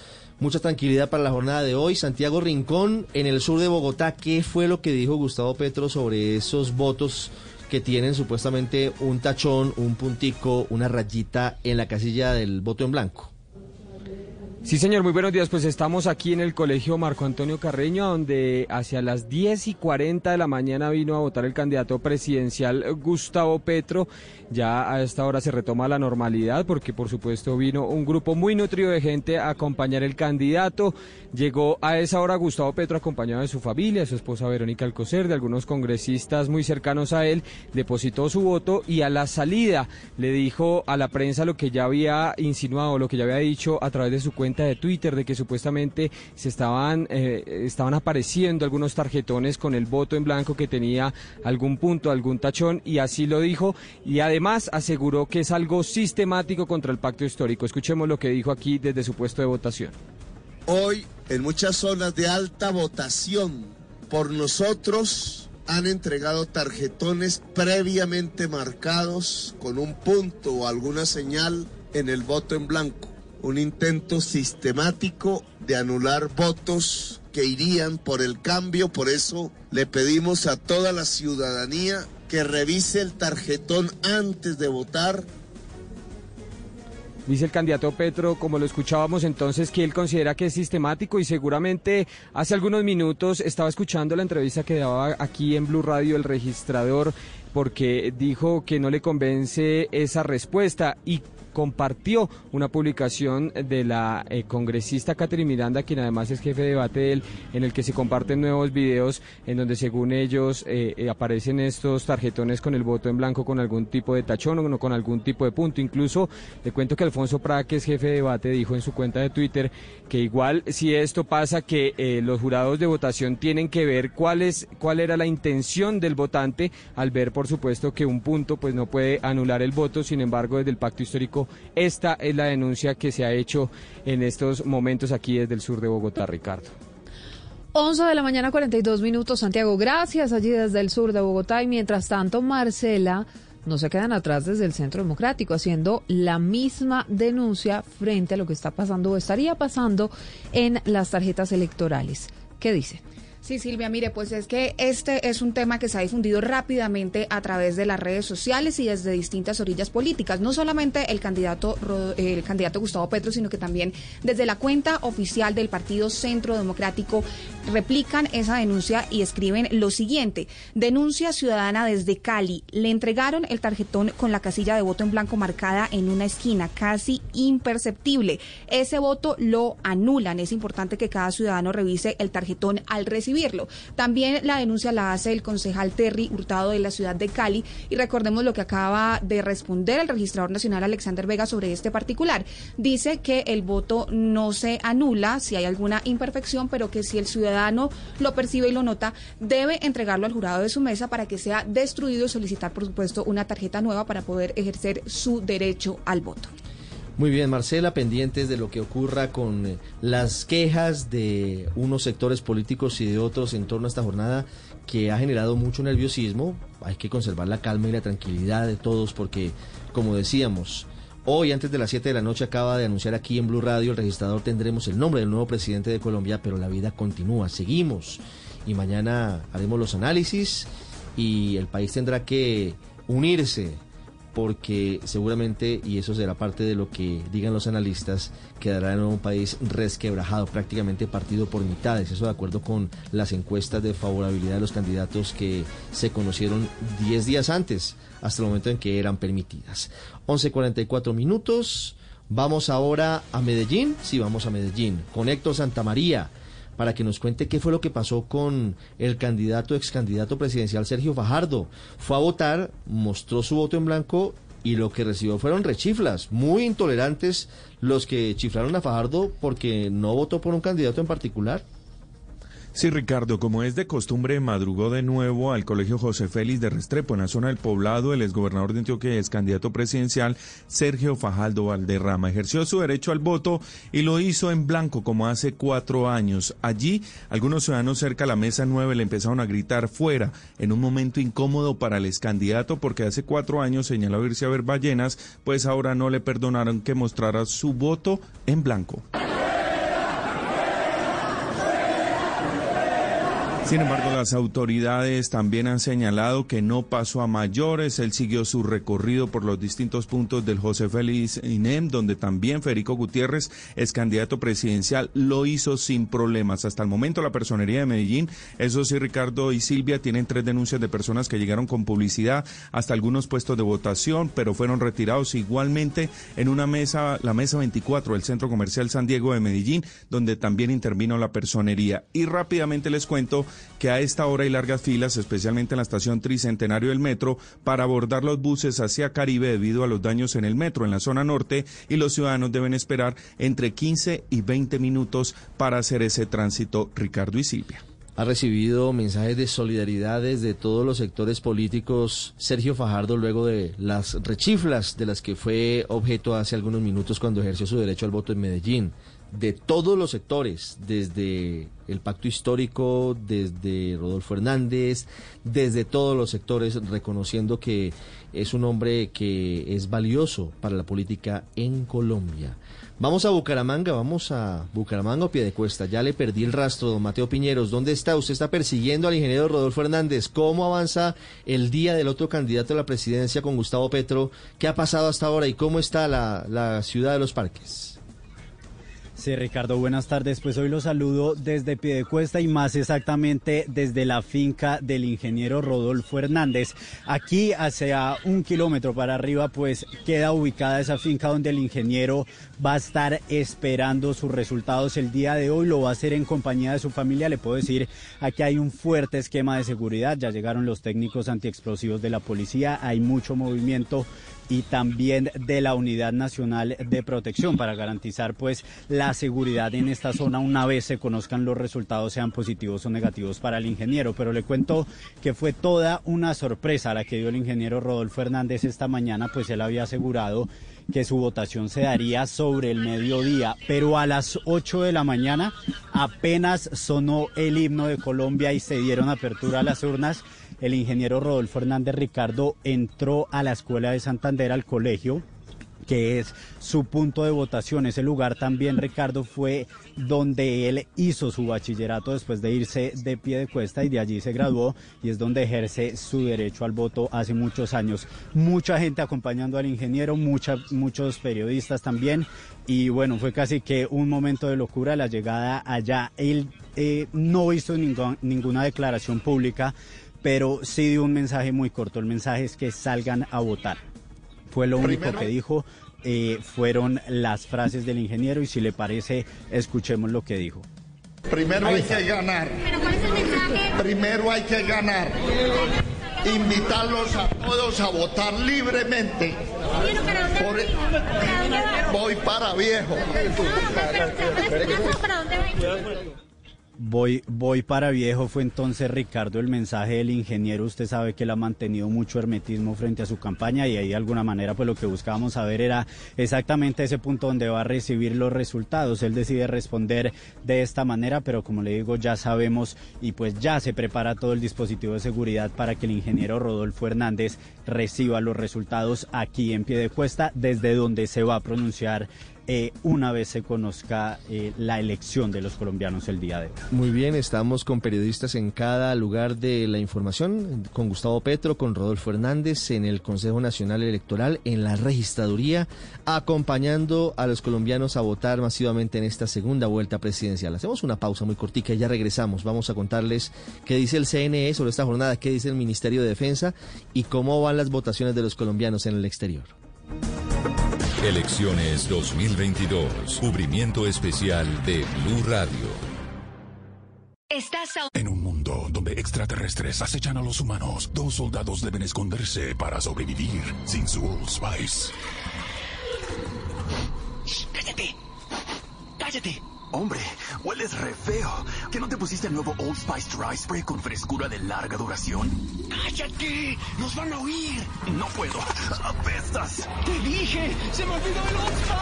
Speaker 53: mucha tranquilidad para la jornada de hoy. Santiago Rincón, en el sur de Bogotá, ¿qué fue lo que dijo Gustavo Petro sobre esos votos que tienen supuestamente un tachón, un puntico, una rayita en la casilla del voto en blanco?
Speaker 10: Sí, señor, muy buenos días. Pues estamos aquí en el colegio Marco Antonio Carreño, donde hacia las 10 y 40 de la mañana vino a votar el candidato presidencial Gustavo Petro. Ya a esta hora se retoma la normalidad porque, por supuesto, vino un grupo muy nutrido de gente a acompañar el candidato. Llegó a esa hora Gustavo Petro acompañado de su familia, su esposa Verónica Alcocer, de algunos congresistas muy cercanos a él, depositó su voto y a la salida le dijo a la prensa lo que ya había insinuado, lo que ya había dicho a través de su cuenta de Twitter, de que supuestamente se estaban, eh, estaban apareciendo algunos tarjetones con el voto en blanco que tenía algún punto, algún tachón, y así lo dijo, y además aseguró que es algo sistemático contra el pacto histórico. Escuchemos lo que dijo aquí desde su puesto de votación.
Speaker 69: Hoy, en muchas zonas de alta votación, por nosotros han entregado tarjetones previamente marcados con un punto o alguna señal en el voto en blanco. Un intento sistemático de anular votos que irían por el cambio. Por eso le pedimos a toda la ciudadanía que revise el tarjetón antes de votar
Speaker 10: Dice el candidato Petro, como lo escuchábamos entonces, que él considera que es sistemático y seguramente hace algunos minutos estaba escuchando la entrevista que daba aquí en Blue Radio el registrador porque dijo que no le convence esa respuesta y compartió una publicación de la eh, congresista Catherine Miranda, quien además es jefe de debate de él, en el que se comparten nuevos videos en donde según ellos eh, eh, aparecen estos tarjetones con el voto en blanco con algún tipo de tachón o con algún tipo de punto. Incluso le cuento que Alfonso Prada, que es jefe de debate, dijo en su cuenta de Twitter que igual si esto pasa que los jurados de votación tienen que ver cuál es cuál era la intención del votante al ver por supuesto que un punto pues no puede anular el voto, sin embargo desde el pacto histórico esta es la denuncia que se ha hecho en estos momentos aquí desde el sur de Bogotá, Ricardo.
Speaker 54: 11 de la mañana, 42 minutos, Santiago. Gracias allí desde el sur de Bogotá. Y mientras tanto, Marcela no se quedan atrás desde el Centro Democrático, haciendo la misma denuncia frente a lo que está pasando o estaría pasando en las tarjetas electorales. ¿Qué dice?
Speaker 9: Sí, Silvia, mire, pues es que este es un tema que se ha difundido rápidamente a través de las redes sociales y desde distintas orillas políticas. No solamente el candidato, el candidato Gustavo Petro, sino que también desde la cuenta oficial del Partido Centro Democrático replican esa denuncia y escriben lo siguiente. Denuncia ciudadana desde Cali. Le entregaron el tarjetón con la casilla de voto en blanco marcada en una esquina, casi imperceptible. Ese voto lo anulan. Es importante que cada ciudadano revise el tarjetón al recibir también la denuncia la hace el concejal Terry Hurtado de la ciudad de Cali y recordemos lo que acaba de responder el registrador nacional Alexander Vega sobre este particular. Dice que el voto no se anula si hay alguna imperfección, pero que si el ciudadano lo percibe y lo nota, debe entregarlo al jurado de su mesa para que sea destruido y solicitar, por supuesto, una tarjeta nueva para poder ejercer su derecho al voto.
Speaker 53: Muy bien, Marcela, pendientes de lo que ocurra con eh, las quejas de unos sectores políticos y de otros en torno a esta jornada que ha generado mucho nerviosismo. Hay que conservar la calma y la tranquilidad de todos porque, como decíamos, hoy antes de las 7 de la noche acaba de anunciar aquí en Blue Radio el registrador tendremos el nombre del nuevo presidente de Colombia, pero la vida continúa, seguimos y mañana haremos los análisis y el país tendrá que unirse porque seguramente, y eso será parte de lo que digan los analistas, quedará en un país resquebrajado, prácticamente partido por mitades, eso de acuerdo con las encuestas de favorabilidad de los candidatos que se conocieron 10 días antes, hasta el momento en que eran permitidas. 11.44 minutos, vamos ahora a Medellín, sí, vamos a Medellín, con Héctor Santamaría para que nos cuente qué fue lo que pasó con el candidato, ex candidato presidencial Sergio Fajardo. Fue a votar, mostró su voto en blanco y lo que recibió fueron rechiflas, muy intolerantes los que chiflaron a Fajardo porque no votó por un candidato en particular.
Speaker 70: Sí, Ricardo, como es de costumbre, madrugó de nuevo al Colegio José Félix de Restrepo, en la zona del poblado, el exgobernador de Antioquia ex candidato presidencial Sergio Fajaldo Valderrama. Ejerció su derecho al voto y lo hizo en blanco como hace cuatro años. Allí, algunos ciudadanos cerca a la mesa nueve le empezaron a gritar fuera, en un momento incómodo para el ex candidato, porque hace cuatro años señaló irse a ver ballenas, pues ahora no le perdonaron que mostrara su voto en blanco. Sin embargo, las autoridades también han señalado que no pasó a mayores. Él siguió su recorrido por los distintos puntos del José Félix INEM, donde también Federico Gutiérrez, es candidato presidencial, lo hizo sin problemas. Hasta el momento, la personería de Medellín, eso sí, Ricardo y Silvia, tienen tres denuncias de personas que llegaron con publicidad hasta algunos puestos de votación, pero fueron retirados igualmente en una mesa, la mesa 24 del Centro Comercial San Diego de Medellín, donde también intervino la personería. Y rápidamente les cuento que a esta hora hay largas filas, especialmente en la estación Tricentenario del metro, para abordar los buses hacia Caribe debido a los daños en el metro en la zona norte y los ciudadanos deben esperar entre 15 y 20 minutos para hacer ese tránsito, Ricardo y Silvia.
Speaker 53: Ha recibido mensajes de solidaridad de todos los sectores políticos Sergio Fajardo luego de las rechiflas de las que fue objeto hace algunos minutos cuando ejerció su derecho al voto en Medellín de todos los sectores, desde el pacto histórico, desde Rodolfo Hernández, desde todos los sectores, reconociendo que es un hombre que es valioso para la política en Colombia. Vamos a Bucaramanga, vamos a Bucaramanga o cuesta. Ya le perdí el rastro, don Mateo Piñeros. ¿Dónde está? Usted está persiguiendo al ingeniero Rodolfo Hernández. ¿Cómo avanza el día del otro candidato a la presidencia con Gustavo Petro? ¿Qué ha pasado hasta ahora y cómo está la, la ciudad de los parques?
Speaker 71: Sí, Ricardo, buenas tardes. Pues hoy lo saludo desde Piedecuesta y más exactamente desde la finca del ingeniero Rodolfo Hernández. Aquí hacia un kilómetro para arriba pues queda ubicada esa finca donde el ingeniero va a estar esperando sus resultados el día de hoy. Lo va a hacer en compañía de su familia. Le puedo decir, aquí hay un fuerte esquema de seguridad. Ya llegaron los técnicos antiexplosivos de la policía. Hay mucho movimiento y también de la Unidad Nacional de Protección para garantizar pues la seguridad en esta zona una vez se conozcan los resultados sean positivos o negativos para el ingeniero. Pero le cuento que fue toda una sorpresa la que dio el ingeniero Rodolfo Hernández esta mañana, pues él había asegurado que su votación se daría sobre el mediodía, pero a las 8 de la mañana apenas sonó el himno de Colombia y se dieron apertura a las urnas el ingeniero Rodolfo Hernández Ricardo entró a la escuela de Santander, al colegio, que es su punto de votación. Ese lugar también, Ricardo, fue donde él hizo su bachillerato después de irse de pie de cuesta y de allí se graduó y es donde ejerce su derecho al voto hace muchos años. Mucha gente acompañando al ingeniero, muchos periodistas también y bueno, fue casi que un momento de locura la llegada allá. Él eh, no hizo ninguna declaración pública pero sí dio un mensaje muy corto. El mensaje es que salgan a votar. Fue lo único que dijo. Eh, fueron las frases del ingeniero y si le parece, escuchemos lo que dijo.
Speaker 72: Primero hay que ganar. Primero hay que ganar. Invitarlos a todos a votar libremente. Voy para viejo.
Speaker 71: Voy, voy para viejo fue entonces Ricardo el mensaje del ingeniero. Usted sabe que él ha mantenido mucho hermetismo frente a su campaña y ahí de alguna manera pues lo que buscábamos saber era exactamente ese punto donde va a recibir los resultados. Él decide responder de esta manera, pero como le digo ya sabemos y pues ya se prepara todo el dispositivo de seguridad para que el ingeniero Rodolfo Hernández reciba los resultados aquí en pie de cuesta desde donde se va a pronunciar eh, una vez se conozca eh, la elección de los colombianos el día de hoy.
Speaker 53: Muy bien, estamos con periodistas en cada lugar de la información, con Gustavo Petro, con Rodolfo Hernández, en el Consejo Nacional Electoral, en la registraduría, acompañando a los colombianos a votar masivamente en esta segunda vuelta presidencial. Hacemos una pausa muy cortica y ya regresamos. Vamos a contarles qué dice el CNE sobre esta jornada, qué dice el Ministerio de Defensa y cómo van las votaciones de los colombianos en el exterior.
Speaker 7: Elecciones 2022. Cubrimiento especial de Blue Radio.
Speaker 73: Estás En un mundo donde extraterrestres acechan a los humanos, dos soldados deben esconderse para sobrevivir sin su Old Spice.
Speaker 74: ¡Cállate! ¡Cállate! Hombre, hueles re feo. ¿Que no te pusiste el nuevo Old Spice Dry Spray con frescura de larga duración? ¡Cállate! ¡Nos van a oír! No puedo. ¡Apestas! ¡Te dije! ¡Se me olvidó el Old
Speaker 75: Spice!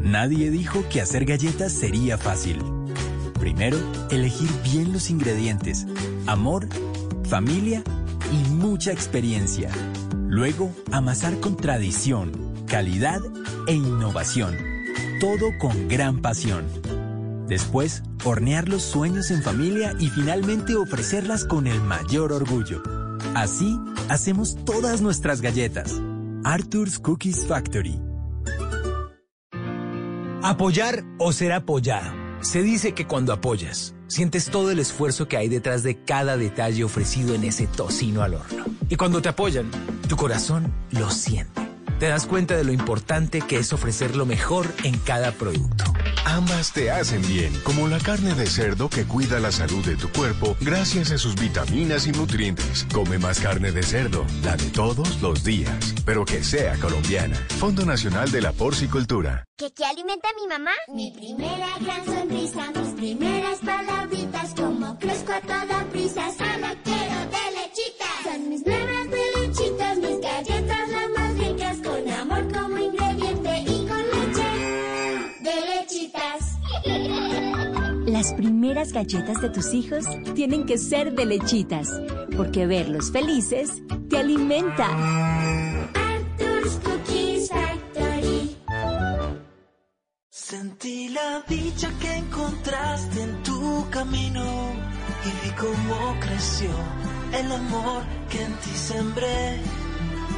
Speaker 75: Nadie dijo que hacer galletas sería fácil. Primero, elegir bien los ingredientes. Amor, familia y mucha experiencia. Luego, amasar con tradición calidad e innovación. Todo con gran pasión. Después, hornear los sueños en familia y finalmente ofrecerlas con el mayor orgullo. Así hacemos todas nuestras galletas. Arthur's Cookies Factory.
Speaker 76: Apoyar o ser apoyado. Se dice que cuando apoyas, sientes todo el esfuerzo que hay detrás de cada detalle ofrecido en ese tocino al horno. Y cuando te apoyan, tu corazón lo siente te das cuenta de lo importante que es ofrecer lo mejor en cada producto.
Speaker 77: Ambas te hacen bien, como la carne de cerdo que cuida la salud de tu cuerpo gracias a sus vitaminas y nutrientes. Come más carne de cerdo, la de todos los días, pero que sea colombiana. Fondo Nacional de la Porcicultura.
Speaker 78: ¿Qué, qué alimenta a mi mamá? Mi primera gran sonrisa, mis primeras palabritas, como crezco a toda prisa, solo Las
Speaker 79: primeras galletas de tus hijos tienen que ser de lechitas, porque verlos felices te alimenta.
Speaker 78: Arthur's Cookies Factory.
Speaker 80: Sentí la dicha que encontraste en tu camino y vi cómo creció el amor que en ti sembré.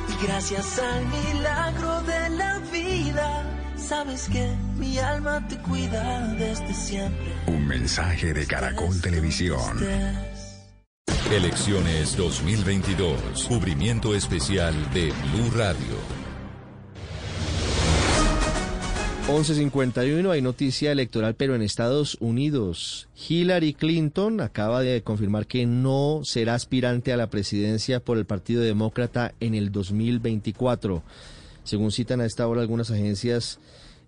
Speaker 80: Y gracias al milagro de la vida. Sabes que mi alma te cuida desde siempre.
Speaker 77: Un mensaje de Caracol Televisión.
Speaker 7: Elecciones 2022. Cubrimiento especial de Blue Radio.
Speaker 53: 11.51 hay noticia electoral, pero en Estados Unidos. Hillary Clinton acaba de confirmar que no será aspirante a la presidencia por el Partido Demócrata en el 2024. Según citan a esta hora algunas agencias,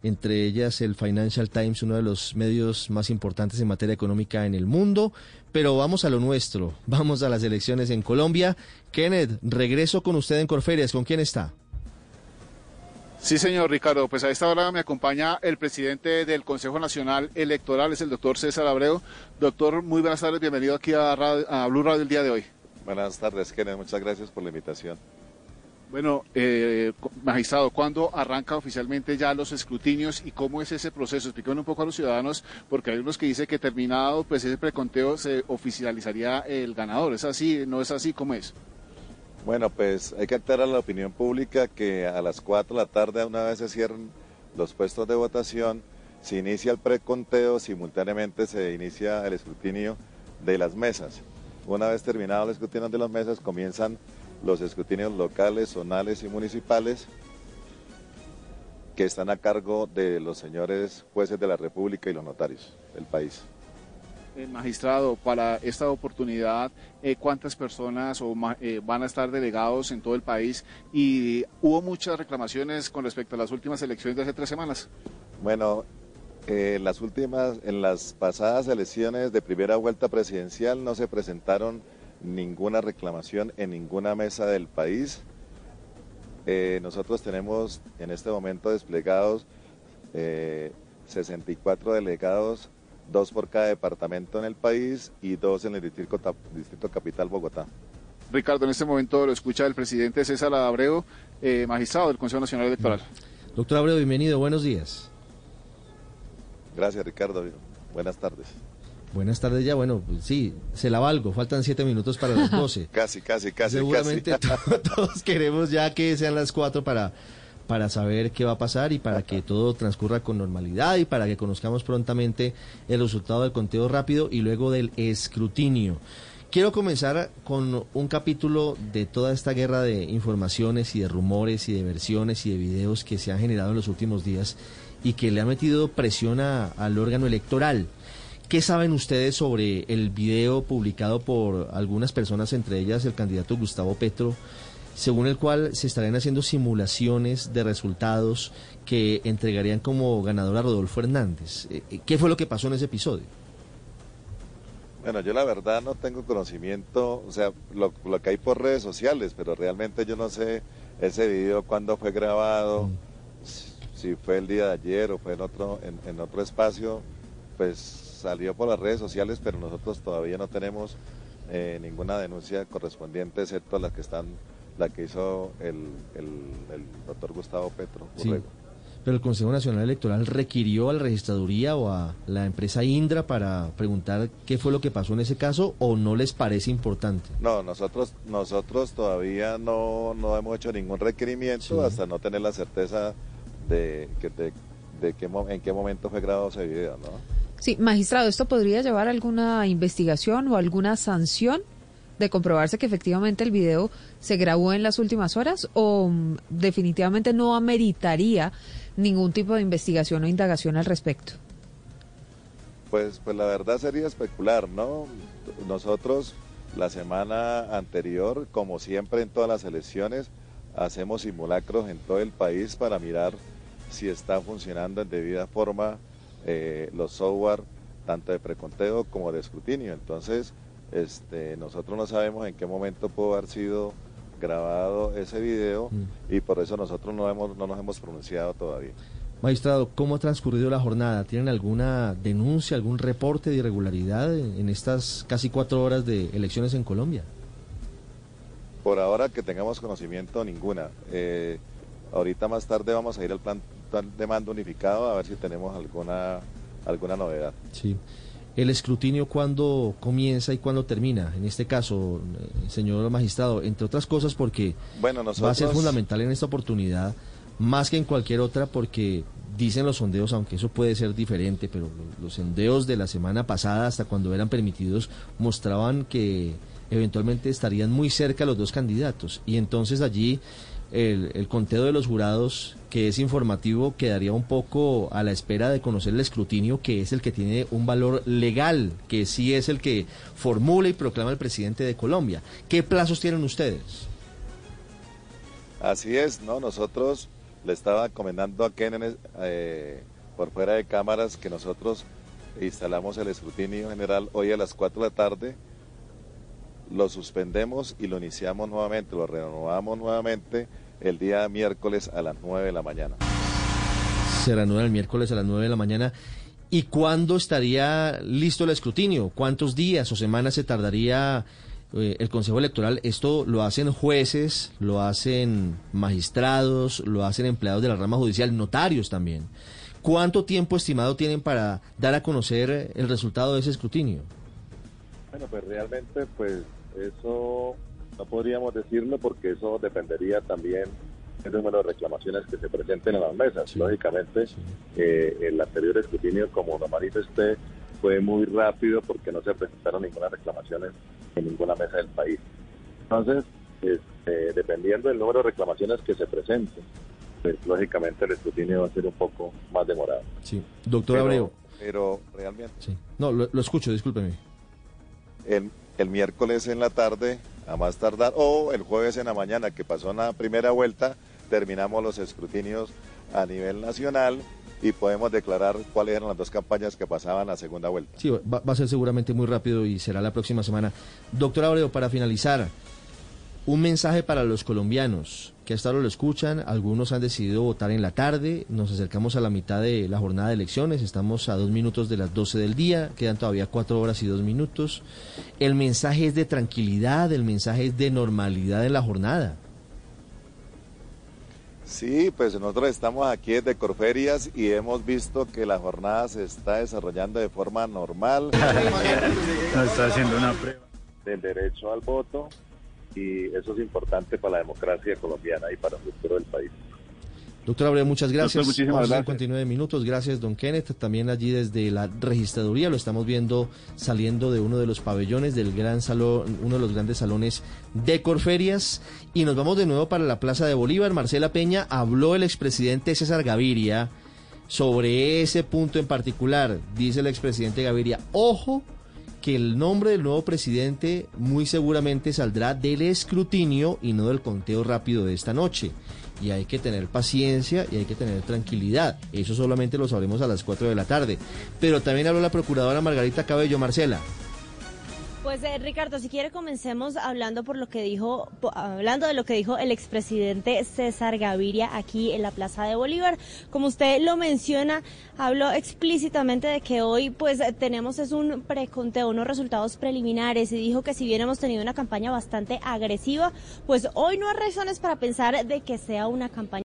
Speaker 53: entre ellas el Financial Times, uno de los medios más importantes en materia económica en el mundo. Pero vamos a lo nuestro, [LAUGHS] vamos a las elecciones en Colombia. Kenneth, regreso con usted en Corferias. ¿Con quién está?
Speaker 57: Sí, señor Ricardo, pues a esta hora me acompaña el presidente del Consejo Nacional Electoral, es el doctor César Abreu. Doctor, muy buenas tardes, bienvenido aquí a, a Blue Radio el día de hoy.
Speaker 81: Buenas tardes, Kenneth, muchas gracias por la invitación.
Speaker 57: Bueno, eh, magistrado, ¿cuándo arranca oficialmente ya los escrutinios y cómo es ese proceso? Explíquenme un poco a los ciudadanos, porque hay unos que dicen que terminado pues ese preconteo se oficializaría el ganador. ¿Es así? ¿No es así? ¿Cómo es?
Speaker 81: Bueno, pues hay que aclarar a la opinión pública que a las 4 de la tarde, una vez se cierren los puestos de votación, se inicia el preconteo, simultáneamente se inicia el escrutinio de las mesas. Una vez terminado el escrutinio de las mesas, comienzan los escrutinios locales, zonales y municipales que están a cargo de los señores jueces de la República y los notarios del país.
Speaker 57: El magistrado, para esta oportunidad, eh, ¿cuántas personas o, eh, van a estar delegados en todo el país? Y hubo muchas reclamaciones con respecto a las últimas elecciones de hace tres semanas.
Speaker 81: Bueno, eh, las últimas, en las pasadas elecciones de primera vuelta presidencial no se presentaron ninguna reclamación en ninguna mesa del país. Eh, nosotros tenemos en este momento desplegados 64 eh, delegados, dos por cada departamento en el país y dos en el distrito, distrito capital Bogotá.
Speaker 57: Ricardo, en este momento lo escucha el presidente César Abreu, eh, magistrado del Consejo Nacional Electoral.
Speaker 53: Doctor Abreu, bienvenido, buenos días.
Speaker 81: Gracias, Ricardo. Buenas tardes.
Speaker 53: Buenas tardes ya, bueno, pues sí, se la valgo, faltan siete minutos para las [LAUGHS] doce.
Speaker 81: casi, casi, casi.
Speaker 53: Seguramente [LAUGHS] todos queremos ya que sean las cuatro para, para saber qué va a pasar y para que todo transcurra con normalidad y para que conozcamos prontamente el resultado del conteo rápido y luego del escrutinio. Quiero comenzar con un capítulo de toda esta guerra de informaciones y de rumores y de versiones y de videos que se han generado en los últimos días y que le ha metido presión al órgano electoral. ¿Qué saben ustedes sobre el video publicado por algunas personas, entre ellas el candidato Gustavo Petro, según el cual se estarían haciendo simulaciones de resultados que entregarían como ganador a Rodolfo Hernández? Eh, eh, ¿Qué fue lo que pasó en ese episodio?
Speaker 81: Bueno, yo la verdad no tengo conocimiento, o sea, lo, que hay por redes sociales, pero realmente yo no sé ese video cuándo fue grabado, mm. si fue el día de ayer o fue en otro, en otro espacio, pues salió por las redes sociales, pero nosotros todavía no tenemos eh, ninguna denuncia correspondiente, excepto la que están, la que hizo el, el, doctor Gustavo Petro.
Speaker 53: Sí. Pero el Consejo Nacional Electoral requirió a la registraduría o a la empresa Indra para preguntar qué fue lo que pasó en ese caso o no les parece importante.
Speaker 81: No, nosotros nosotros todavía no, no hemos hecho ningún requerimiento hasta no tener la certeza de, que, de, de qué, en qué momento fue grabado ese video, ¿no?
Speaker 54: Sí, magistrado, ¿esto podría llevar a alguna investigación o alguna sanción de comprobarse que efectivamente el video se grabó en las últimas horas o mm, definitivamente no ameritaría ningún tipo de investigación o indagación al respecto?
Speaker 81: Pues, pues la verdad sería especular, ¿no? Nosotros la semana anterior, como siempre en todas las elecciones, hacemos simulacros en todo el país para mirar si está funcionando en debida forma eh, los software tanto de preconteo como de escrutinio. Entonces, este, nosotros no sabemos en qué momento pudo haber sido grabado ese video mm. y por eso nosotros no, hemos, no nos hemos pronunciado todavía.
Speaker 53: Magistrado, ¿cómo ha transcurrido la jornada? ¿Tienen alguna denuncia, algún reporte de irregularidad en, estas casi cuatro horas de elecciones en Colombia?
Speaker 81: Por ahora que tengamos conocimiento, ninguna. Eh, ahorita más tarde vamos a ir al plan de mando unificado a ver si tenemos alguna, alguna novedad.
Speaker 53: Sí. ¿El escrutinio cuándo comienza y cuándo termina? En este caso, señor magistrado, entre otras cosas porque
Speaker 81: bueno,
Speaker 53: va a ser fundamental en esta oportunidad más que en cualquier otra porque dicen los sondeos, aunque eso puede ser diferente, pero lo- los sondeos de la semana pasada, hasta cuando eran permitidos, mostraban que eventualmente estarían muy cerca los dos candidatos. Y entonces allí el, conteo de los jurados, que es informativo, quedaría un poco a la espera de conocer el escrutinio, que es el que tiene un valor legal, que sí es el que formula y proclama el presidente de Colombia. ¿Qué plazos tienen ustedes?
Speaker 81: Así es, ¿no? Nosotros le estaba comentando a Kenen eh, por fuera de cámaras que nosotros instalamos el escrutinio general hoy a las 4 de la tarde, lo suspendemos y lo iniciamos nuevamente, lo renovamos nuevamente el día miércoles a las 9 de la mañana.
Speaker 53: Se reanuda el miércoles a las 9 de la mañana. ¿Y cuándo estaría listo el escrutinio? ¿Cuántos días o semanas se tardaría eh, el Consejo Electoral? Esto lo hacen jueces, lo hacen magistrados, lo hacen empleados de la rama judicial, notarios también. ¿Cuánto tiempo estimado tienen para dar a conocer el resultado de ese escrutinio?
Speaker 81: Bueno, pues realmente, pues eso no podríamos decirlo porque eso dependería también del número de reclamaciones que se presenten en las mesas. Lógicamente, eh, el anterior escrutinio, como lo manifesté, fue muy rápido porque no se presentaron ninguna reclamaciones en ninguna mesa del país. Entonces, este, dependiendo del número de reclamaciones que se presenten, pues lógicamente el escrutinio va a ser un poco más demorado.
Speaker 53: Sí. Doctor
Speaker 81: Pero-
Speaker 53: Abreu.
Speaker 81: Pero realmente
Speaker 53: No, lo, lo escucho, discúlpeme.
Speaker 81: el, el miércoles en la tarde, a más tardar, o el jueves en la mañana, que pasó una primera vuelta, terminamos los escrutinios a nivel nacional y podemos declarar cuáles eran las dos campañas que pasaban la segunda vuelta.
Speaker 53: Sí, va, va a ser seguramente muy rápido y será la próxima semana. Doctor Abreu, para finalizar, un mensaje para los colombianos que hasta ahora lo escuchan. Algunos han decidido votar en la tarde. Nos acercamos a la mitad de la jornada de elecciones. Estamos a dos minutos de las 12 del día. Quedan todavía cuatro horas y dos minutos. El mensaje es de tranquilidad, el mensaje es de normalidad en la jornada.
Speaker 81: Sí, pues nosotros estamos aquí desde Corferias y hemos visto que la jornada se está desarrollando de forma normal.
Speaker 71: Nos [LAUGHS] está haciendo una prueba.
Speaker 81: Del derecho al voto y eso es importante para la democracia colombiana y para el futuro del país.
Speaker 53: Doctor Abreu, muchas gracias.
Speaker 81: Doctor, muchísimas
Speaker 53: 11,
Speaker 81: gracias.
Speaker 53: 59 minutos. Gracias, don Kenneth. También allí desde la registraduría lo estamos viendo saliendo de uno de los pabellones del gran salón, uno de los grandes salones de Corferias. Y nos vamos de nuevo para la Plaza de Bolívar. Marcela Peña habló el expresidente César Gaviria sobre ese punto en particular. Dice el expresidente Gaviria, ojo que el nombre del nuevo presidente muy seguramente saldrá del escrutinio y no del conteo rápido de esta noche. Y hay que tener paciencia y hay que tener tranquilidad. Eso solamente lo sabremos a las 4 de la tarde. Pero también habló la procuradora Margarita Cabello, Marcela.
Speaker 82: Pues eh, Ricardo, si quiere comencemos hablando por lo que dijo, hablando de lo que dijo el expresidente César Gaviria aquí en la Plaza de Bolívar. Como usted lo menciona, habló explícitamente de que hoy pues eh, tenemos es un preconteo, unos resultados preliminares y dijo que si bien hemos tenido una campaña bastante agresiva, pues hoy no hay razones para pensar de que sea una campaña